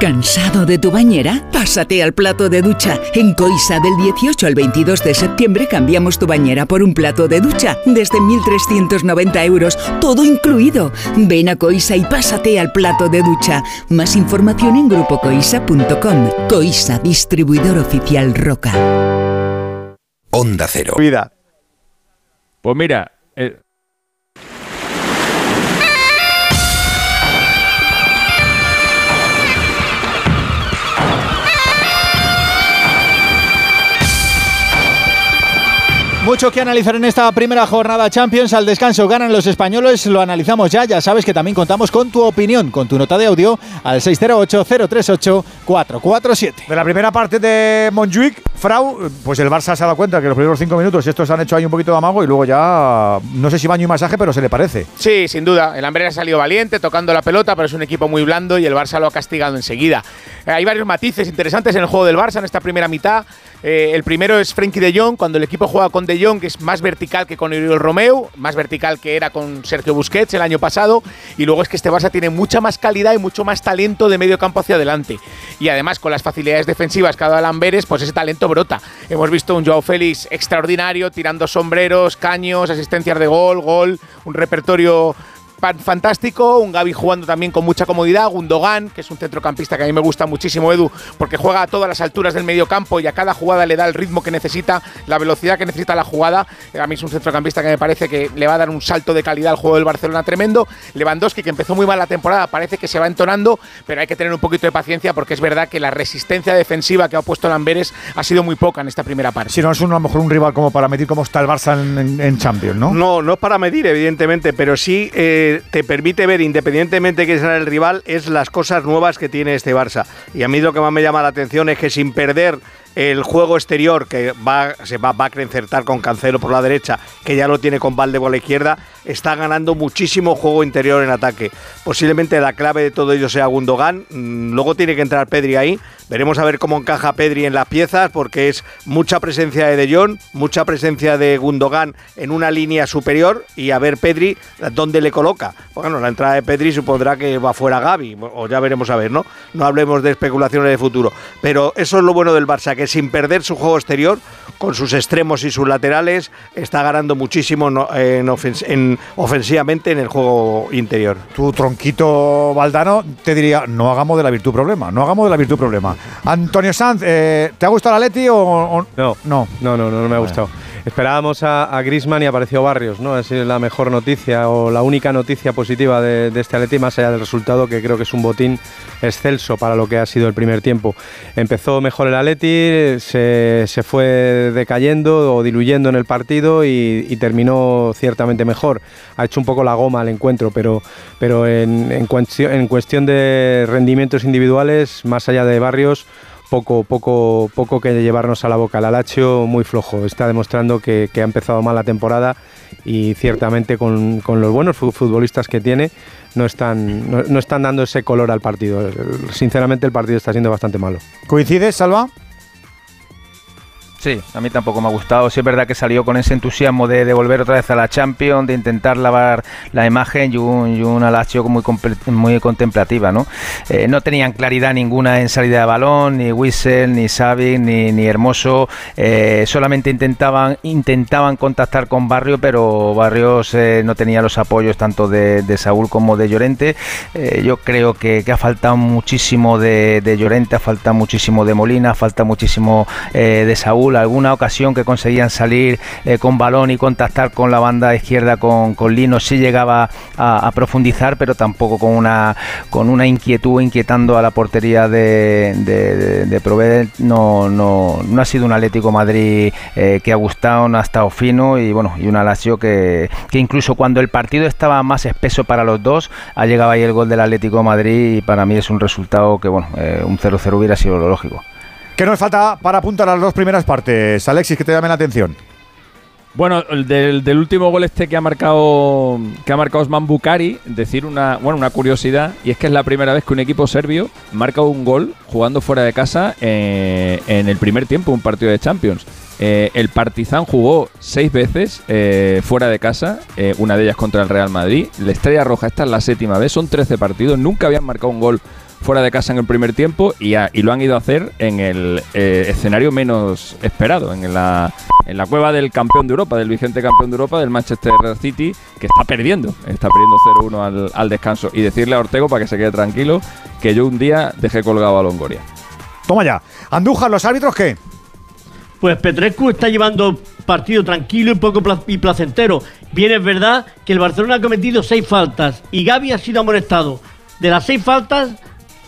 ¿Cansado de tu bañera? Pásate al plato de ducha. En Coisa del 18 al 22 de septiembre cambiamos tu bañera por un plato de ducha desde 1.390 euros, todo incluido. Ven a Coisa y pásate al plato de ducha. Más información en grupocoisa.com. Coisa, distribuidor oficial Roca. Onda Cero. Vida. Pues mira, eh, Mucho que analizar en esta primera jornada Champions. Al descanso ganan los españoles. Lo analizamos ya. Ya sabes que también contamos con tu opinión, con tu nota de audio al 608-038-447. De la primera parte de Montjuic, Frau, pues el Barça se ha dado cuenta que los primeros cinco minutos estos han hecho ahí un poquito de amago y luego ya, no sé si baño y masaje, pero se le parece. Sí, sin duda. El Amberes ha salido valiente, tocando la pelota, pero es un equipo muy blando y el Barça lo ha castigado enseguida. Eh, hay varios matices interesantes en el juego del Barça en esta primera mitad. Eh, el primero es Frenkie de Jong, cuando el equipo juega con de Que es más vertical que con Oriol Romeu, más vertical que era con Sergio Busquets el año pasado. Y luego es que este Barça tiene mucha más calidad y mucho más talento de medio campo hacia adelante. Y además, con las facilidades defensivas que ha dado Lamberes, pues ese talento brota. Hemos visto un Joao Félix extraordinario, tirando sombreros, caños, asistencias de gol, gol, un repertorio fantástico, un Gaby jugando también con mucha comodidad, Gundogan, que es un centrocampista que a mí me gusta muchísimo, Edu, porque juega a todas las alturas del medio campo y a cada jugada le da el ritmo que necesita, la velocidad que necesita la jugada. A mí es un centrocampista que me parece que le va a dar un salto de calidad al juego del Barcelona tremendo. Lewandowski, que empezó muy mal la temporada, parece que se va entonando, pero hay que tener un poquito de paciencia porque es verdad que la resistencia defensiva que ha puesto Lamberes ha sido muy poca en esta primera parte. Si no es un, a lo mejor un rival como para medir cómo está el Barça en, en- en Champions, ¿no? No, no es para medir, evidentemente, pero sí eh, te permite ver, independientemente de que sea el rival, es las cosas nuevas que tiene este Barça. Y a mí lo que más me llama la atención es que sin perder el juego exterior que va, se va, va a concertar con Cancelo por la derecha, que ya lo tiene con Valde por la izquierda, está ganando muchísimo juego interior en ataque. Posiblemente la clave de todo ello sea Gundogan. Mm, Luego tiene que entrar Pedri ahí. Veremos a ver cómo encaja Pedri en las piezas, porque es mucha presencia de De Jong, mucha presencia de Gundogan en una línea superior y a ver Pedri dónde le coloca. Bueno, la entrada de Pedri supondrá que va fuera Gaby, o ya veremos a ver, ¿no? No hablemos de especulaciones de futuro. Pero eso es lo bueno del Barça, que sin perder su juego exterior, con sus extremos y sus laterales, está ganando muchísimo en, ofens- en- ofensivamente en el juego interior. Tu tronquito Valdano te diría, no hagamos de la virtud problema, no hagamos de la virtud problema. Antonio Sanz, eh, ¿te ha gustado el Atleti o, o- No, no? No, no, no, no me ha gustado. Esperábamos a, a Griezmann y apareció Barrios, ¿no? Sido la mejor noticia o la única noticia positiva de, este Atleti, más allá del resultado, que creo que es un botín excelso para lo que ha sido el primer tiempo. Empezó mejor el Atleti, se, se fue decayendo o diluyendo en el partido y, y terminó ciertamente mejor. Ha hecho un poco la goma al encuentro, pero, pero en, en cuestión, en cuestión de rendimientos individuales, más allá de Barrios, poco, poco, poco que llevarnos a la boca. El Alacho muy flojo, está demostrando que, ha empezado mal la temporada y ciertamente con, con los buenos fu- futbolistas que tiene no están, no están dando ese color al partido. Sinceramente el partido está siendo bastante malo. ¿Coincides, Salva? Sí, a mí tampoco me ha gustado. Sí es verdad que salió con ese entusiasmo de, de volver otra vez a la Champions, de intentar lavar la imagen y un, y una Lazio muy, contemplativa, ¿no? Eh, no tenían claridad ninguna en salida de balón, ni Wissel, ni Savic, ni, ni Hermoso. Eh, solamente intentaban, intentaban contactar con Barrio, pero Barrios eh, no tenía los apoyos tanto de, de Saúl como de Llorente. Yo creo que, ha faltado muchísimo de, de Llorente, ha faltado muchísimo de Molina, falta muchísimo eh, de Saúl. Alguna ocasión que conseguían salir eh, con balón y contactar con la banda izquierda con, con Lino sí llegaba a, profundizar, pero tampoco con una con una inquietud inquietando a la portería de, de, de-. No, no, no ha sido un Atlético Madrid eh, que ha gustado, no ha estado fino y bueno, y una Lazio que, que incluso cuando el partido estaba más espeso para los dos, ha llegado ahí el gol del Atlético Madrid y para mí es un resultado que bueno, eh, un 0-0 hubiera sido lo lógico. ¿Qué nos falta para apuntar a las dos primeras partes? Alexis, que te llame la atención. Bueno, el del, del último gol este que ha marcado que ha marcado Osman Bukari, decir una bueno una curiosidad y es que es la primera vez que un equipo serbio marca un gol jugando fuera de casa eh, en el primer tiempo un partido de Champions. Eh, el Partizan jugó seis veces eh, fuera de casa, una de ellas contra el Real Madrid. La Estrella Roja esta es la séptima vez, son 13 partidos, nunca habían marcado un gol fuera de casa en el primer tiempo y, a- y lo han ido a hacer en el eh, escenario menos esperado, en la, en la cueva del campeón de Europa, del vigente campeón de Europa, del Manchester City, que está perdiendo, está perdiendo 0-1 al, al descanso. Y decirle a Ortego para que se quede tranquilo que yo un día dejé colgado a Longoria. Toma ya. Andújar, ¿los árbitros qué? Pues Petrescu está llevando partido tranquilo y poco y placentero. Bien es verdad que el Barcelona ha cometido seis faltas y Gaby ha sido amonestado. De las seis faltas,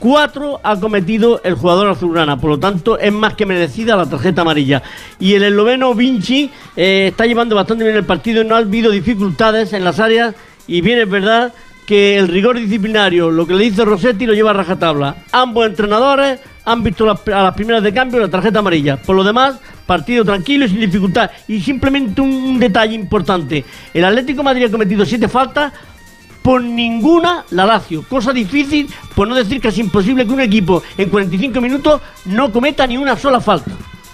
cuatro ha cometido el jugador azulgrana. Por lo tanto, es más que merecida la tarjeta amarilla. Y el esloveno Vinci eh, está llevando bastante bien el partido. No ha habido dificultades en las áreas. Y bien es verdad que el rigor disciplinario, lo que le dice Rossetti, lo lleva a rajatabla. Ambos entrenadores han visto a las primeras de cambio la tarjeta amarilla. Por lo demás, partido tranquilo y sin dificultad. Y simplemente un, detalle importante. El Atlético Madrid ha cometido siete faltas, por ninguna la Lazio. Cosa difícil, por no decir que es imposible que un equipo en 45 minutos no cometa ni una sola falta.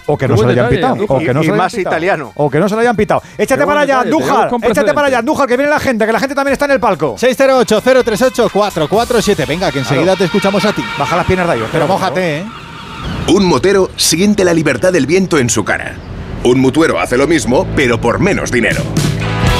O que no se le buen hayan detalle, pitado. O y- que no se le hayan más pitado. italiano. O que no se le hayan pitado. Échate Qué para allá, detalle, Andújar. Échate para allá, Andújar, que viene la gente, que la gente también está en el palco. 608-038-447. Venga, que enseguida Claro. te escuchamos a ti. Baja las piernas de ahí. Pero mójate, ¿eh? Un motero siente la libertad del viento en su cara. Un mutuero hace lo mismo, pero por menos dinero.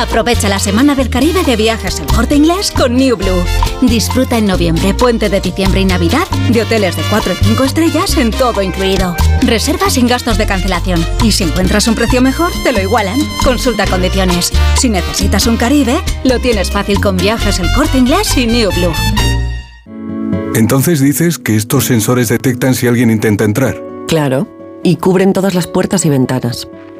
Aprovecha la Semana del Caribe de viajes El Corte Inglés con New Blue. Disfruta en noviembre, puente de diciembre y Navidad de hoteles de 4 y 5 estrellas en todo incluido. Reserva sin gastos de cancelación y si encuentras un precio mejor, te lo igualan. Consulta condiciones. Si necesitas un Caribe, lo tienes fácil con viajes El Corte Inglés y New Blue. Entonces dices que estos sensores detectan si alguien intenta entrar. Claro. y cubren todas las puertas y ventanas.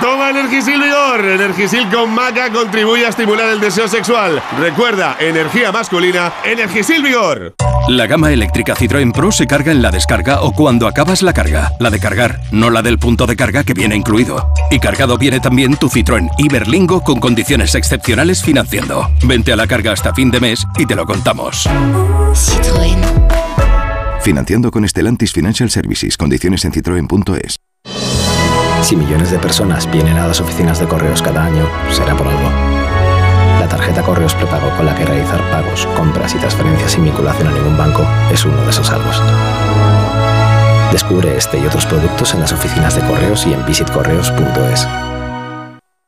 Toma Energisil Vigor. Energisil con maca contribuye a estimular el deseo sexual. Recuerda, energía masculina, Energisil Vigor. La gama eléctrica Citroën Pro se carga en la descarga o cuando acabas la carga. La de cargar, no la del punto de carga que viene incluido. Y cargado viene también tu Citroën Iberlingo con condiciones excepcionales financiando. Vente a la carga hasta fin de mes y te lo contamos. Citroën. Financiando con Stellantis Financial Services. Condiciones en citroen.es. Si millones de personas vienen a las oficinas de correos cada año, será por algo. La tarjeta Correos Prepago con la que realizar pagos, compras y transferencias sin vinculación a ningún banco es uno de esos algos. Descubre este y otros productos en las oficinas de correos y en visitcorreos.es.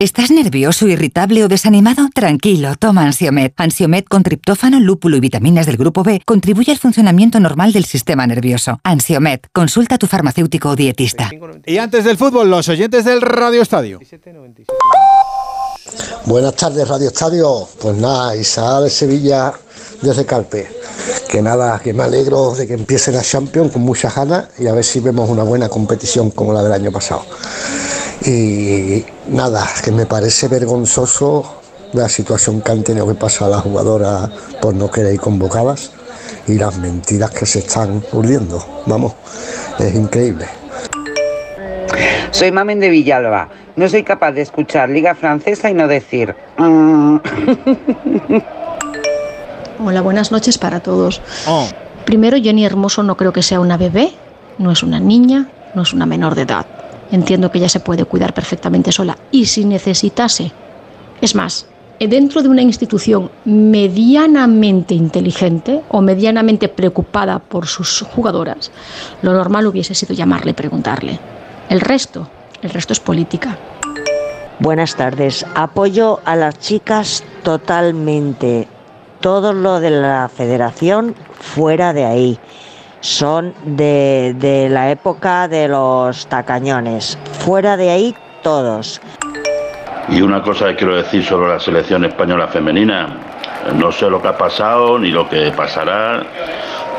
¿Estás nervioso, irritable o desanimado? Tranquilo, toma Ansiomed. Ansiomed con triptófano, lúpulo y vitaminas del grupo B contribuye al funcionamiento normal del sistema nervioso. Ansiomed, consulta a tu farmacéutico o dietista. Y antes del fútbol, los oyentes del Radio Estadio. Buenas tardes, Radio Estadio. Pues nada, Isaac de Sevilla desde Calpe. Que nada, que me alegro de que empiece la Champions con muchas ganas y a ver si vemos una buena competición como la del año pasado. Y nada, que me parece vergonzoso la situación que han tenido que pasar las jugadoras por no querer ir convocadas y las mentiras que se están urdiendo. Vamos, es increíble. Soy Mamen de Villalba. No soy capaz de escuchar Liga Francesa y no decir. "Mm". Hola, buenas noches para todos. Oh. Primero, Jenny Hermoso no creo que sea una bebé, no es una niña, no es una menor de edad. Entiendo que ella se puede cuidar perfectamente sola y si necesitase. Es más, dentro de una institución medianamente inteligente o medianamente preocupada por sus jugadoras, lo normal hubiese sido llamarle y preguntarle. El resto, el resto es política. Buenas tardes. Apoyo a las chicas totalmente. Todo lo de la federación fuera de ahí. Son de, de la época de los tacañones. Fuera de ahí todos. Y una cosa que quiero decir sobre la selección española femenina, no sé lo que ha pasado ni lo que pasará,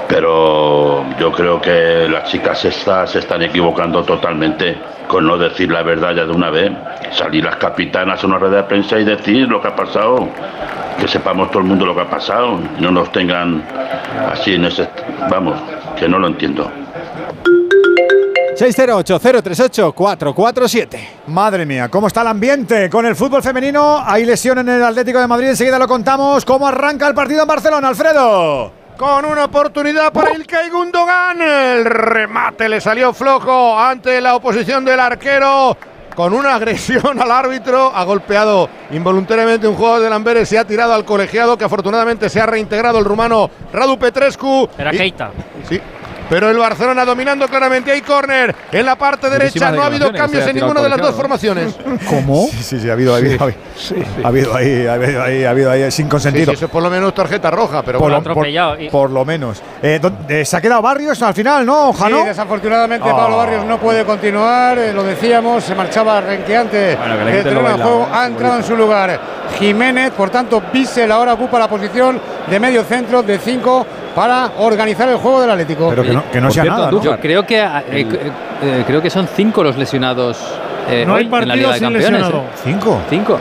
pero yo creo que las chicas estas se están equivocando totalmente con no decir la verdad ya de una vez. Salir las capitanas a una red de prensa y decir lo que ha pasado, que sepamos todo el mundo lo que ha pasado, no nos tengan así en ese... Vamos, que no lo entiendo. 608-038-447. Madre mía, ¿cómo está el ambiente con el fútbol femenino? Hay lesión en el Atlético de Madrid, enseguida lo contamos. ¿Cómo arranca el partido en Barcelona, Alfredo? Con una oportunidad para Ilkay Gundogan. El remate le salió flojo ante la oposición del arquero. Con una agresión al árbitro, ha golpeado involuntariamente un jugador del Amberes, se ha tirado al colegiado que afortunadamente se ha reintegrado el rumano Radu Petrescu. Era Y- Keita. Sí. Pero el Barcelona dominando claramente. Hay córner en la parte derecha. No ha habido cambios en ninguna de las dos formaciones. ¿Cómo? Sí, sí, sí, ha habido, ha habido, ha habido, ha habido ahí, ha habido ahí, ha habido ahí sin Sí, consentido. sí, eso es por lo menos tarjeta roja, pero por, bueno. lo, por- por lo menos. Eh, ¿dónde- ¿Se ha quedado Barrios al final, no, Sí, Jano? desafortunadamente Oh. Pablo Barrios no puede continuar, eh, lo decíamos, se marchaba renqueante Bueno, que lo terreno de juego, ¿eh? ha entrado en su lugar Jiménez, por tanto Bissell ahora ocupa la posición de medio centro de 5 para organizar el juego del Atlético. Pero que no, que no sea nada, ¿no? Yo creo que, eh, eh, eh, creo que son cinco los lesionados eh, No hay hoy en la partido Liga de sin Campeones. lesionado. ¿eh? ¿Cinco? Cinco.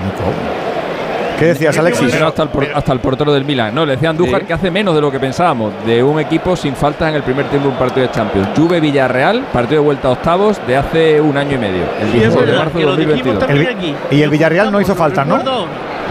¿Qué decías, Alexis? Pero hasta, el, por- hasta el portero del Milan. No, le decía Andújar Sí. que hace menos de lo que pensábamos. De un equipo sin faltas en el primer tiempo de un partido de Champions. Juve Villarreal, partido de vuelta a octavos de hace un año y medio. El 16 de marzo de 2022. El Vi- y el Villarreal no hizo falta, ¿no?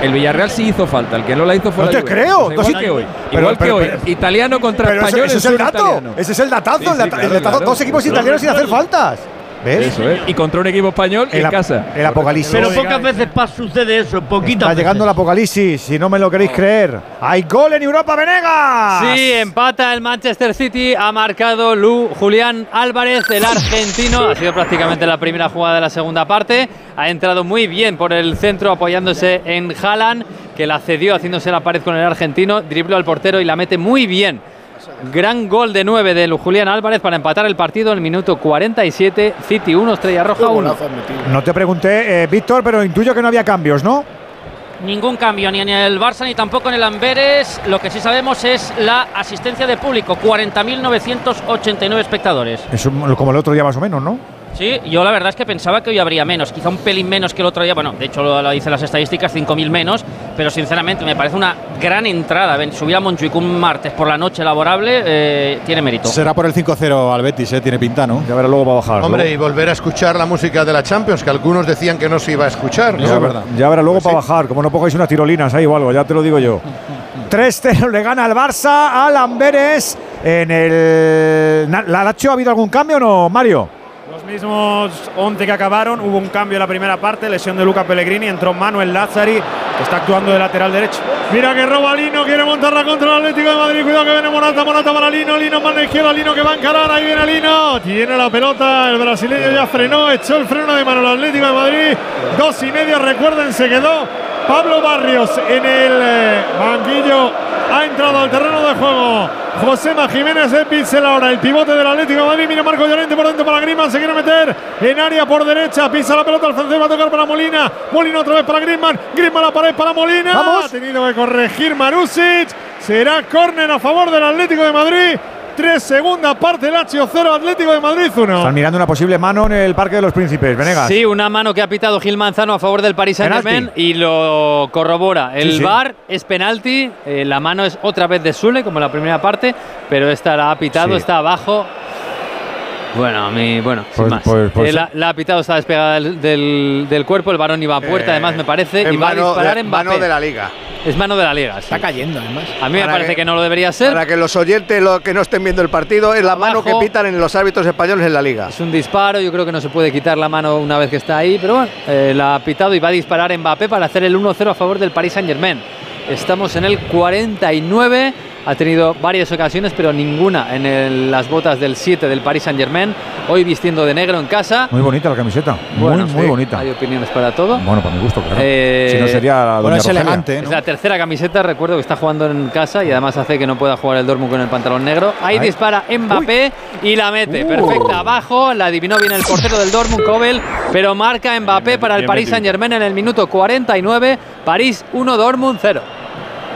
El Villarreal sí hizo falta, el que no la hizo fue No la te Juve. creo, Pues igual que hoy. pero- igual pero- que hoy. pero- italiano contra Pero español ese es el dato. italiano. Ese es el datazo. Sí, el, sí, data- claro, el datazo. claro. Dos equipos Claro, italianos sin hacer faltas. ¿Ves? Eso es. Y contra un equipo español El en casa. el apocalipsis. Pero pocas veces pas- sucede eso, poquitas Está llegando el apocalipsis, si no me lo queréis creer. ¡Hay gol en Europa, Venegas! Sí, empata el Manchester City. Ha marcado Lu Julián Álvarez, el argentino. Ha sido prácticamente la primera jugada de la segunda parte. Ha entrado muy bien por el centro apoyándose en Haaland, que la cedió haciéndose la pared con el argentino. Dribló al portero y la mete muy bien. Gran gol de 9 de Lu Julián Álvarez para empatar el partido en el minuto 47. City 1, Estrella Roja 1. No te pregunté, eh, Víctor, pero intuyo que no había cambios, ¿no? Ningún cambio ni en el Barça ni tampoco en el Amberes. Lo que sí sabemos es la asistencia de público, 40.989 espectadores. Es un- como el otro día más o menos, ¿no? Sí, yo la verdad es que pensaba que hoy habría menos, quizá un pelín menos que el otro día. Bueno, de hecho lo, lo dicen las estadísticas, 5.000 menos, pero sinceramente me parece una gran entrada. Ven, subir a Montjuic un martes por la noche laborable eh, tiene mérito. Será por el 5-0 al Betis, ¿eh? tiene pinta, ¿no? Ya verá luego va a bajar. Hombre, y volver a escuchar la música de la Champions, que algunos decían que no se iba a escuchar. ¿no? Ya, verá- ya verá luego para bajar, como no pongáis unas tirolinas ahí o algo, ya te lo digo yo. 3-0 le gana al Barça al Amberes en el. ¿La Lazio ha habido algún cambio o no, Mario? Los mismos 11 que acabaron, hubo un cambio en la primera parte, lesión de Luca Pellegrini, entró Manuel Lazzari, que está actuando de lateral derecho. Mira que roba Lino, quiere montarla contra el Atlético de Madrid. Cuidado que viene Morata, Morata para Lino, Lino mano izquierda, Lino que va a encarar, ahí viene Lino. Tiene la pelota, el brasileño ya frenó, echó el freno de mano el Atlético de Madrid. Dos y medio, recuerden, se quedó Pablo Barrios en el eh, banquillo. Ha entrado al terreno de juego Josema Jiménez de Pixel ahora, el pivote del Atlético de Madrid. Mira Marco Llorente por dentro para Griezmann, se quiere meter en área por derecha, pisa la pelota, el francés va a tocar para Molina. Molina otra vez para Griezmann, Griezmann la pared para Molina. Vamos. Ha tenido que corregir Marusic. Será córner a favor del Atlético de Madrid. Tres segunda parte, Lazio 0, Atlético de Madrid 1. Están mirando una posible mano en el Parque de los Príncipes, Venegas. Sí, una mano que ha pitado Gil Manzano a favor del Paris Saint Germain Penalti. y lo corrobora. El Sí, sí. VAR es penalti, eh, la mano es otra vez de Sule, como en la primera parte, pero esta la ha pitado, Sí. está abajo. Bueno, a mí, bueno, sin Pues- más. pues- pues Eh, la, la ha pitado, está despegada del, del- del cuerpo, el varón iba a puerta, Eh, además me parece, y va a mano disparar de- en mano Mbappé. de la liga. Es mano de la liga. Está cayendo, además. A mí me Para parece que- que, no lo debería ser. Para que los oyentes lo que no estén viendo el partido es la mano que Abajo. pitan en los árbitros españoles en la liga. Es un disparo, yo creo que no se puede quitar la mano una vez que está ahí, pero bueno, eh, la ha pitado y va a disparar Mbappé para hacer el 1-0 a favor del Paris Saint-Germain. Estamos en el 49, ha tenido varias ocasiones, pero ninguna en el- las botas del 7 del Paris Saint-Germain, hoy vistiendo de negro en casa. Muy bonita la camiseta. Bueno, muy, muy sí, bonita. Hay opiniones para todo. Bueno, para mi gusto, claro. Eh, si no sería la bueno, es Rogelia. elegante, Es la tercera camiseta, recuerdo que está jugando en casa y además hace que no pueda jugar el Dortmund con el pantalón negro. Ahí Ahí. dispara Mbappé y la mete. Uh. Perfecta abajo, la adivinó bien el portero del Dortmund, Kobel, pero marca Mbappé para el bien Paris. Saint Germain en el minuto 49. París 1, Dortmund 0.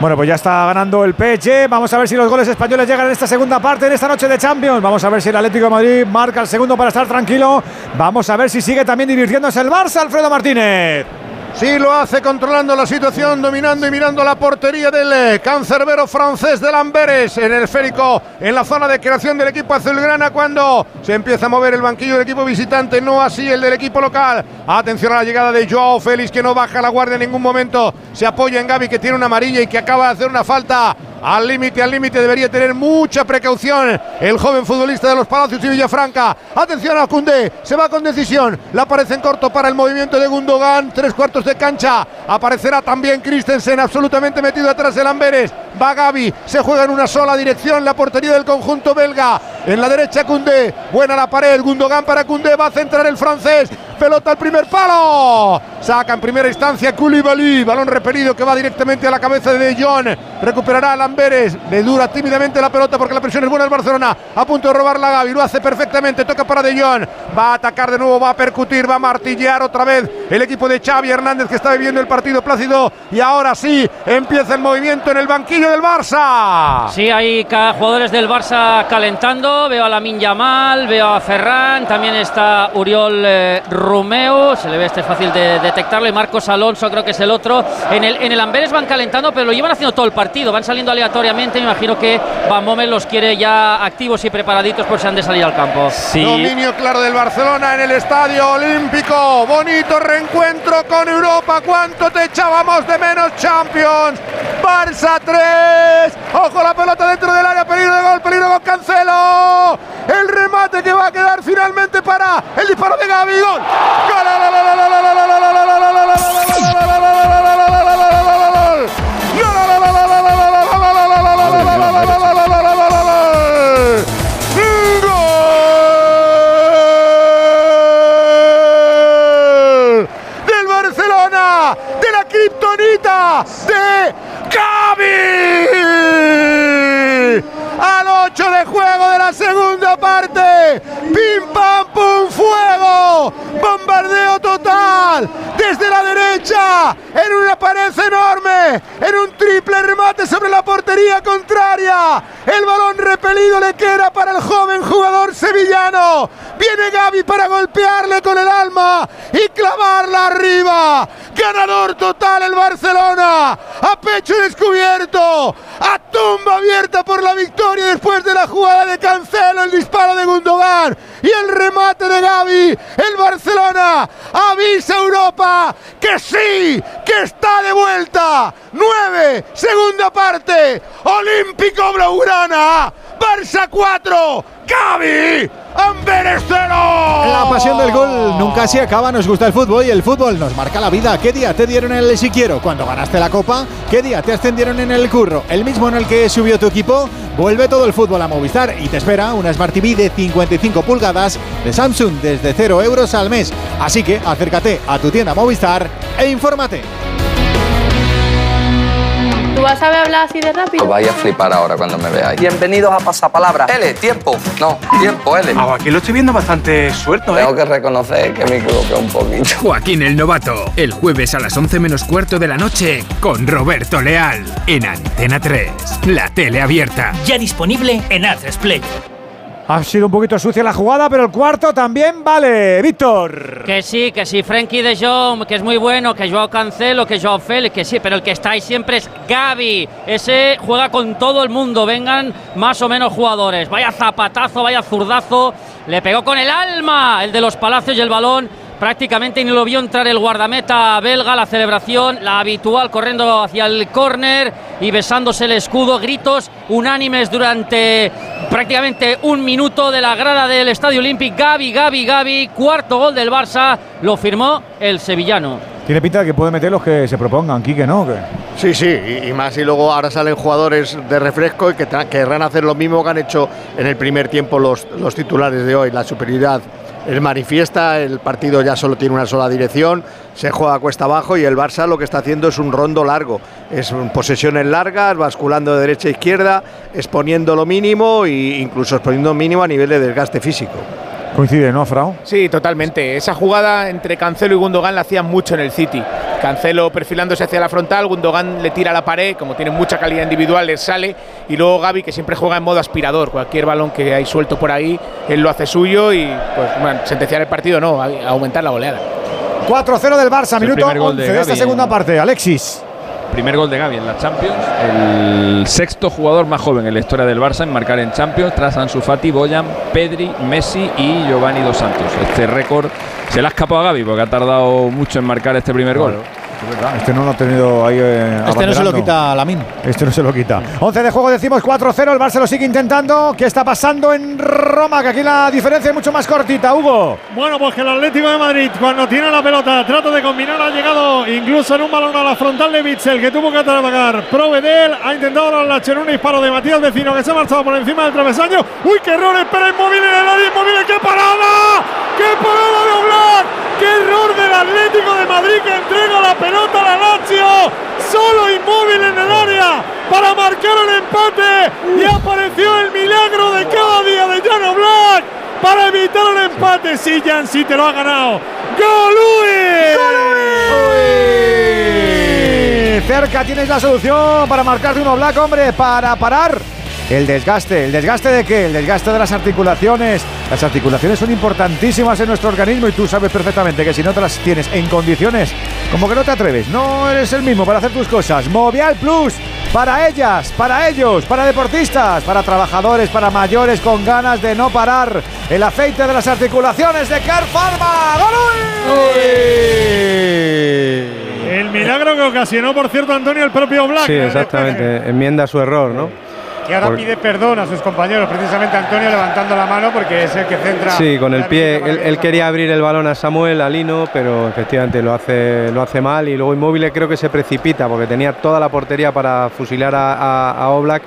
Bueno, pues ya está ganando el PSG. Vamos a ver si los goles españoles llegan en esta segunda parte, en esta noche de Champions. Vamos a ver si el Atlético de Madrid marca el segundo para estar tranquilo. Vamos a ver si sigue también divirtiéndose el Barça, Alfredo Martínez. Sí, lo hace controlando la situación, dominando y mirando la portería del eh, cancerbero francés de Lamberes en el esférico, en la zona de creación del equipo azulgrana cuando se empieza a mover el banquillo del equipo visitante, no así el del equipo local. Atención a la llegada de Joao Félix que no baja la guardia en ningún momento, se apoya en Gaby que tiene una amarilla y que acaba de hacer una falta. Al límite, al límite, debería tener mucha precaución el joven futbolista de los Palacios y Villafranca. Atención a Cundé, se va con decisión. La aparece en corto para el movimiento de Gundogan, tres cuartos de cancha. Aparecerá también Christensen, absolutamente metido atrás del Amberes. Va Gaby, se juega en una sola dirección la portería del conjunto belga. En la derecha Cundé, buena la pared, Gundogan para Cundé, va a centrar el francés. Pelota al primer palo. Saca en primera instancia Koulibaly, balón repelido que va directamente a la cabeza de De Jong. Recuperará a Lamberes, le dura tímidamente la pelota porque la presión es buena el Barcelona. A punto de robar la Gaby, lo hace perfectamente, toca para De Jong. Va a atacar de nuevo, va a percutir, va a martillear otra vez el equipo de Xavi Hernández que está viviendo el partido plácido. Y ahora sí, empieza el movimiento en el banquillo del Barça. Sí, hay jugadores del Barça calentando. Veo a Lamin Yamal, veo a Ferran, también está Uriol eh, Romeo. Se le ve este es fácil de detectarlo. Y Marcos Alonso, creo que es el otro. En el, en el Amberes van calentando, pero lo llevan haciendo todo el partido. Van saliendo aleatoriamente. Me imagino que Van Bommel los quiere ya activos y preparaditos por si han de salir al campo. Dominio claro del Barcelona en el Estadio Olímpico. Bonito reencuentro con Europa. ¿Cuánto te echábamos de menos, Champions? Barça 3. Ojo la pelota dentro del área. Peligro de gol, peligro con Cancelo. El remate que va a quedar finalmente para el disparo de. ¡Gol! 8 de juego de la segunda parte. Pim pam pum fuego. Bombardeo total. Desde la derecha. En una pared enorme. En un triple remate sobre la portería contraria. El balón repelido le queda para el joven jugador sevillano. Viene Gaby para golpearle con el alma y clavarla arriba. Ganador total el Barcelona. A pecho descubierto. A tumba abierta por la victoria después de la jugada de Cancelo, el disparo de Gundogan y el remate de Gaby. El Barcelona avisa a Europa que sí, que está de vuelta. 9, segunda parte. Olímpico Blaugrana. Barça 4, Gaby, 0. La pasión del gol nunca se acaba, nos gusta el fútbol y el fútbol nos marca la vida. ¿Qué día te dieron el si quiero cuando ganaste la copa? ¿Qué día te ascendieron en el curro? ¿El mismo en el que subió tu equipo? Vuelve todo el fútbol a Movistar y te espera una Smart TV de 55 pulgadas de Samsung desde 0 euros al mes. Así que acércate a tu tienda Movistar e infórmate. ¿Tú vas a hablar así de rápido? Os vais a flipar ahora cuando me veáis. Bienvenidos a Pasapalabra. L, tiempo. No, tiempo, L. aquí lo estoy viendo bastante suelto, ¿eh? Tengo que reconocer que me equivoqué un poquito. Joaquín el Novato, el jueves a las 11 menos cuarto de la noche con Roberto Leal en Antena 3, la tele abierta. Ya disponible en Play. Ha sido un poquito sucia la jugada, pero el cuarto también vale. Víctor. Que sí, que sí, Frankie de Jong, que es muy bueno, que Joao Cancelo, que Joao Félix, que sí, pero el que está ahí siempre es Gaby. Ese juega con todo el mundo, vengan más o menos jugadores. Vaya zapatazo, vaya zurdazo. Le pegó con el alma el de los Palacios y el balón. Prácticamente ni lo vio entrar el guardameta belga, la celebración, la habitual, corriendo hacia el córner y besándose el escudo, gritos unánimes durante prácticamente un minuto de la grada del Estadio Olímpico. Gaby, Gaby, Gaby, cuarto gol del Barça, lo firmó el sevillano. Tiene pinta de que puede meter los que se propongan, Quique, ¿no? ¿Qué? Sí, sí, y, y más y luego ahora salen jugadores de refresco y que querrán hacer lo mismo que han hecho en el primer tiempo los, los titulares de hoy, la superioridad es manifiesta, el partido ya solo tiene una sola dirección, se juega cuesta abajo y el Barça lo que está haciendo es un rondo largo, es posesiones largas, basculando de derecha a izquierda, exponiendo lo mínimo e incluso exponiendo mínimo a nivel de desgaste físico. Coincide, ¿no, Frau? Sí, totalmente. Esa jugada entre Cancelo y Gundogan la hacían mucho en el City. Cancelo perfilándose hacia la frontal, Gundogan le tira a la pared, como tiene mucha calidad individual, le sale. Y luego Gaby, que siempre juega en modo aspirador. Cualquier balón que hay suelto por ahí, él lo hace suyo y, pues, bueno, sentenciar el partido no, aumentar la goleada. 4-0 del Barça, minuto primer gol 11 de de, esta segunda parte. Alexis. Primer gol de Gaby en la Champions, el sexto jugador más joven en la historia del Barça en marcar en Champions tras Ansu Fati, Boyan, Pedri, Messi y Giovanni Dos Santos. Este récord se le ha escapado a Gaby porque ha tardado mucho en marcar este primer gol. Este no lo ha tenido ahí. eh, Este no se lo quita Lamin. Este no se lo quita. 11 de juego, decimos 4-0. El Barça lo sigue intentando. ¿Qué está pasando en Roma? Que aquí la diferencia es mucho más cortita, Hugo. Bueno, pues que el Atlético de Madrid, cuando tiene la pelota, trata de combinar, ha llegado incluso en un balón a la frontal de Mitchell, que tuvo que atacar. Provedel ha intentado lanzar un disparo de Matías Vecino, que se ha marchado por encima del travesaño. ¡Uy, qué error! Espera, inmóvil en el área, inmóvil, ¡qué parada! ¡Qué parada de Oblak! ¡Qué error del Atlético de Madrid que entrega la pelota a la Lazio! Solo inmóvil en el área para marcar el empate y apareció el milagro de cada día de Jan Oblak para evitar el empate. Sí, Jan, sí te lo ha ganado. ¡Gol Eh, Cerca tienes la solución para marcarte uno black, hombre, para parar el desgaste. ¿El desgaste de qué? El desgaste de las articulaciones. Las articulaciones son importantísimas en nuestro organismo y tú sabes perfectamente que si no te las tienes en condiciones, como que no te atreves, no eres el mismo para hacer tus cosas. Movial Plus, para ellas, para ellos, para deportistas, para trabajadores, para mayores con ganas de no parar. El aceite de las articulaciones de Car Pharma. El milagro que ocasionó, por cierto, Antonio, el propio Black. Sí, exactamente. Enmienda su error, ¿no? Que ahora Por- pide perdón a sus compañeros, precisamente Antonio levantando la mano porque es el que centra. Sí, con el la pie. Él, quería abrir el balón a Samuel, a Lino, pero efectivamente lo hace, lo hace mal. Y luego Inmóvil creo que se precipita porque tenía toda la portería para fusilar a, a, a Oblak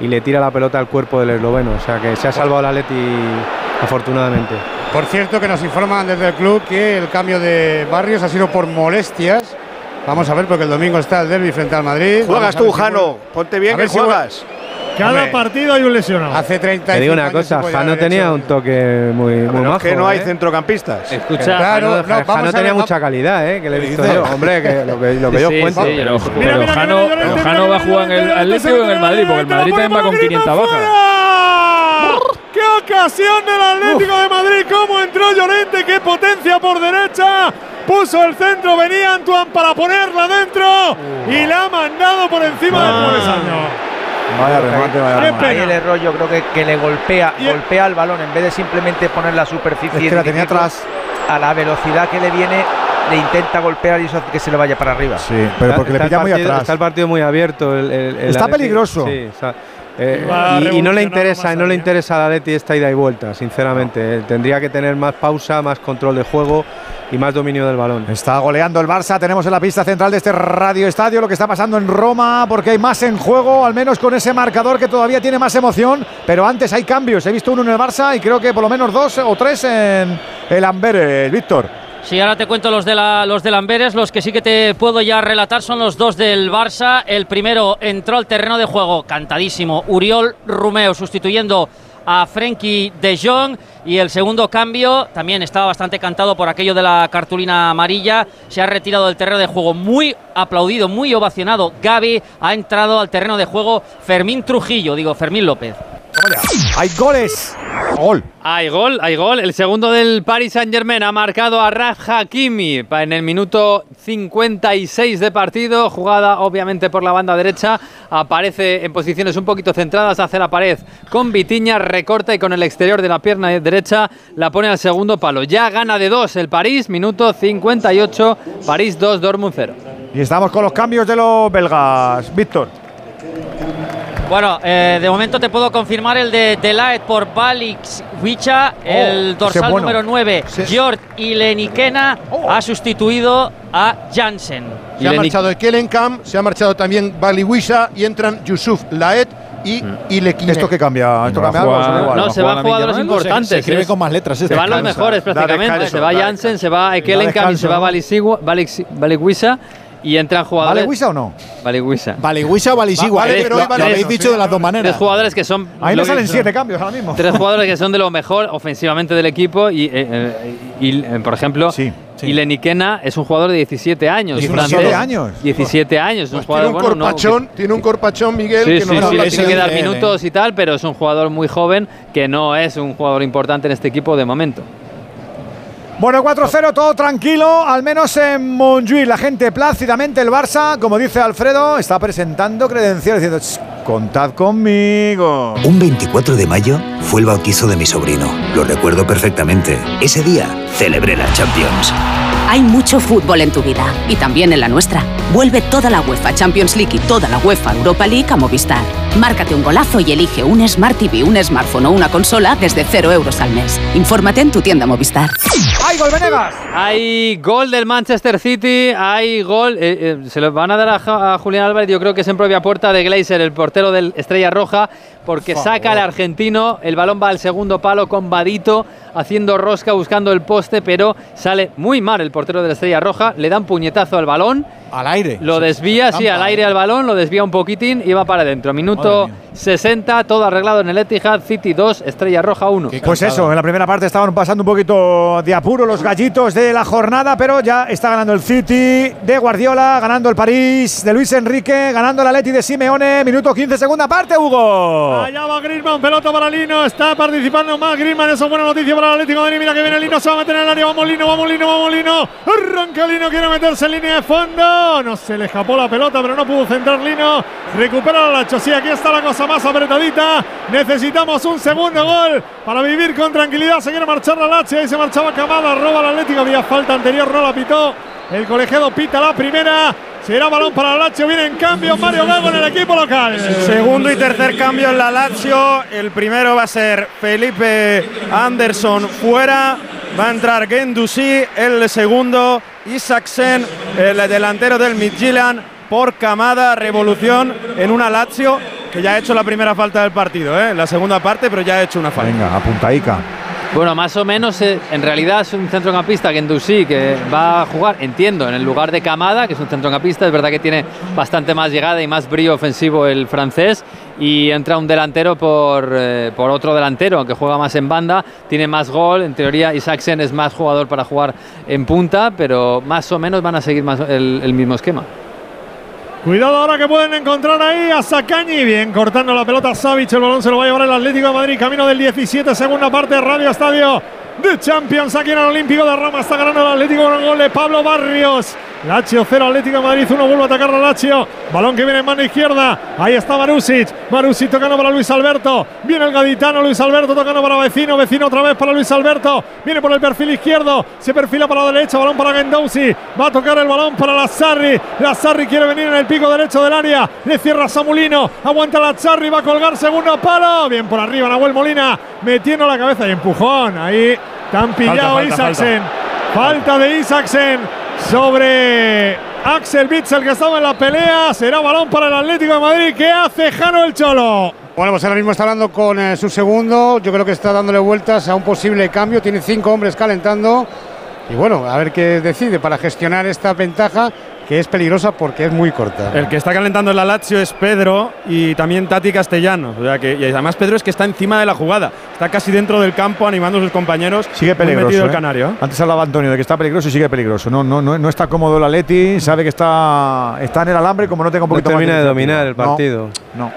y le tira la pelota al cuerpo del esloveno. O sea que se ha salvado el Atleti afortunadamente. Por cierto, que nos informan desde el club que el cambio de Barrios ha sido por molestias. Vamos a ver, porque el domingo está el derby frente al Madrid. Juegas tú, si Jano. Ponte bien a que si juegas. Cada Hombre, partido hay un lesionado. Hace 30 Te digo una cosa, Jano tenía un toque muy, muy Pero es que no hay ¿eh? centrocampistas. Escucha, Claro, Jano, no, Jano tenía ver, mucha calidad, ¿eh? Que le he ¿Qué visto yo. Hombre, que lo que, lo que yo Sí, cuento. sí, pero, pero Jano, pero Jano va a jugar en el Atlético y en el Madrid, porque el Madrid también va con 500 bajas. ¡Qué ocasión del Atlético de Madrid! ¿Cómo entró Llorente? ¡Qué potencia por derecha! Puso el centro, venía Antoine para ponerla dentro y la ha mandado por encima del travesaño. Vaya remate, vaya remate. Ahí el error yo creo que, que le golpea, golpea el balón en vez de simplemente poner la superficie. Es que la tenía atrás. A la velocidad que le viene, le intenta golpear y eso hace que se le vaya para arriba. Sí, pero porque le Está el pilla muy partido- atrás. Está el partido muy abierto. el- el- el Está Atleti- peligroso. Sí, está- eh, y, y no le interesa, no le allá. interesa al Atleti esta ida y vuelta, sinceramente. Eh, Tendría que tener más pausa, más control de juego y más dominio del balón. Está goleando el Barça. Tenemos en la pista central de este radio estadio lo que está pasando en Roma, porque hay más en juego, al menos con ese marcador que todavía tiene más emoción. Pero antes hay cambios. He visto uno en el Barça y creo que por lo menos dos o tres en el Amberes, Víctor. Sí, ahora te cuento los de la, los del Amberes. Los que sí que te puedo ya relatar son los dos del Barça. El primero entró al terreno de juego, cantadísimo. Uriol Rumeo sustituyendo a Frenkie de Jong. Y el segundo cambio también estaba bastante cantado por aquello de la cartulina amarilla. Se ha retirado del terreno de juego muy aplaudido, muy ovacionado. Gaby ha entrado al terreno de juego Fermín Trujillo, digo Fermín López. Hay goles. Gol. Hay gol, hay gol. El segundo del Paris Saint Germain ha marcado a Raf Hakimi en el minuto 56 de partido. Jugada obviamente por la banda derecha. Aparece en posiciones un poquito centradas hacia la pared con Vitiña. Recorta y con el exterior de la pierna derecha la pone al segundo palo. Ya gana de dos el París. Minuto 58. París 2, Dortmund 0. Y estamos con los cambios de los belgas. Víctor. Bueno, eh, de momento te puedo confirmar el de Delaet por Balix Wicha, el ese dorsal bueno. número 9, Jord Ilenikena, ha sustituido a Jansen. Se ha marchado Kelenkamp, se ha marchado también Baliwisha y entran Yusuf Laet y Ilekine. ¿Esto qué cambia? ¿Esto No va cambia algo? igual? No, ¿Va a se van jugadores Mal? importantes. Se escribe es- con más letras. Se van los mejores prácticamente. descanso, se va Jansen, se va Ekelenkamp y se va ¿no? Balix- Balikwisha y entran ¿Vale jugadores. Wisa o no? Balikwisha. Baligüisa o Balisigua. Vale, pero hoy lo, habéis dicho de las dos maneras. Tres jugadores que son. Ahí que- salen siete cambios ahora mismo. Tres jugadores que son de lo mejor ofensivamente del equipo y, eh, eh, y, eh, por ejemplo, Sí, sí. Ilenikena es un jugador de 17 años. 17 francés. años. 17 años. un Pues jugador, tiene un bueno, no, corpachón, tiene un corpachón, Miguel, Sí, que sí, le tiene que dar minutos y tal, pero es un jugador muy joven que no es un jugador importante en este equipo de momento. Bueno, 4-0, todo tranquilo, al menos en Montjuic. La gente plácidamente, el Barça, como dice Alfredo, está presentando credenciales diciendo, "Ch, contad conmigo. Un 24 de mayo fue el bautizo de mi sobrino. Lo recuerdo perfectamente. Ese día celebré la Champions. Hay mucho fútbol en tu vida y también en la nuestra. Vuelve toda la UEFA Champions League y toda la UEFA Europa League a Movistar. Márcate un golazo y elige un Smart TV, un smartphone o una consola desde 0 euros al mes. Infórmate en tu tienda Movistar. ¡Ay, gol Venegas! Hay gol del Manchester City, hay gol. eh, eh, se lo van a dar a, a Julián Álvarez, yo creo que es en propia puerta de Glazer, el portero del Estrella Roja, porque saca el argentino. El balón va al segundo palo con Vadito haciendo rosca buscando el poste, pero sale muy mal el portero de la Estrella Roja. Le dan puñetazo al balón. Al aire. Lo desvía, sí, al aire al balón, lo desvía un poquitín y va para adentro. Minuto 60, todo arreglado en el Etihad, City 2, Estrella Roja 1. Pues eso, en la primera parte estaban pasando un poquito de apuro los gallitos de la jornada, pero ya está ganando el City de Guardiola, ganando el París de Luis Enrique, ganando el Atleti de Simeone, minuto 15, segunda parte, Hugo. Allá va Griezmann, pelota para Lino, está participando más Griezmann, eso es buena noticia para el Atlético de Madrid, mira que viene Lino, se va a meter en el área, vamos Lino, vamos Lino, vamos Lino, arranca Lino, quiere meterse en línea de fondo, no se le escapó la pelota, pero no pudo centrar Lino, recupera la Lacho, sí, aquí está la cosa más apretadita, necesitamos un segundo gol para vivir con tranquilidad, se quiere marchar la Lacho, ahí se marchaba Camada, roba el Atlético, había falta anterior, no la pitó, el colegiado pita la primera, Será balón para la Lazio. Viene en cambio Mario Gago en el equipo local. Segundo y tercer cambio en la Lazio. El primero va a ser Felipe Anderson fuera. Va a entrar Gendusi. El segundo, Isaksen, el delantero del Midtjylland. Por camada, revolución en una Lazio que ya ha hecho la primera falta del partido, ¿eh? la segunda parte, pero ya ha hecho una falta. Venga, apuntaica. Bueno, más o menos, eh, en realidad es un centrocampista que Endusí que va a jugar, entiendo, en el lugar de Camada, que es un centrocampista, es verdad que tiene bastante más llegada y más brío ofensivo el francés, y entra un delantero por, eh, por otro delantero, aunque juega más en banda, tiene más gol, en teoría Isaacsen es más jugador para jugar en punta, pero más o menos van a seguir más el mismo esquema. Cuidado ahora que pueden encontrar ahí a Sacañi. Bien, cortando la pelota Savic. El balón se lo va a llevar el Atlético de Madrid. Camino del 17, segunda parte. Radio Estadio de Champions aquí en el Olímpico de Roma. Está ganando el Atlético con el gol de Pablo Barrios. Lazio 0, Atlético Madrid 1, vuelve a atacar la Lazio. Balón que viene en mano izquierda. Ahí está Marusic. Marusic tocando para Luis Alberto. Viene el gaditano Luis Alberto tocando para Vecino. Vecino otra vez para Luis Alberto. Viene por el perfil izquierdo. Se perfila para la derecha. Balón para Gendouzi. Va a tocar el balón para Lazzarri. Lazzarri quiere venir en el pico derecho del área. Le cierra Samulino. Aguanta Lazzarri. Va a colgar segundo palo. Bien por arriba Nahuel Molina. Metiendo la cabeza y empujón. Ahí tan pillado falta, Isaksen. Falta de Isaksen sobre Axel Bitzel que estaba en la pelea. Será balón para el Atlético de Madrid. ¿Qué hace Jano el Cholo? Bueno, pues ahora mismo está hablando con eh, su segundo. Yo creo que está dándole vueltas a un posible cambio. Tiene cinco hombres calentando. Y bueno, a ver qué decide para gestionar esta ventaja que es peligrosa porque es muy corta. El que está calentando en la Lazio es Pedro y también Tati Castellanos. O sea que, y además Pedro es que está encima de la jugada. Está casi dentro del campo animando a sus compañeros. Sigue peligroso. metido el ¿eh? canario. Antes hablaba Antonio de que está peligroso y sigue peligroso. No, no, no, no está cómodo el Atleti, sabe que está, está en el alambre como no tenga un No poquito más termina de dominar el No, partido. No.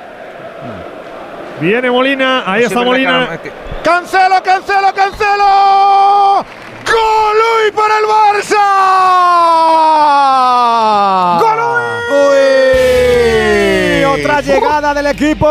Viene Molina. Ahí está Molina. Cancelo, cancelo, cancelo. ¡Gol hoy para el Barça! ¡Uy! Otra llegada del equipo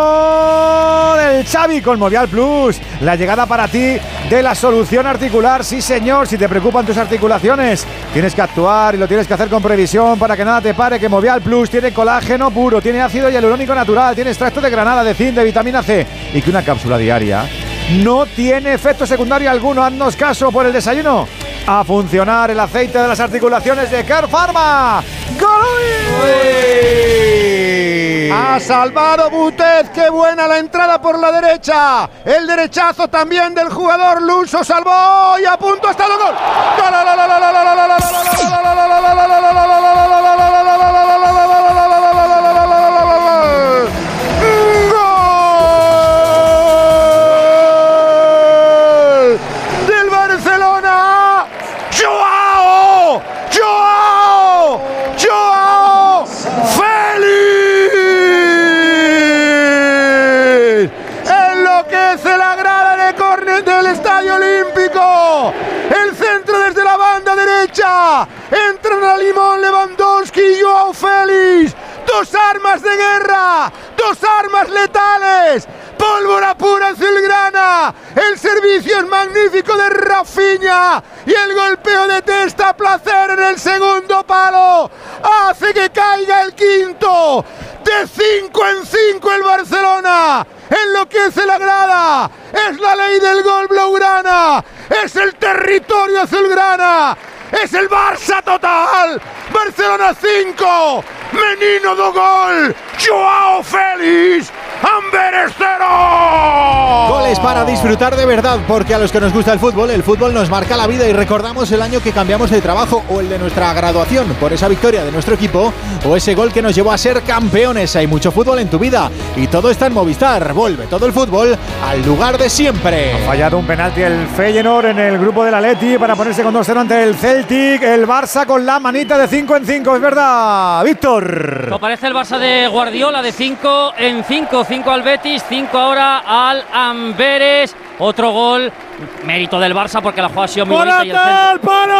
del Xavi con Movial Plus. La llegada para ti de la solución articular. Sí, señor, si te preocupan tus articulaciones, tienes que actuar y lo tienes que hacer con previsión para que nada te pare. Que Movial Plus tiene colágeno puro, tiene ácido hialurónico natural, tiene extracto de granada, de zinc, de vitamina C y que una cápsula diaria no tiene efecto secundario alguno. Haznos caso por el desayuno. A funcionar el aceite de las articulaciones de Care Pharma. Ha salvado Butez, qué buena la entrada por la derecha. El derechazo también del jugador Luso salvó y a punto está el gol. Gol Limón Lewandowski y Joao Félix. Dos armas de guerra. Dos armas letales. Pólvora pura azulgrana. El servicio es magnífico de Rafinha. Y el golpeo de testa a placer en el segundo palo. Hace que caiga el quinto. De 5 en 5 el Barcelona. Enloquece la grada. Es la ley del gol blaugrana. Es el territorio azulgrana. Es el Barça total. Barcelona 5. Menino do gol. Joao Félix. Amberes 0. Goles para disfrutar de verdad, porque a los que nos gusta el fútbol, el fútbol nos marca la vida y recordamos el año que cambiamos de trabajo o el de nuestra graduación por esa victoria de nuestro equipo o ese gol que nos llevó a ser campeones. Hay mucho fútbol en tu vida y todo está en Movistar. Vuelve todo el fútbol al lugar de siempre. Ha fallado un penalti el Feyenoord en el grupo del Atleti para ponerse con 2-0 ante el Celtic. El Barça con la manita de 5 en 5, es verdad, Víctor. Lo parece el Barça de Guardiola de 5 en 5, 5 al Betis, 5 ahora al Amberes. Otro gol, mérito del Barça porque la jugada ha sido muy bonita ¡Morata al palo!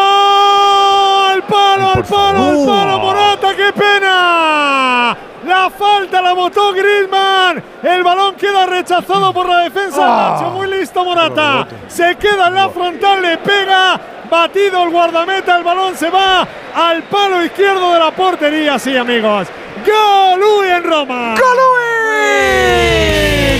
¡Al palo, al palo, al palo! ¡Morata, qué pena! La falta la votó Griezmann. El balón queda rechazado por la defensa. Ah. Muy listo Morata. Se queda en la frontal, le pega. Batido el guardameta, el balón se va al palo izquierdo de la portería. Sí, amigos. Golui en Roma. ¡Golui!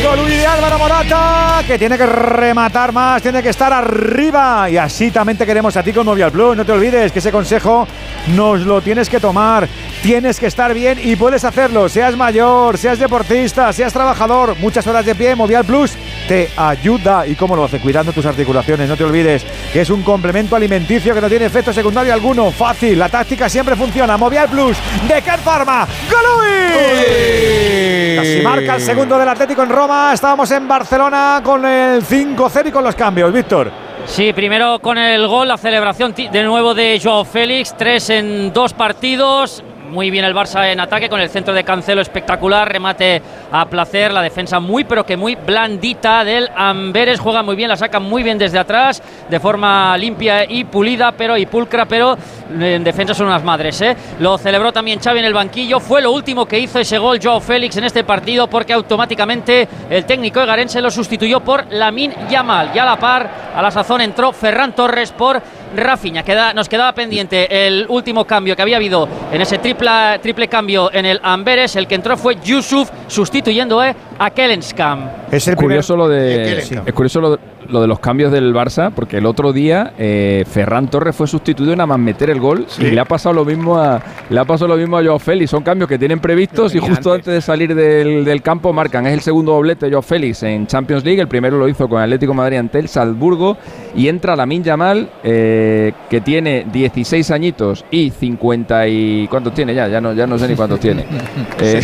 Golui de Álvaro Morata, que tiene que rematar más, tiene que estar arriba. Y así también te queremos a ti con Movial Plus. No te olvides que ese consejo nos lo tienes que tomar. Tienes que estar bien y puedes hacerlo. Seas mayor, seas deportista, seas trabajador, muchas horas de pie, Movial Plus te ayuda. ¿Y cómo lo hace? Cuidando tus articulaciones. No te olvides que es un complemento alimenticio que no tiene efecto secundario alguno. Fácil, la táctica siempre funciona. Movial Plus de Ken Pharma. ¡Golui! Casi marca el segundo del Atlético en Roma. Estábamos en Barcelona con el 5-0 y con los cambios. Víctor. Sí, primero con el gol, la celebración de nuevo de Joao Félix, tres en dos partidos. Muy bien el Barça en ataque con el centro de Cancelo espectacular, remate a placer, la defensa muy pero que muy blandita del Amberes, juega muy bien, la saca muy bien desde atrás, de forma limpia y pulida, pero y pulcra, pero en defensa son unas madres, ¿eh? Lo celebró también Xavi en el banquillo, fue lo último que hizo ese gol Joao Félix en este partido porque automáticamente el técnico Egarense lo sustituyó por Lamin Yamal. Ya a la par, a la sazón entró Ferran Torres por Rafinha. Queda, nos quedaba pendiente el último cambio que había habido en ese tripla- triple cambio en el Amberes. El que entró fue Yusuf sustituyendo eh, a Kellenskam. Es el curioso lo de es curioso lo, lo de los cambios del Barça porque el otro día eh, Ferran Torres fue sustituido nada más meter el gol y le ha pasado lo mismo a le ha pasado lo mismo a Joao Félix son cambios que tienen previstos y justo antes. de salir del, del campo marcan es el segundo doblete de Joao Félix en Champions League el primero lo hizo con Atlético Madrid ante el Salzburgo y entra Lamin Yamal eh, que tiene 16 añitos y 50 y ¿cuántos tiene ya? ya no ya no sé ni cuántos tiene Eh,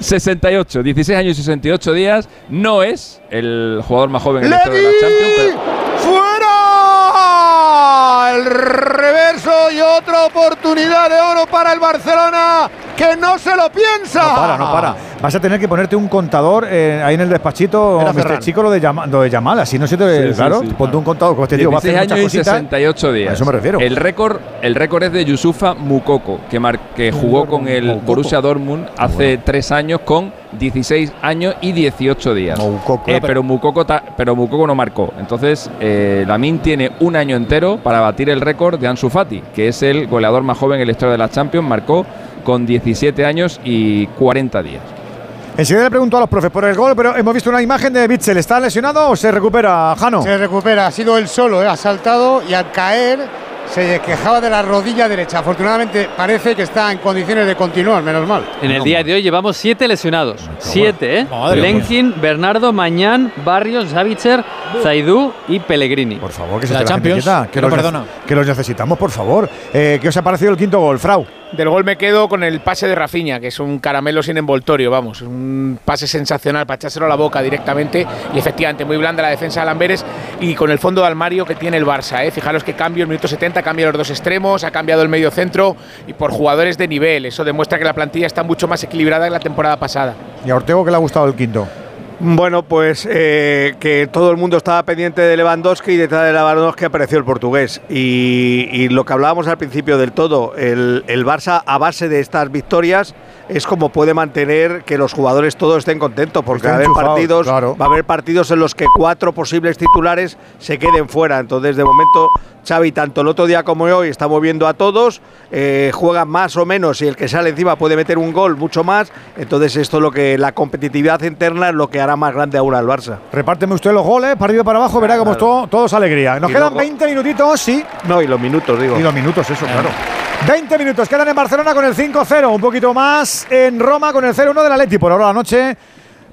68, 16 años y 68 días. No es el jugador más joven en la historia de la Champions, pero ¡Fuera! El reverso y otra oportunidad de oro para el Barcelona que no se lo piensa. No para, no para. Vas a tener que ponerte un contador eh, ahí en el despachito, Era Mr. Ferran. Chico, lo de, Yama- lo de Yamal. Así no se te Sí, claro. sí. Ponte un contador, como te digo, va a hacer 16 muchas años y cositas. 68 días. A eso me refiero. El récord, el récord es de Yusufa Mukoko, que, mar- que jugó con el Moukoko. Borussia Dortmund hace tres años con 16 años y 18 días. Eh, pero, Mukoko ta- pero Mukoko no marcó. Entonces, eh, Lamin tiene un año entero para batir el récord de Ansu Fati, que es el goleador más joven en la historia de la Champions. Marcó con 17 años y 40 días. Enseguida le pregunto a los profes por el gol, pero hemos visto una imagen de Bitzel. ¿Está lesionado o se recupera, Jano? Se recupera, ha sido él solo, ¿eh? ha saltado y al caer se quejaba de la rodilla derecha. Afortunadamente parece que está en condiciones de continuar, menos mal. En el día de hoy llevamos siete lesionados. Siete, ¿eh? Lenkin, Bernardo, Mañán, Barrios, Savitzer, Zaidú y Pellegrini. Por favor, que se la quieta, que, los, que los necesitamos, por favor. Eh, ¿Qué os ha parecido el quinto gol, Frau? Del gol me quedo con el pase de Rafinha, que es un caramelo sin envoltorio, vamos, un pase sensacional para echárselo a la boca directamente y efectivamente muy blanda la defensa de Lamberes y con el fondo de armario que tiene el Barça, ¿eh? fijaros que cambio en minuto 70, cambia los dos extremos, ha cambiado el medio centro y por jugadores de nivel, eso demuestra que la plantilla está mucho más equilibrada que la temporada pasada. ¿Y a Ortego qué le ha gustado el quinto? Bueno, pues eh, que todo el mundo estaba pendiente de Lewandowski y detrás de Lewandowski apareció el portugués. Y, y lo que hablábamos al principio del todo, el, el Barça a base de estas victorias es como puede mantener que los jugadores todos estén contentos, porque va a haber partidos, claro. va a haber partidos en los que cuatro posibles titulares se queden fuera. Entonces, de momento, Xavi, tanto el otro día como hoy, está moviendo a todos, eh, juegan más o menos y el que sale encima puede meter un gol mucho más. Entonces, esto es lo que la competitividad interna es lo que hará más grande aún al Barça. Repárteme usted los goles, y para abajo, verá como es todo, todo es alegría. Nos Y quedan luego- 20 minutitos, sí. No, y los minutos, digo. Y los minutos, eso, claro. 20 minutos quedan en Barcelona con el 5-0, un poquito más en Roma con el 0-1 del Atleti. Por ahora la noche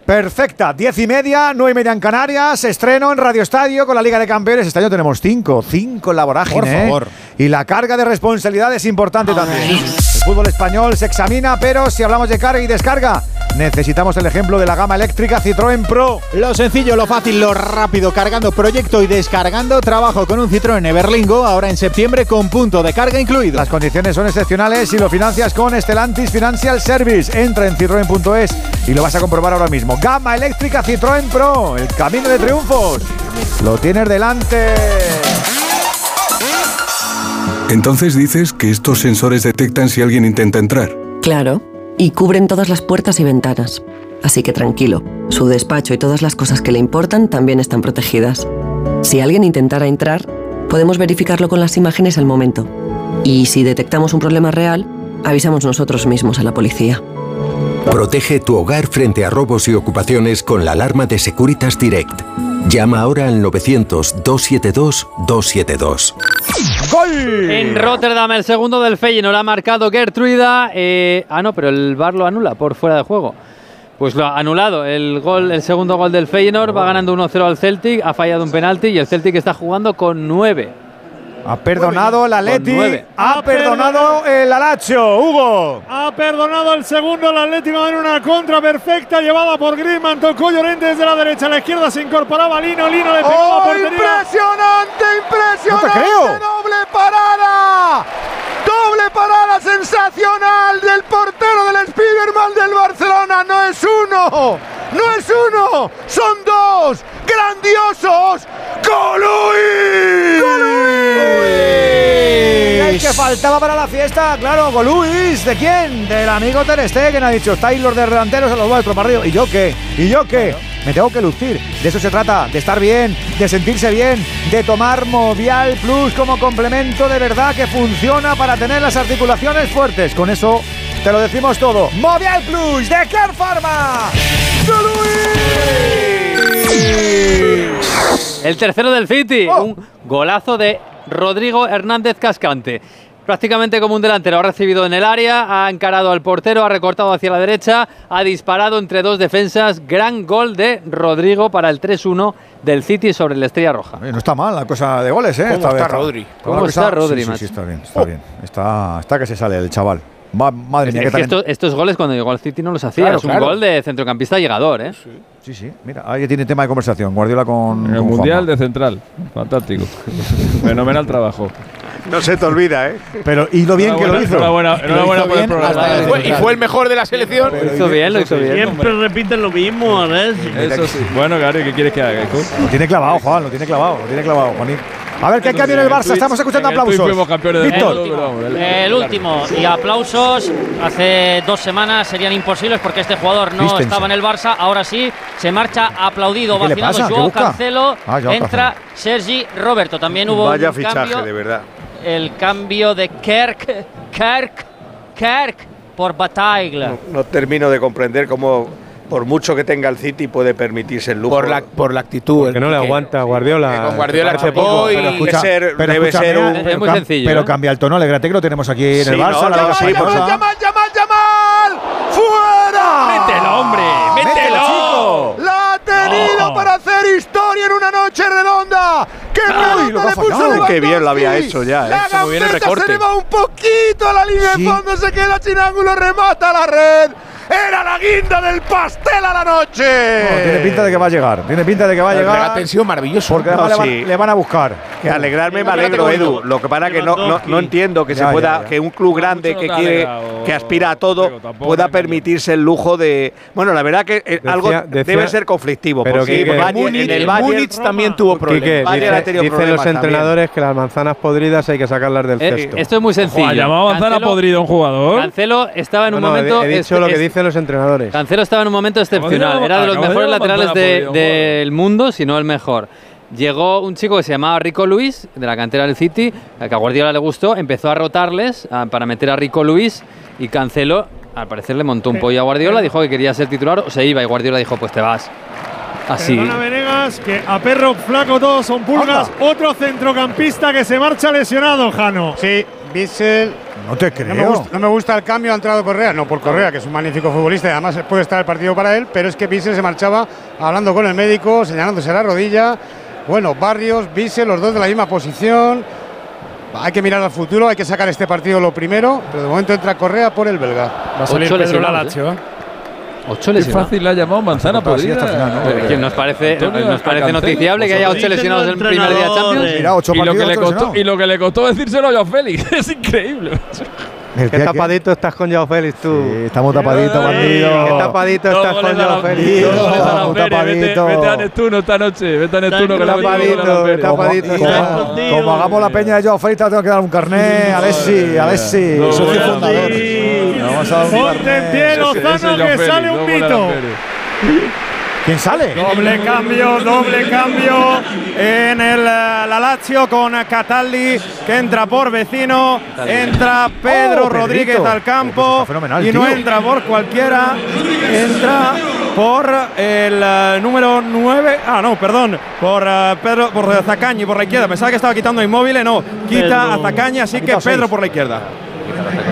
perfecta, 10 y media, 9 y media en Canarias, estreno en Radio Estadio con la Liga de Campeones. Este año tenemos 5, 5 en la vorágine. Por ¿eh? favor. Y la carga de responsabilidad es importante también. Fútbol español se examina, pero si hablamos de carga y descarga, necesitamos el ejemplo de la gama eléctrica Citroën Pro. Lo sencillo, lo fácil, lo rápido, cargando proyecto y descargando trabajo con un Citroën Everlingo, ahora en septiembre con punto de carga incluido. Las condiciones son excepcionales y lo financias con Estelantis Financial Service. Entra en citroen.es y lo vas a comprobar ahora mismo. Gama eléctrica Citroën Pro, el camino de triunfos. Lo tienes delante. Entonces dices que estos sensores detectan si alguien intenta entrar. Claro, y cubren todas las puertas y ventanas. así que tranquilo, su despacho y todas las cosas que le importan también están protegidas. Si alguien intentara entrar, podemos verificarlo con las imágenes al momento. Y si detectamos un problema real, avisamos nosotros mismos a la policía. Protege tu hogar frente a robos y ocupaciones con la alarma de Securitas Direct. Llama ahora al 900-272-272. ¡Gol! En Rotterdam, el segundo del Feyenoord ha marcado Gertruida. eh, ah, no, pero el VAR lo anula por fuera de juego. Pues lo ha anulado. El, gol, el segundo gol del Feyenoord va ganando 1-0 al Celtic, ha fallado un penalti y el Celtic está jugando con 9. Ha perdonado el Atleti. Con nueve. Ha perdonado el Alacho. Hugo. Ha perdonado el segundo el Atlético en una contra perfecta llevada por Griezmann. Tocó Llorente desde la derecha a la izquierda. Se incorporaba Lino. Lino le pegó ¡Oh, la portería. impresionante, impresionante! No te creo. ¡Doble parada! ¡Doble parada sensacional del portero del Spiderman del Barcelona! ¡No es uno! ¡No es uno! ¡Son dos! ¡Grandiosos! ¡Goluis! El que faltaba para la fiesta, claro, Goluis. ¿De quién? Del amigo Ter Stegen ha dicho, estáis los de delanteros a los vuestros para arriba. ¿Y yo qué? ¿Y yo qué? Me tengo que lucir. De eso se trata, de estar bien, de sentirse bien, de tomar Movial Plus como complemento de verdad que funciona para tener las articulaciones fuertes. Con eso te lo decimos todo. Movial Plus de Care Pharma. El tercero del City, Oh. un golazo de Rodrigo Hernández Cascante. Prácticamente como un delantero, ha recibido en el área, ha encarado al portero, ha recortado hacia la derecha, ha disparado entre dos defensas. Gran gol de Rodrigo para el 3-1 del City sobre el Estrella Roja. No está mal la cosa de goles, ¿eh? ¿Cómo Esta está vez Rodri? la ¿Cómo está Rodri, Sí, sí, está bien, está bien. Está, está que se sale el chaval. Ma- madre mía, Es qué que estos, estos goles cuando llegó al City no los hacía. Claro, es un claro. gol de centrocampista llegador, ¿eh? Sí, sí. Mira, ahí tiene tema de conversación. Guardiola con. En el con Mundial Juanma. de Central. Fantástico. Fenomenal trabajo. No se te olvida, ¿eh? Pero, y lo bien que lo hizo. Enhorabuena, por el programa. Fue- y fue el mejor de la selección. Lo hizo bien, lo hizo bien. Siempre repiten lo mismo, a ver. Eso sí. Bueno, Gary, ¿qué quieres que haga? Lo tiene clavado, Juan, lo tiene clavado, lo tiene clavado, Juanín. A ver, ¿qué Eso cambio en el Barça? Estamos escuchando aplausos. fuimos campeones del Víctor. el- El último y aplausos hace dos semanas serían imposibles porque este jugador no estaba en el Barça, ahora sí se marcha aplaudido, ¿Qué le vacinado Joao? Cancelo, Ah, entra Sergi Roberto, también hubo Vaya un fichaje, cambio, de verdad. el cambio de Kerk, Kerk, Kerk por Bataigla. No, no termino de comprender cómo, por mucho que tenga el City, puede permitirse el lujo. Por la, por la actitud. Que no le aguanta a Guardiola. que con Guardiola chapó poco, y- pero Debe ser, Pero debe ser un. eh, Es muy cam- sencillo, Pero ¿eh? cambia el tono, alegrate que lo tenemos aquí en Sí, el Barça. no, la ¡Yamal, Yamal, Yamal! ¡Fuera! ¡Mételo, hombre! ¡Mételo! chico! ¡La ha tenido Oh. para hacer historia en una noche redonda! ¡Qué lo que ha le puso! Qué bien lo había hecho ya, ¿eh? La Hizo muy bien el se recorte. le va un poquito a la línea Sí. de fondo, se queda sin ángulo, remata la red. Era la guinda del pastel a la noche. No, tiene pinta de que va a llegar. Tiene pinta de que va a llegar. sido maravilloso. Porque No, le, van, sí. le van a buscar. Que alegrarme me alegro, Edu. Lo que pasa es que no, no, no entiendo que Ya, se pueda, ya, ya. que un club grande que quiere, que aspira a todo, pueda permitirse el lujo de. Bueno, la verdad que eh, Decía- algo decía- debe ser conflictivo. pero porque Quique, el Múnich, en el Bayern, Múnich también tuvo problemas. Tenido dicen los también. entrenadores que las manzanas podridas hay que sacarlas del Eh, cesto. esto es muy sencillo. Ha llamado a manzana Cancelo- podrida a un jugador. Cancelo estaba en un No, no, he- momento. he, dicho este- lo que dicen los entrenadores. Cancelo estaba en un momento excepcional. Era de los de mejores laterales manzana de- del mundo, si no el mejor. Llegó un chico que se llamaba Rico Luis, de la cantera del City, al que a Guardiola le gustó, empezó a rotarles ah, para meter a Rico Luis y Cancelo, al parecer le montó un pollo a Guardiola, dijo que quería ser titular o se iba y Guardiola dijo, pues te vas. Así. Perdona, Venegas, que a perro flaco todos son pulgas. Otro centrocampista que se marcha lesionado, Jano. Sí, Bissell. No te No creo. me, gusta, no me gusta el cambio, ha entrado Correa, no por Correa, que es un magnífico futbolista y además puede estar el partido para él, pero es que Bissell se marchaba hablando con el médico, señalándose la rodilla. Bueno, Barrios, Bissell, los dos de la misma posición. Hay que mirar al futuro, hay que sacar este partido lo primero, pero de momento entra Correa por el belga. Va a salir Pedro lesionados, Lazio, ¿eh? Ocho Qué lesionados. fácil le ha llamado manzana Pero podrida. final, ¿no? Es que nos parece, Antonio, nos parece noticiable que haya ocho lesionados en el primer día de Champions. Mira, ocho y lo, que le costó, y lo que le costó decírselo a Joao Félix. es increíble. Qué que- tapadito estás con Joao Félix tú. Sí, estamos tapaditos, bandido. Qué tapadito Dos estás con la- Joao Félix. La estamos Pérez. Vete, tapaditos. vete a Neptuno esta noche. Vete a Neptuno que la tapadito. Como, Tapadito. como- como hagamos la peña de Joao Félix, te tengo que dar un carné. Alessi, Alessi, No, socio fundador. Vamos a Ponte en pie, Lozano, que Félix, sale un mito. ¿Quién sale? Doble cambio, doble cambio en el eh, la Lazio con Cataldi que entra por vecino, entra Pedro Oh, Rodríguez Pedrito. al campo Pues y no tío. entra por cualquiera, entra por el eh, número 9, ah no, perdón, por eh, Pedro por Zacañi por la izquierda, pensaba que estaba quitando inmóvil, no, quita a Zacañi, así que Pedro por la izquierda.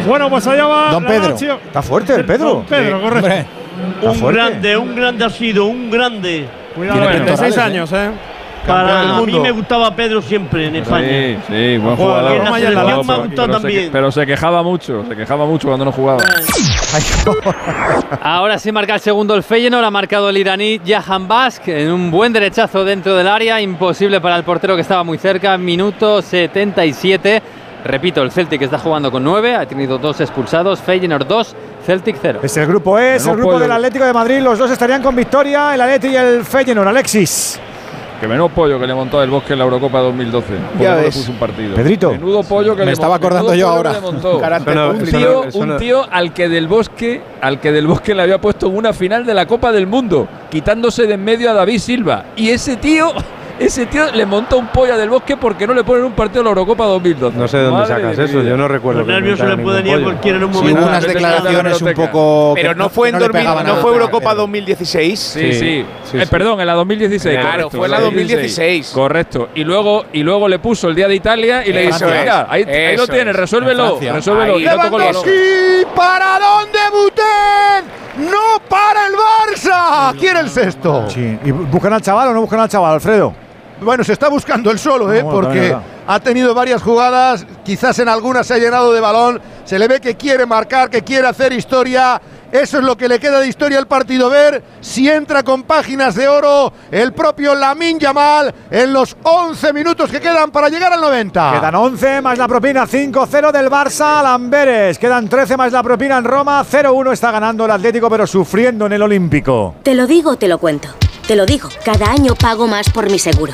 Bueno, pues allá va Don Pedro. Está fuerte el Pedro. Don Pedro, Sí, correcto. Está Un fuerte. grande, un grande ha sido, un grande. Cuidado, Tiene bueno. 36 años, eh. Para a mí me gustaba Pedro siempre en España. Sí, sí, buen jugador. en la Roma y en la selección me ha gustado Pero se, también. que- pero se quejaba mucho, se quejaba mucho cuando no jugaba. Ahora sí marca el segundo el Feyenoord, ha marcado el iraní Jahan Bask en un buen derechazo dentro del área, imposible para el portero que estaba muy cerca, minuto 77. Repito, el Celtic está jugando con 9, ha tenido dos expulsados, Feyenoord 2, Celtic 0. Es el grupo E, es el grupo pollo. del Atlético de Madrid. Los dos estarían con victoria, el Atleti y el Feyenoord. Alexis. Que menudo pollo que le montó el Bosque en la Eurocopa 2012. porque Ya ves. puso un partido. Pedrito. Menudo pollo que Me le estaba acordando yo ahora. no- un tío, no- un tío al que del Bosque, al que del Bosque le había puesto en una final de la Copa del Mundo, quitándose de en medio a David Silva. Y ese tío, ese tío le monta un pollo a del Bosque porque no le ponen un partido a la Eurocopa 2012. No sé de dónde Madre sacas eso, yo no recuerdo. Los nervios se le pueden ir a cualquiera en un Sí, momento. hubo unas declaraciones un poco. Pero no fue en que le 2000, pegaban no fue Eurocopa Pedro. 2016. Sí, sí. sí, sí. perdón, en la 2016. Claro, correcto, fue en la 2016. Correcto. Y luego, y luego le puso el día de Italia y le es, mira, ahí, ahí lo tienes, es. resuélvelo, resuélvelo. Ahí. Y para dónde Buten. No para el Barça. Quiere el sexto. Sí. ¿Y buscan al chaval o no buscan al chaval, Alfredo? Bueno, se está buscando el solo, ¿eh? Bueno, porque ha tenido varias jugadas, quizás en algunas se ha llenado de balón, se le ve que quiere marcar, que quiere hacer historia. Eso es lo que le queda de historia al partido. Ver si entra con páginas de oro el propio Lamin Yamal en los 11 minutos que quedan para llegar al 90. Quedan 11 más la propina, 5-0 del Barça al Amberes. Quedan 13 más la propina en Roma, 0-1 está ganando el Atlético, pero sufriendo en el Olímpico. Te lo digo, te lo cuento. Te lo digo, cada año pago más por mi seguro.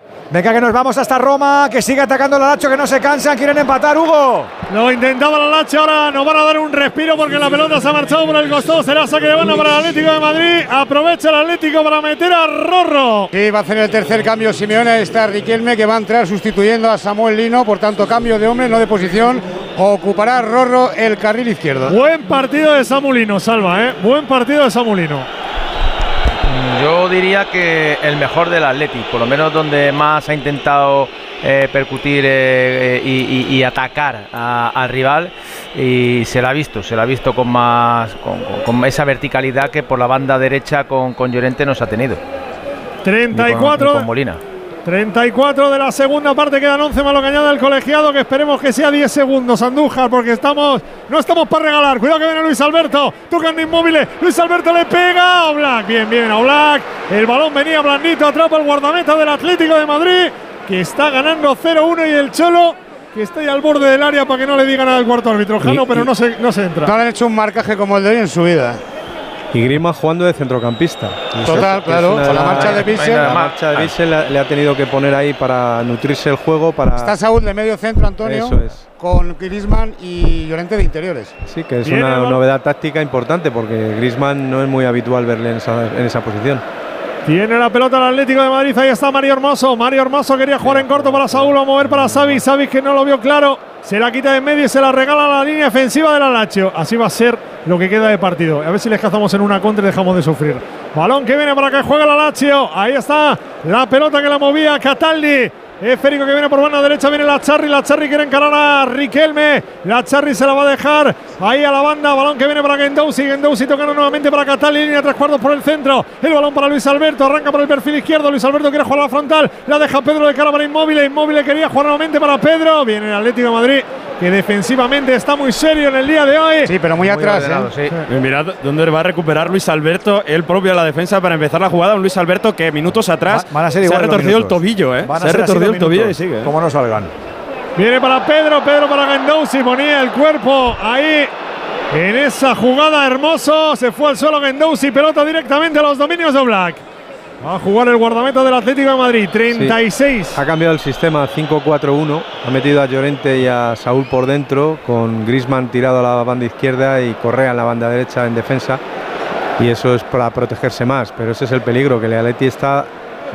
Venga, que nos vamos hasta Roma, que sigue atacando el Alacho, que no se cansan, quieren empatar, Hugo. Lo intentaba la Lache, ahora nos van a dar un respiro porque la pelota se ha marchado por el costado. Será saque de banda para el Atlético de Madrid. Aprovecha el Atlético para meter a Rorro. Sí, va a hacer el tercer cambio Simeone. Está Riquelme que va a entrar sustituyendo a Samuel Lino. Por tanto, cambio de hombre, no de posición. Ocupará Rorro el carril izquierdo. Buen partido de Samulino, Salva, ¿eh? Buen partido de Samulino. Yo diría que el mejor del Atleti, por lo menos donde más ha intentado eh, percutir eh, y, y- y atacar a- al rival y se la ha visto, se la ha visto con más con, con- con esa verticalidad que por la banda derecha con, con Llorente nos ha tenido. Y con- 34. y con Molina. 34 de la segunda parte, quedan 11 más lo que añade el colegiado, que esperemos que sea 10 segundos, Andújar, porque estamos, no estamos para regalar. Cuidado que viene Luis Alberto, tocando inmóviles, Luis Alberto le pega a Oblak, bien, bien a Oblak, el balón venía blandito, atrapa el guardameta del Atlético de Madrid, que está ganando 0-1 y el Cholo, que está ahí al borde del área para que no le diga nada al cuarto árbitro, Jano, pero no se, no se entra. No han hecho un marcaje como el de hoy en su vida. Y Griezmann jugando de centrocampista. Total, Que claro, una con la marcha de Bissell. La marcha de Bissell le, le ha tenido que poner ahí para nutrirse el juego, para... Está Saúl de medio centro, Antonio, Eso es. con Griezmann y Llorente de interiores. Sí, que es una novedad táctica importante porque Griezmann no es muy habitual verle en esa, en esa posición. Tiene la pelota el Atlético de Madrid. Ahí está Mario Hermoso. Mario Hermoso quería jugar en corto para Saúl. Va a mover para Xavi. Xavi que no lo vio claro. Se la quita de en medio y se la regala a la línea defensiva del Lazio. Así va a ser lo que queda de partido. A ver si les cazamos en una contra y dejamos de sufrir. Balón que viene para que juegue la Lazio. Ahí está la pelota que la movía Cataldi. Esférico que viene por banda derecha, viene la Charri, la Charri quiere encarar a Riquelme, la Charri se la va a dejar ahí a la banda, balón que viene para Gendouzi, Gendouzi tocando nuevamente para Cataldi, línea tres cuartos por el centro, el balón para Luis Alberto, arranca por el perfil izquierdo, Luis Alberto quiere jugar a la frontal, la deja Pedro de cara para Inmóvil, Inmóvil quería jugar nuevamente para Pedro, viene el Atlético de Madrid que defensivamente está muy serio en el día de hoy. Sí, pero muy, atrás. ¿eh? Y mirad dónde va a recuperar Luis Alberto, él propio a la defensa para empezar la jugada. Un Luis Alberto que minutos atrás Va- van a ser se ha retorcido el tobillo, ¿eh? Van a Se ha retorcido el tobillo y minutos, sigue. ¿eh? Como no salgan. Viene para Pedro, Pedro para Gendouzi, ponía el cuerpo ahí En esa jugada hermoso se fue al suelo Gendouzi, pelota directamente a los dominios de Black. Va a jugar el guardameta del Atlético de Madrid, 36. Sí. Ha cambiado el sistema 5-4-1. Ha metido a Llorente y a Saúl por dentro, con Grisman tirado a la banda izquierda y Correa en la banda derecha en defensa. Y eso es para protegerse más. Pero ese es el peligro, que el Atleti está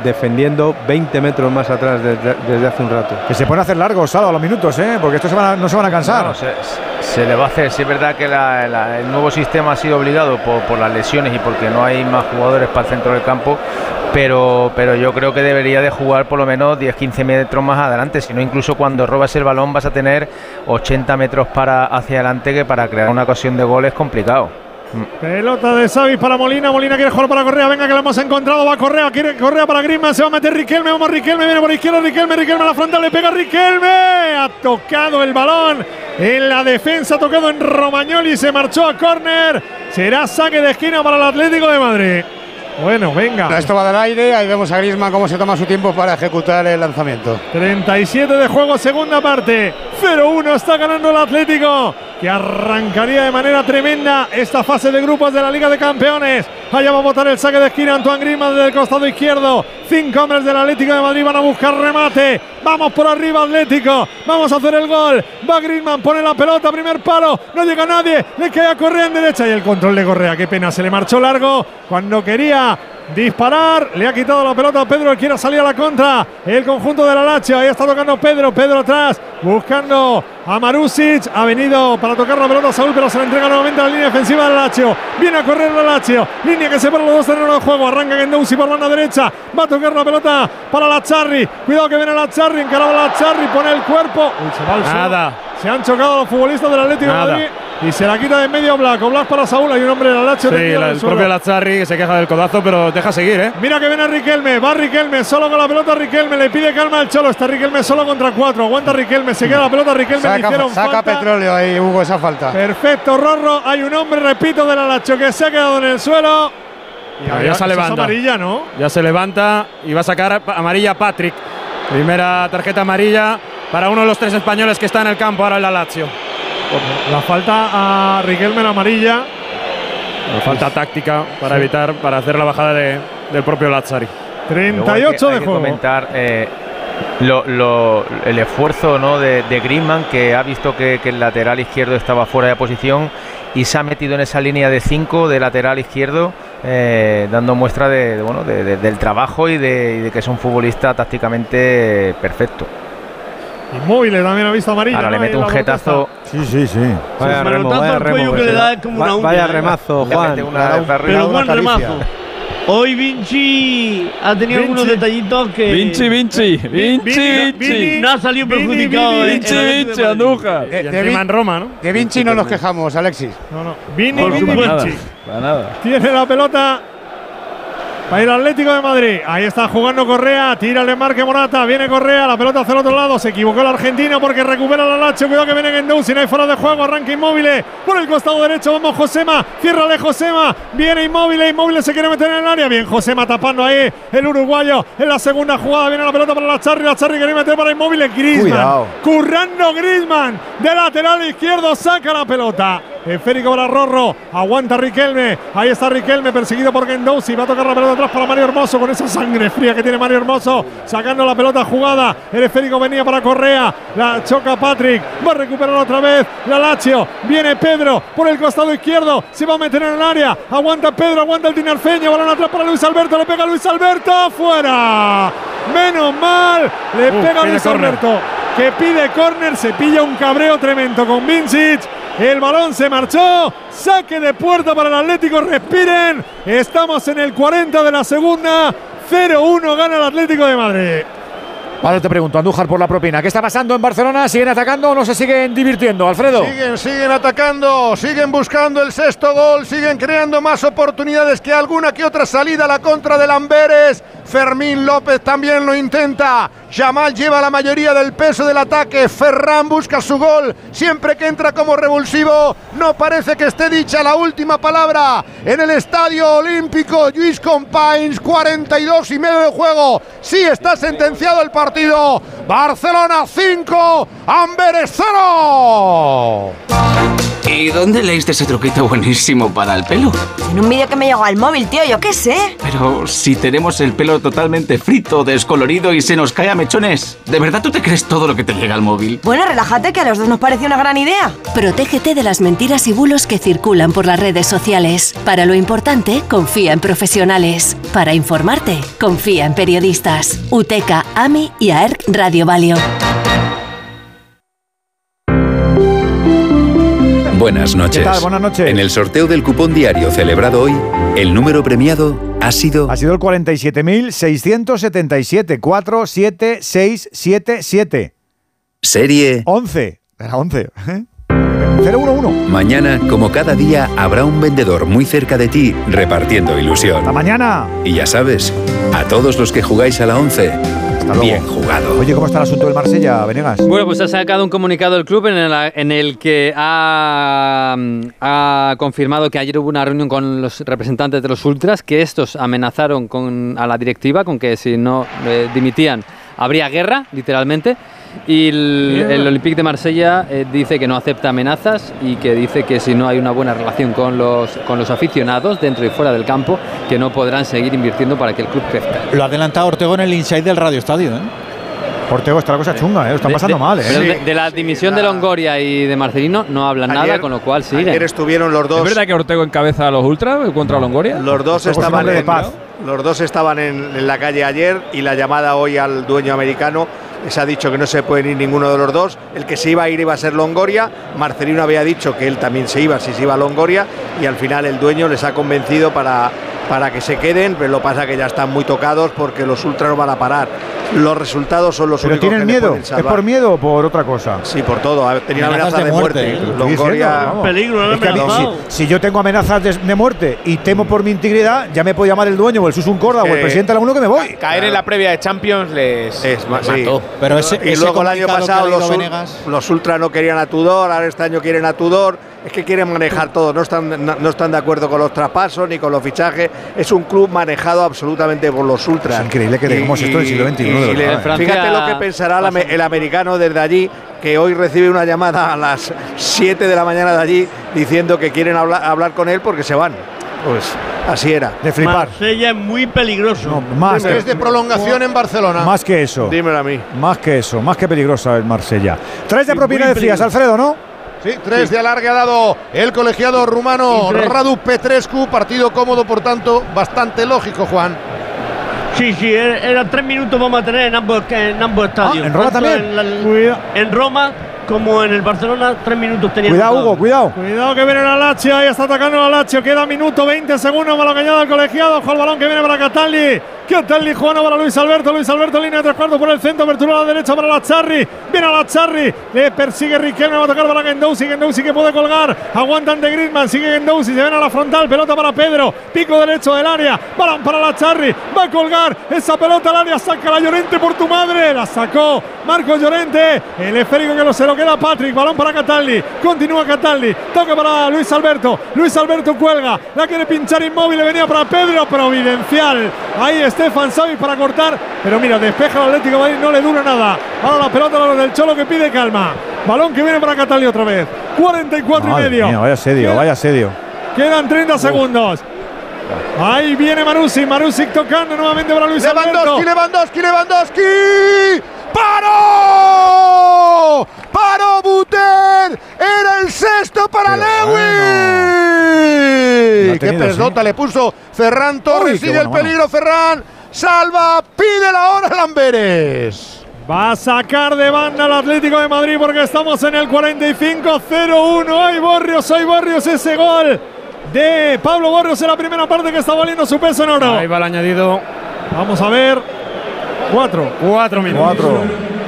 defendiendo 20 metros más atrás desde, desde hace un rato. Que se pone a hacer largos, Salo, a los minutos, ¿eh? porque estos se van a- no se van a cansar. No, se, se le va a hacer. Sí es verdad que la- la- el nuevo sistema ha sido obligado por, por las lesiones y porque no hay más jugadores para el centro del campo, pero, pero yo creo que debería de jugar por lo menos 10-15 metros más adelante, si no incluso cuando robas el balón vas a tener 80 metros para hacia adelante que para crear una ocasión de gol es complicado. Pelota de Xavi para Molina. Molina quiere jugar para Correa. Venga, que lo hemos encontrado. Va Correa. Quiere Correa para Griezmann. Se va a meter Riquelme. Vamos Riquelme. Viene por izquierda. Riquelme. Riquelme a la frontal. Le pega Riquelme. Ha tocado el balón en la defensa. Ha tocado en Romagnoli. Se marchó a córner. Será saque de esquina para el Atlético de Madrid. Bueno, venga. Esto va del aire, ahí vemos a Griezmann cómo se toma su tiempo para ejecutar el lanzamiento. 37 de juego, segunda parte. 0-1 está ganando el Atlético, que arrancaría de manera tremenda esta fase de grupos de la Liga de Campeones. Allá va a botar el saque de esquina Antoine Griezmann desde el costado izquierdo. Cinco hombres del Atlético de Madrid van a buscar remate. Vamos por arriba Atlético. Vamos a hacer el gol. Va Griezmann, pone la pelota, primer palo. No llega nadie. Le queda Correa en derecha y el control de Correa. Qué pena, se le marchó largo cuando quería disparar. Le ha quitado la pelota a Pedro, que quiere salir a la contra. El conjunto de la Lazio. Ahí está tocando Pedro. Pedro atrás, buscando a Marusic. Ha venido para tocar la pelota a Saúl, pero se la entrega nuevamente a la línea defensiva de la Lazio. Viene a correr la Lazio. Línea que separa los dos terrenos de juego. Arranca Gendouzi por banda derecha. Va a tocar la pelota para la Charri. Cuidado que viene la Charri. Encaraba la Charri. Pone el cuerpo. Uy, se. Nada. Se han chocado los futbolistas del Atlético de Nada. Madrid. Y se la quita de en medio Black. O Black para Saúl. Hay un hombre de la Lazio. Sí, la- el propio Lazzarri que se queja del codazo, pero deja seguir, ¿eh? Mira que viene Riquelme, va Riquelme, solo con la pelota Riquelme, le pide calma al Cholo, está Riquelme solo contra cuatro, aguanta Riquelme, se queda la pelota Riquelme, le Saca, hicieron saca falta. petróleo ahí, Hugo, esa falta. Perfecto, Rorro, hay un hombre, repito, de la Lacho que se ha quedado en el suelo. Ya, había- ya se levanta. amarilla, ¿no? Ya se levanta y va a sacar amarilla Patrick. Primera tarjeta amarilla para uno de los tres españoles que está en el campo ahora en la Lazio. La falta a Riquelme la amarilla. Falta táctica para evitar, para hacer la bajada de- del propio Lazzari. Luego hay que- hay que comentar eh, lo- lo- el esfuerzo ¿no? de, de Griezmann, que ha visto que, que el lateral izquierdo estaba fuera de posición y se ha metido en esa línea de 5 de lateral izquierdo, eh, dando muestra de, de, bueno, de- de- del trabajo y de, y de que es un futbolista tácticamente perfecto. Inmóvil también ha visto amarilla. Ahora le mete un jetazo. Sí, sí, sí. Vaya Sí, remo, vaya remo. cuello que le da como una uña, vaya ¿eh? remazo, Juan. una Pero buen caricia. remazo. Hoy Vinci ha tenido algunos detallitos que. Vinci, Vinci, Vinci, Vinci. No ha salido perjudicado. En- Vinci, Vinci. Andújar. De, de en Roma, ¿no? de Vinci no nos quejamos, Alexis. No, no. Vini. Vinci. Para nada. Tiene la pelota para el Atlético de Madrid. Ahí está jugando Correa. Tira el marque Morata. Viene Correa. La pelota hacia el otro lado. Se equivocó el argentino porque recupera la Lacho. Cuidado que viene Gendouzi. No hay fuera de juego. Arranca inmóvil. Por el costado derecho. Vamos Josema. Ciérrale Josema. Viene inmóvil. Inmóvil se quiere meter en el área. Bien Josema tapando ahí el uruguayo. En la segunda jugada viene la pelota para la Charri. La Charri quiere meter para inmóvil. Cuidado. Currando Griezmann. De lateral izquierdo. Saca la pelota. Esférico para Rorro. Aguanta Riquelme. Ahí está Riquelme perseguido por Gendouzi. Va a tocar la pelota atrás para Mario Hermoso con esa sangre fría que tiene Mario Hermoso. Sacando la pelota jugada. El esférico venía para Correa. La choca Patrick. Va a recuperar otra vez la Lazio. Viene Pedro por el costado izquierdo. Se va a meter en el área. Aguanta Pedro. Aguanta el Tinarfeño. Balón atrás para Luis Alberto. Le pega Luis Alberto. Fuera. Menos mal. Le Uh, pega Luis. Alberto que pide córner, se pilla un cabreo tremendo con Vincic. El balón se marchó, saque de puerta para el Atlético, respiren. Estamos en el 40 de la segunda, 0-1 gana el Atlético de Madrid. Vale, te pregunto, Andújar por la propina. ¿Qué está pasando en Barcelona? ¿Siguen atacando o no se siguen divirtiendo, Alfredo? Siguen, siguen atacando, siguen buscando el sexto gol, siguen creando más oportunidades que alguna que otra salida a la contra del Amberes. Fermín López también lo intenta. Jamal lleva la mayoría del peso del ataque. Ferran busca su gol. Siempre que entra como revulsivo, no parece que esté dicha la última palabra. En el Estadio Olímpico, Luis Companys, 42 y medio de juego. Sí está sentenciado el partido. Barcelona 5, Amberes 0. ¿Y dónde leíste ese truquito buenísimo para el pelo? En un vídeo que me llegó al móvil, tío, yo qué sé. Pero si tenemos el pelo totalmente frito, descolorido y se nos cae a mechones, ¿de verdad tú te crees todo lo que te llega al móvil? Bueno, relájate, que a los dos nos pareció una gran idea. Protégete de las mentiras y bulos que circulan por las redes sociales. Para lo importante, confía en profesionales. Para informarte, confía en periodistas. UTECA, AMI y AERC Radio Valio. Buenas noches. ¿Qué tal? Buenas noches. En el sorteo del cupón diario celebrado hoy, el número premiado ha sido... Ha sido el 47.677. 47677. Serie... 11. Era 11. ¿eh? 011. Mañana, como cada día, habrá un vendedor muy cerca de ti repartiendo ilusión. ¡Hasta mañana! Y ya sabes, a todos los que jugáis a la 11, bien jugado. Oye, ¿cómo está el asunto del Marsella, Venegas? Bueno, pues ha sacado un comunicado el club en el, en el que ha, ha, confirmado que ayer hubo una reunión con los representantes de los ultras, que estos amenazaron con, a la directiva con que si no eh, dimitían habría guerra, literalmente. Y el, el Olympique de Marsella eh, dice que no acepta amenazas y que dice que si no hay una buena relación con los, con los aficionados dentro y fuera del campo, que no podrán seguir invirtiendo para que el club crezca. Lo ha adelantado Ortego en el inside del Radio Estadio. ¿eh? Ortego está la cosa chunga, ¿eh? están pasando de- mal. ¿eh? pero de, de la dimisión de Longoria y de Marcelino no hablan nada, con lo cual siguen. Ayer estuvieron los dos. ¿Es verdad que Ortego encabeza a los Ultras contra Longoria? Los dos Ortego estaban en, paz. los dos estaban en, en la calle ayer y la llamada hoy al dueño americano les ha dicho que no se pueden ir ninguno de los dos. El que se iba a ir iba a ser Longoria. Marcelino había dicho que él también se iba si se iba a Longoria y al final el dueño les ha convencido para, para que se queden, pero lo pasa que ya están muy tocados porque los ultras no van a parar. Los resultados son los ¿Pero únicos tienen que le miedo? pueden ¿Es por miedo o por otra cosa? Sí, por todo. Ha tenido amenazas, de muerte. Longoria. Es que a mí, si, si yo tengo amenazas de, de muerte y temo por mi integridad, ya me puede llamar el dueño o el Susun Corda o el presidente de la uno que me voy. Caer en la previa de Champions les mató. y luego el año pasado los, los ultras no querían a Tudor, ahora este año quieren a Tudor. Es que quieren manejar todo, no están, no, no están de acuerdo con los traspasos ni con los fichajes. Es un club manejado absolutamente por los ultras. Es increíble que tengamos esto del siglo XXI, fíjate lo que pensará el, ame- el americano desde allí, que hoy recibe una llamada a las 7 de la mañana de allí diciendo que quieren hablar, hablar con él porque se van. Pues así era. De flipar. Marsella es muy peligroso. más Es de prolongación en Barcelona. Más que eso. Dímelo a mí. Más que eso, más que peligrosa el Marsella. Tres de Sí, propina muy decías. Alfredo, ¿no? Sí, tres de alargue ha dado el colegiado rumano. Radu Petrescu. Partido cómodo, por tanto, bastante lógico, Juan. Sí, sí, er- eran tres minutos vamos a tener en ambos, en ambos estadios. ¿en Roma también? En, la- en Roma como en el Barcelona, tres minutos tenían. Cuidado. Hugo, cuidado. Cuidado que viene la Lazio, ahí está atacando la Lazio, queda minuto 20 segundos, balón que añade el colegiado, ojo al balón que viene para Cataldi, Cataldi jugando para Luis Alberto, Luis Alberto línea de tres cuartos por el centro, apertura a la derecha para la Charri, viene a la Charri, le persigue Riquelme, va a tocar para Gendouzi, Gendouzi que puede colgar, aguantan de Griezmann, sigue Gendouzi, se ven a la frontal, pelota para Pedro, pico derecho del área, balón para la Charri, va a colgar. Esa pelota al área, saca la Llorente por tu madre, la sacó Marcos Llorente, el esférico que lo, se lo queda Patrick, balón para Cataldi, continúa Cataldi, toca para Luis Alberto, Luis Alberto cuelga, la quiere pinchar inmóvil, venía para Pedro, providencial, ahí Estefan Savi para cortar, pero mira, despeja el Atlético de Madrid, no le dura nada, ahora la pelota a los del Cholo que pide calma, balón que viene para Cataldi otra vez, 44 Madre y medio, mía, vaya sedio, vaya sedio. quedan 30 segundos. Ahí viene Marusic, Marusic tocando nuevamente para Luis Lewandowski, Alberto. Lewandowski, Lewandowski. ¡Paró! ¡Paró Buter! ¡Era el sexto para Lo Lewis! ¡Qué pelota le puso Ferran Torres! Uy, el peligro, Ferran. Salva, pide la hora Lamberes. Va a sacar de banda el Atlético de Madrid porque estamos en el 45-0-1. ¡Ay, Borrios! ¡Ay, Borrios! Ese gol de Pablo Borrios en la primera parte que está valiendo su peso en oro. Ahí va el añadido. Vamos a ver. Cuatro. Cuatro minutos. Cuatro.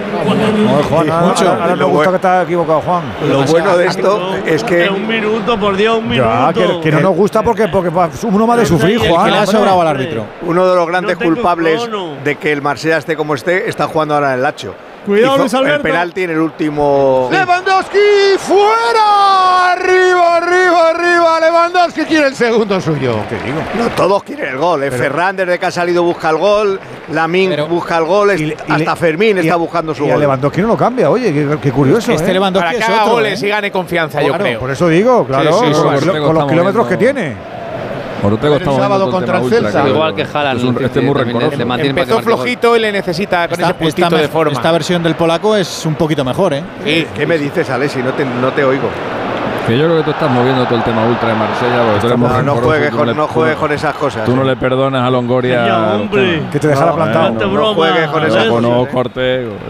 No, Juan, ahora, mucho. ahora me gusta bueno- que está equivocado, Juan. Lo bueno de esto es que Un minuto, por Dios, un minuto. Ya, que, que no nos gusta porque, porque va- uno más de sufrir, Juan. Que le ha sobrado al árbitro. uno de los grandes No culpables crono. de que el Marsella esté como esté está jugando ahora en el Lacho. Cuidado, Luis Alberto. El penalti en el último. Lewandowski fuera. Arriba, arriba, arriba. Lewandowski quiere el segundo suyo. No, todos quieren el gol. ¿eh? Ferran desde que ha salido busca el gol. Lamin busca el gol. hasta Fermín y- está buscando su Y gol. Lewandowski no lo cambia, oye, qué, qué curioso. Este ¿eh? Lewandowski Para que es haga goles ¿eh? y gane confianza, yo creo. Por eso digo, claro, sí, los- kilómetros que tiene. Ortega El sábado contra el Celta. Igual que Haaland, Es un- el este es muy rencoroso. Empezó flojito y le necesita con ese puntito me- de forma. esta versión del polaco es un poquito mejor, ¿eh? Sí, ¿Qué me dices, Alessi? No te, no te oigo. Que yo creo que tú estás moviendo todo el tema ultra de Marsella. Porque tú eres No, no juegues con, no juegues con esas cosas. Tú no ¿eh? le perdonas a Longoria. Hombre. Que te dejara No, plantado. no, no juegues con esas cosas.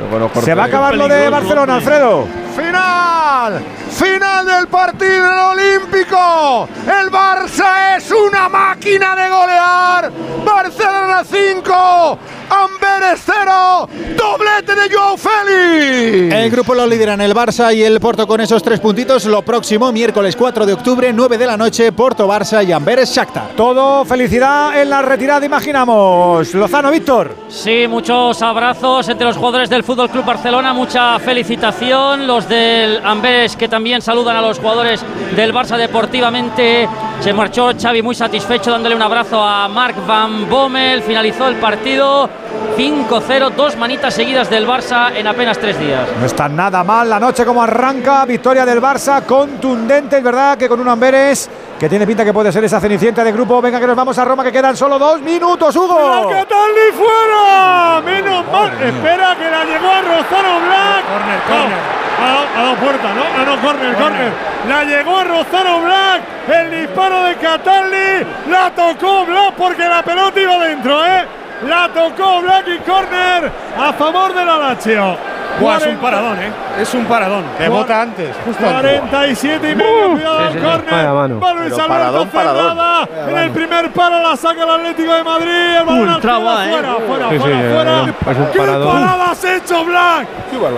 conozco a Se va a acabar lo de Barcelona. Alfredo. Final, final del partido Olímpico. El Barça es una máquina de golear. Barcelona 5, Amberes 0, doblete de Joao Félix. El grupo lo lideran el Barça y el Porto con esos tres puntitos. Lo próximo, miércoles 4 de octubre, 9 de la noche, Porto, Barça y Amberes Shakhtar. Todo felicidad en la retirada, imaginamos. Lozano, Víctor. Sí, muchos abrazos entre los jugadores del Fútbol Club Barcelona, mucha felicitación. Los del Amberes que también saludan a los jugadores del Barça deportivamente. Se marchó Xavi muy satisfecho dándole un abrazo a Marc Van Bommel. Finalizó el partido 5-0, dos manitas seguidas del Barça en apenas tres días. No está nada mal la noche como arranca. Victoria del Barça, contundente, es verdad que con un Amberes que tiene pinta que puede ser esa cenicienta de grupo. Venga, que nos vamos a Roma, que quedan solo dos minutos, ¡La Hugo. Cataldi fuera! Menos mal. Espera que la llegó a Rozano Black. Corner, No, corner. Ha dado, ha dado puerta, ¿no? Ah, no, corner, corner. La llegó a Rozano Black. El disparo de Cataldi. La tocó Black porque la pelota iba dentro, ¿eh? La tocó Black y corner a favor del Lazio. Buah, es un 40 paradón, ¿eh? Es un paradón. Rebota antes, justo antes. 47 y medio, cuidado córner. Vaya mano. Va Luis Alberto paradón, paradón. cerrada. En el primer palo la saca el Atlético de Madrid. El balón Ultra va, ¿eh? fuera, fuera, Sí, sí, fuera, eh, fuera. es un ¿Qué parada has hecho, Black?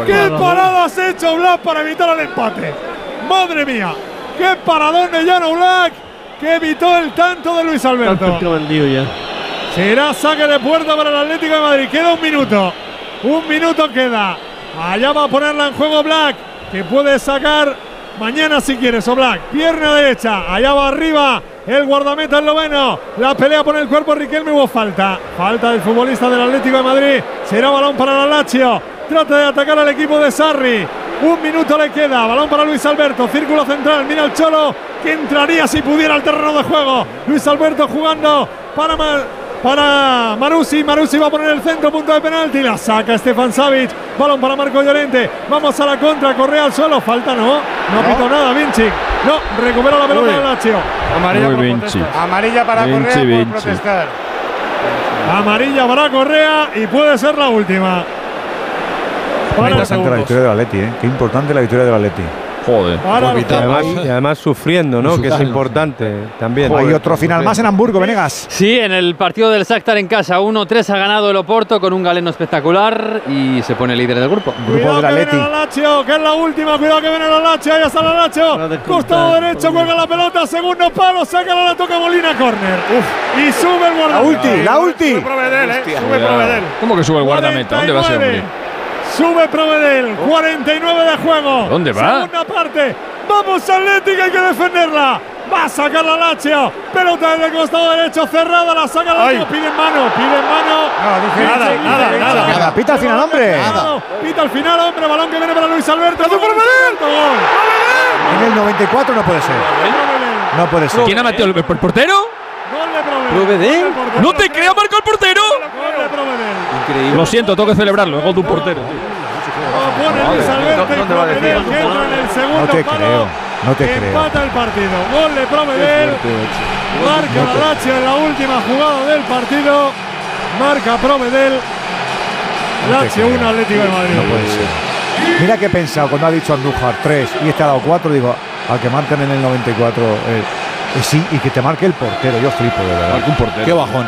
¿Qué parada has hecho, Black, para evitar el empate? Madre mía. Qué paradón de Llano Black que evitó el tanto de Luis Alberto. Será saque de puerta para el Atlético de Madrid. Queda un minuto. Un minuto queda. Allá va a ponerla en juego Black. Que puede sacar mañana si quieres. O Black. Pierna derecha. Allá va arriba. El guardameta esloveno. La pelea por el cuerpo Riquelme. Hubo falta. Falta del futbolista del Atlético de Madrid. Será balón para la Lazio. Trata de atacar al equipo de Sarri. Un minuto le queda. Balón para Luis Alberto. Círculo central. Mira el Cholo. Que entraría si pudiera al terreno de juego. Luis Alberto jugando para, para Marusi. Marusi va a poner el centro. Punto de penalti. La saca Stefan Savic. Balón para Marco Llorente. Vamos a la contra. Correa al suelo. Falta no. No pitó nada. Vinci. No. Recupera la pelota Uy. de Lazio. Amarilla. Amarilla para Vinci, Correa por Vinci. protestar. Amarilla para Correa. Y puede ser la última. Para la victoria del Atleti, ¿eh? Qué importante la victoria del Atleti. Joder. Además, y además sufriendo, ¿no? Que es importante también. Hay otro final más en Hamburgo, Venegas. Sí, en el partido del Shakhtar en casa 1-3 ha ganado el Oporto con un galeno espectacular y se pone líder del grupo. Grupo Cuidado del que viene la Lazio, que es la última. Cuidado que viene la Lazio. Ahí está la Lazio. Costado derecho, cuelga la pelota. Segundo palo, saca la toca Molina, corner. Y sube el guardameta. La ulti, la ulti. Sube Provedel, eh. Sube. Provedel. ¿Cómo que sube el guardameta? ¿Dónde va ese 49. hombre? Sube Provedel, 49 de juego. ¿Dónde va? Segunda parte. Vamos Atlético, hay que defenderla. Va a sacar la Lazio. Pelota desde el costado derecho, cerrada. La saca la Lazio. Pide mano, pide mano. Nada, nada, nada. Pita al final, hombre. Nada. Pita al final, hombre. Balón que viene para Luis Alberto. En el 94 no puede ser. No puede ser. ¿Quién ha metido el, el portero? Gol de Provedel. ¡No te creas, marcó el portero! Provedel. Lo siento, tengo que celebrarlo. El gol de un portero. Lo pone Luis Alberto y ¿Dónde va a decir? Provedel que entra en el segundo No te palo. creo, no te creo. Empata el partido. Gol de Provedel. Marca la Lazio en la última jugada del partido. Marca Provedel. No te Lazio creo. 1, Atlético de Madrid. No puede ser. Mira que he pensado cuando ha dicho Andújar 3 y este ha dado 4, digo, al que marcan en el 94, eh, eh, sí, y que te marque el portero. Yo flipo, de verdad. Un portero. Qué bajón.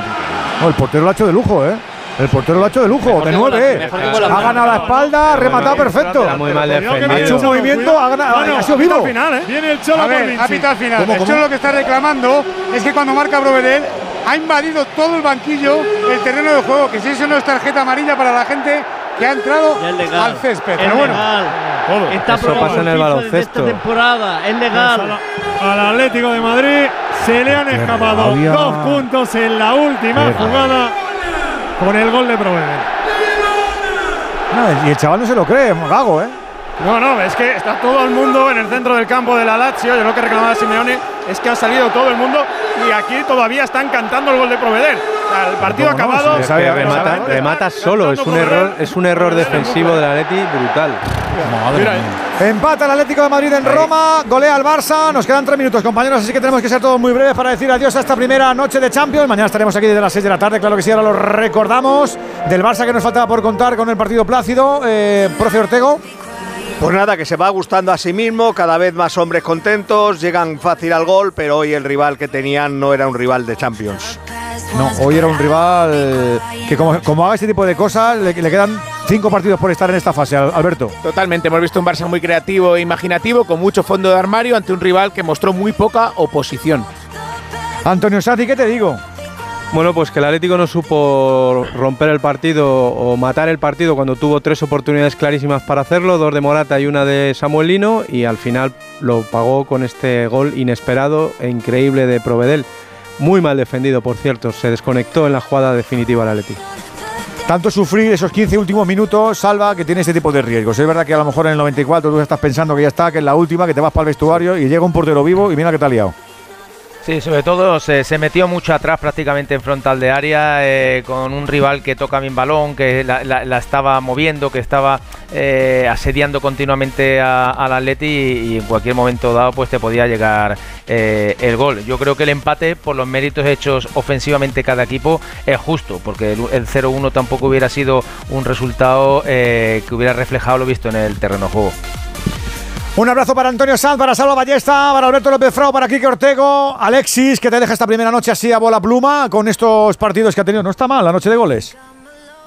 No, el portero lo ha hecho de lujo, ¿eh? El portero lo ha hecho de lujo, de que 9, Bola- ¿eh? mejor que Bola Ha ganado la espalda, ha rematado perfecto. Muy mal Ha hecho un movimiento, ha ganado, Bueno, ha sido vivo. al final, ¿eh? Viene el Cholo A ver, Vinci. ha pitado al final. ¿Cómo, El? Cholo lo que está reclamando es que cuando marca Provedel ha invadido todo el banquillo, el terreno de juego, que si eso no es tarjeta amarilla para la gente que ha entrado es al césped. Es Pero bueno. Todo. Está Eso pasa en el baloncesto. Esta temporada es legal. al, al Atlético de Madrid se le han escapado rabia. dos puntos en la última Qué jugada con el gol de Provedel. No, y el chaval no se lo cree, Gago, ¿eh? No, no, es que está todo el mundo en el centro del campo de la Lazio. Yo lo que reclamaba Simeone es que ha salido todo el mundo y aquí todavía están cantando el gol de. O sea, el partido ¿Cómo no? acabado. Es sabe- remata, solo, es un error, es un error defensivo del Atleti brutal. Madre mía. Empata el Atlético de Madrid en Roma, golea al Barça. Nos quedan tres minutos, compañeros, así que tenemos que ser todos muy breves para decir adiós a esta primera noche de Champions. Mañana estaremos aquí desde las 6 de la tarde, claro que sí, ahora lo recordamos. Del Barça que nos faltaba por contar con el partido plácido. Eh, profe Ortego. Pues nada, que se va gustando a sí mismo, cada vez más hombres contentos, llegan fácil al gol, pero hoy el rival que tenían no era un rival de Champions. No, hoy era un rival que como, como haga este tipo de cosas, le, le quedan cinco partidos por estar en esta fase, Al- Alberto. Totalmente, hemos visto un Barça muy creativo e imaginativo, con mucho fondo de armario, ante un rival que mostró muy poca oposición. Antonio Santi, ¿qué te digo? Bueno, pues que el Atlético no supo romper el partido o matar el partido cuando tuvo tres oportunidades clarísimas para hacerlo, dos de Morata y una de Samuel Lino, y al final lo pagó con este gol inesperado e increíble de Provedel. Muy mal defendido, por cierto, se desconectó en la jugada definitiva el Atlético. Tanto sufrir esos 15 últimos minutos salva que tiene este tipo de riesgos. Es verdad que a lo mejor en el 94 tú estás pensando que ya está, que es la última, que te vas para el vestuario y llega un portero vivo y mira que te ha liado. Sí, sobre todo se, metió mucho atrás prácticamente en frontal de área eh, con un rival que toca bien balón, que la, estaba moviendo, que estaba eh, asediando continuamente al Atleti y, y en cualquier momento dado pues te podía llegar eh, el gol. Yo creo que el empate por los méritos hechos ofensivamente cada equipo es justo, porque el, el 0-1 tampoco hubiera sido un resultado que hubiera reflejado lo visto en el terreno de juego. Un abrazo para Antonio Sanz, para Salva Ballesta, para Alberto López Frao, para Kike Ortego, Alexis, que te deja esta primera noche así a bola pluma con estos partidos que ha tenido. No está mal la noche de goles.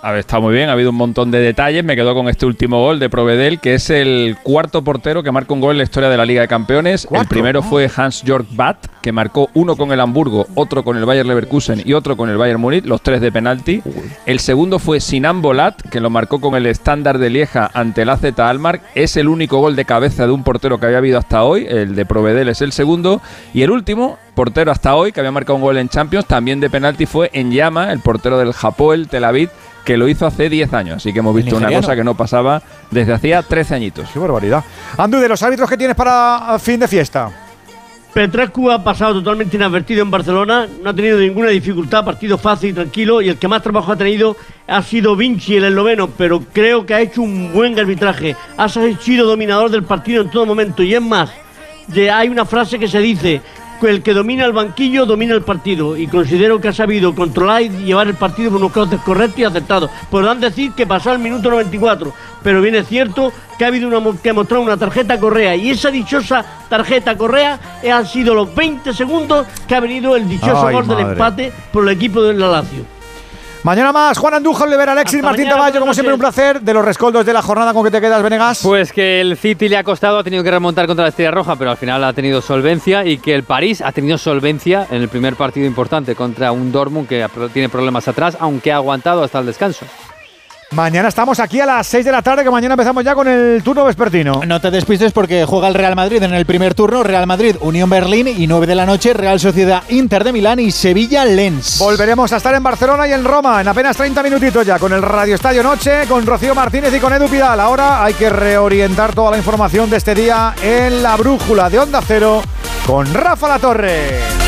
A ver, está muy bien, ha habido un montón de detalles. Me quedo con este último gol de Provedel, que es el cuarto portero que marca un gol en la historia de la Liga de Campeones. El primero fue Hans-Jörg Batt, que marcó uno con el Hamburgo, otro con el Bayer Leverkusen y otro con el Bayern Múnich, los tres de penalti. El segundo fue Sinan Bolat, que lo marcó con el estándar de Lieja ante el AZ Almar. Es el único gol de cabeza de un portero que había habido hasta hoy. El de Provedel es el segundo. Y el último portero hasta hoy que había marcado un gol en Champions, también de penalti, fue Enyama, el portero del Hapoel Tel Aviv, que lo hizo hace 10 años. Así que hemos visto una cosa que no pasaba desde hacía 13 añitos. Qué barbaridad. Andu, de los árbitros que tienes para fin de fiesta. Petrescu ha pasado totalmente inadvertido en Barcelona, no ha tenido ninguna dificultad, partido fácil y tranquilo, y el que más trabajo ha tenido ha sido Vinci, el esloveno, pero creo que ha hecho un buen arbitraje, ha sido dominador del partido en todo momento, y es más, de- hay una frase que se dice, el que domina el banquillo domina el partido, y considero que ha sabido controlar y llevar el partido por unos cauces correctos y acertados. Podrán decir que pasó al minuto 94, pero bien es cierto que ha habido una, que mostrar una tarjeta Correa, y esa dichosa tarjeta Correa eh, han sido los 20 segundos que ha venido el dichoso Ay, gol del empate por el equipo del la Lazio. Mañana más, Juan Andújar, Oliver Alexis, Hasta Martín Taballo, como siempre un placer. De los rescoldos de la jornada con que te quedas, Venegas. Pues que el City le ha costado, ha tenido que remontar contra la Estrella Roja, pero al final ha tenido solvencia y que el París ha tenido solvencia en el primer partido importante contra un Dortmund que tiene problemas atrás, aunque ha aguantado hasta el descanso. Mañana estamos aquí a las 6 de la tarde, que mañana empezamos ya con el turno vespertino. No te despistes porque juega el Real Madrid en el primer turno, Real Madrid, Unión Berlín y 9 de la noche, Real Sociedad Inter de Milán y Sevilla Lens. Volveremos a estar en Barcelona y en Roma en apenas 30 minutitos ya con el Radio Estadio Noche, con Rocío Martínez y con Edu Pidal. Ahora hay que reorientar toda la información de este día en la brújula de Onda Cero con Rafa La Torre.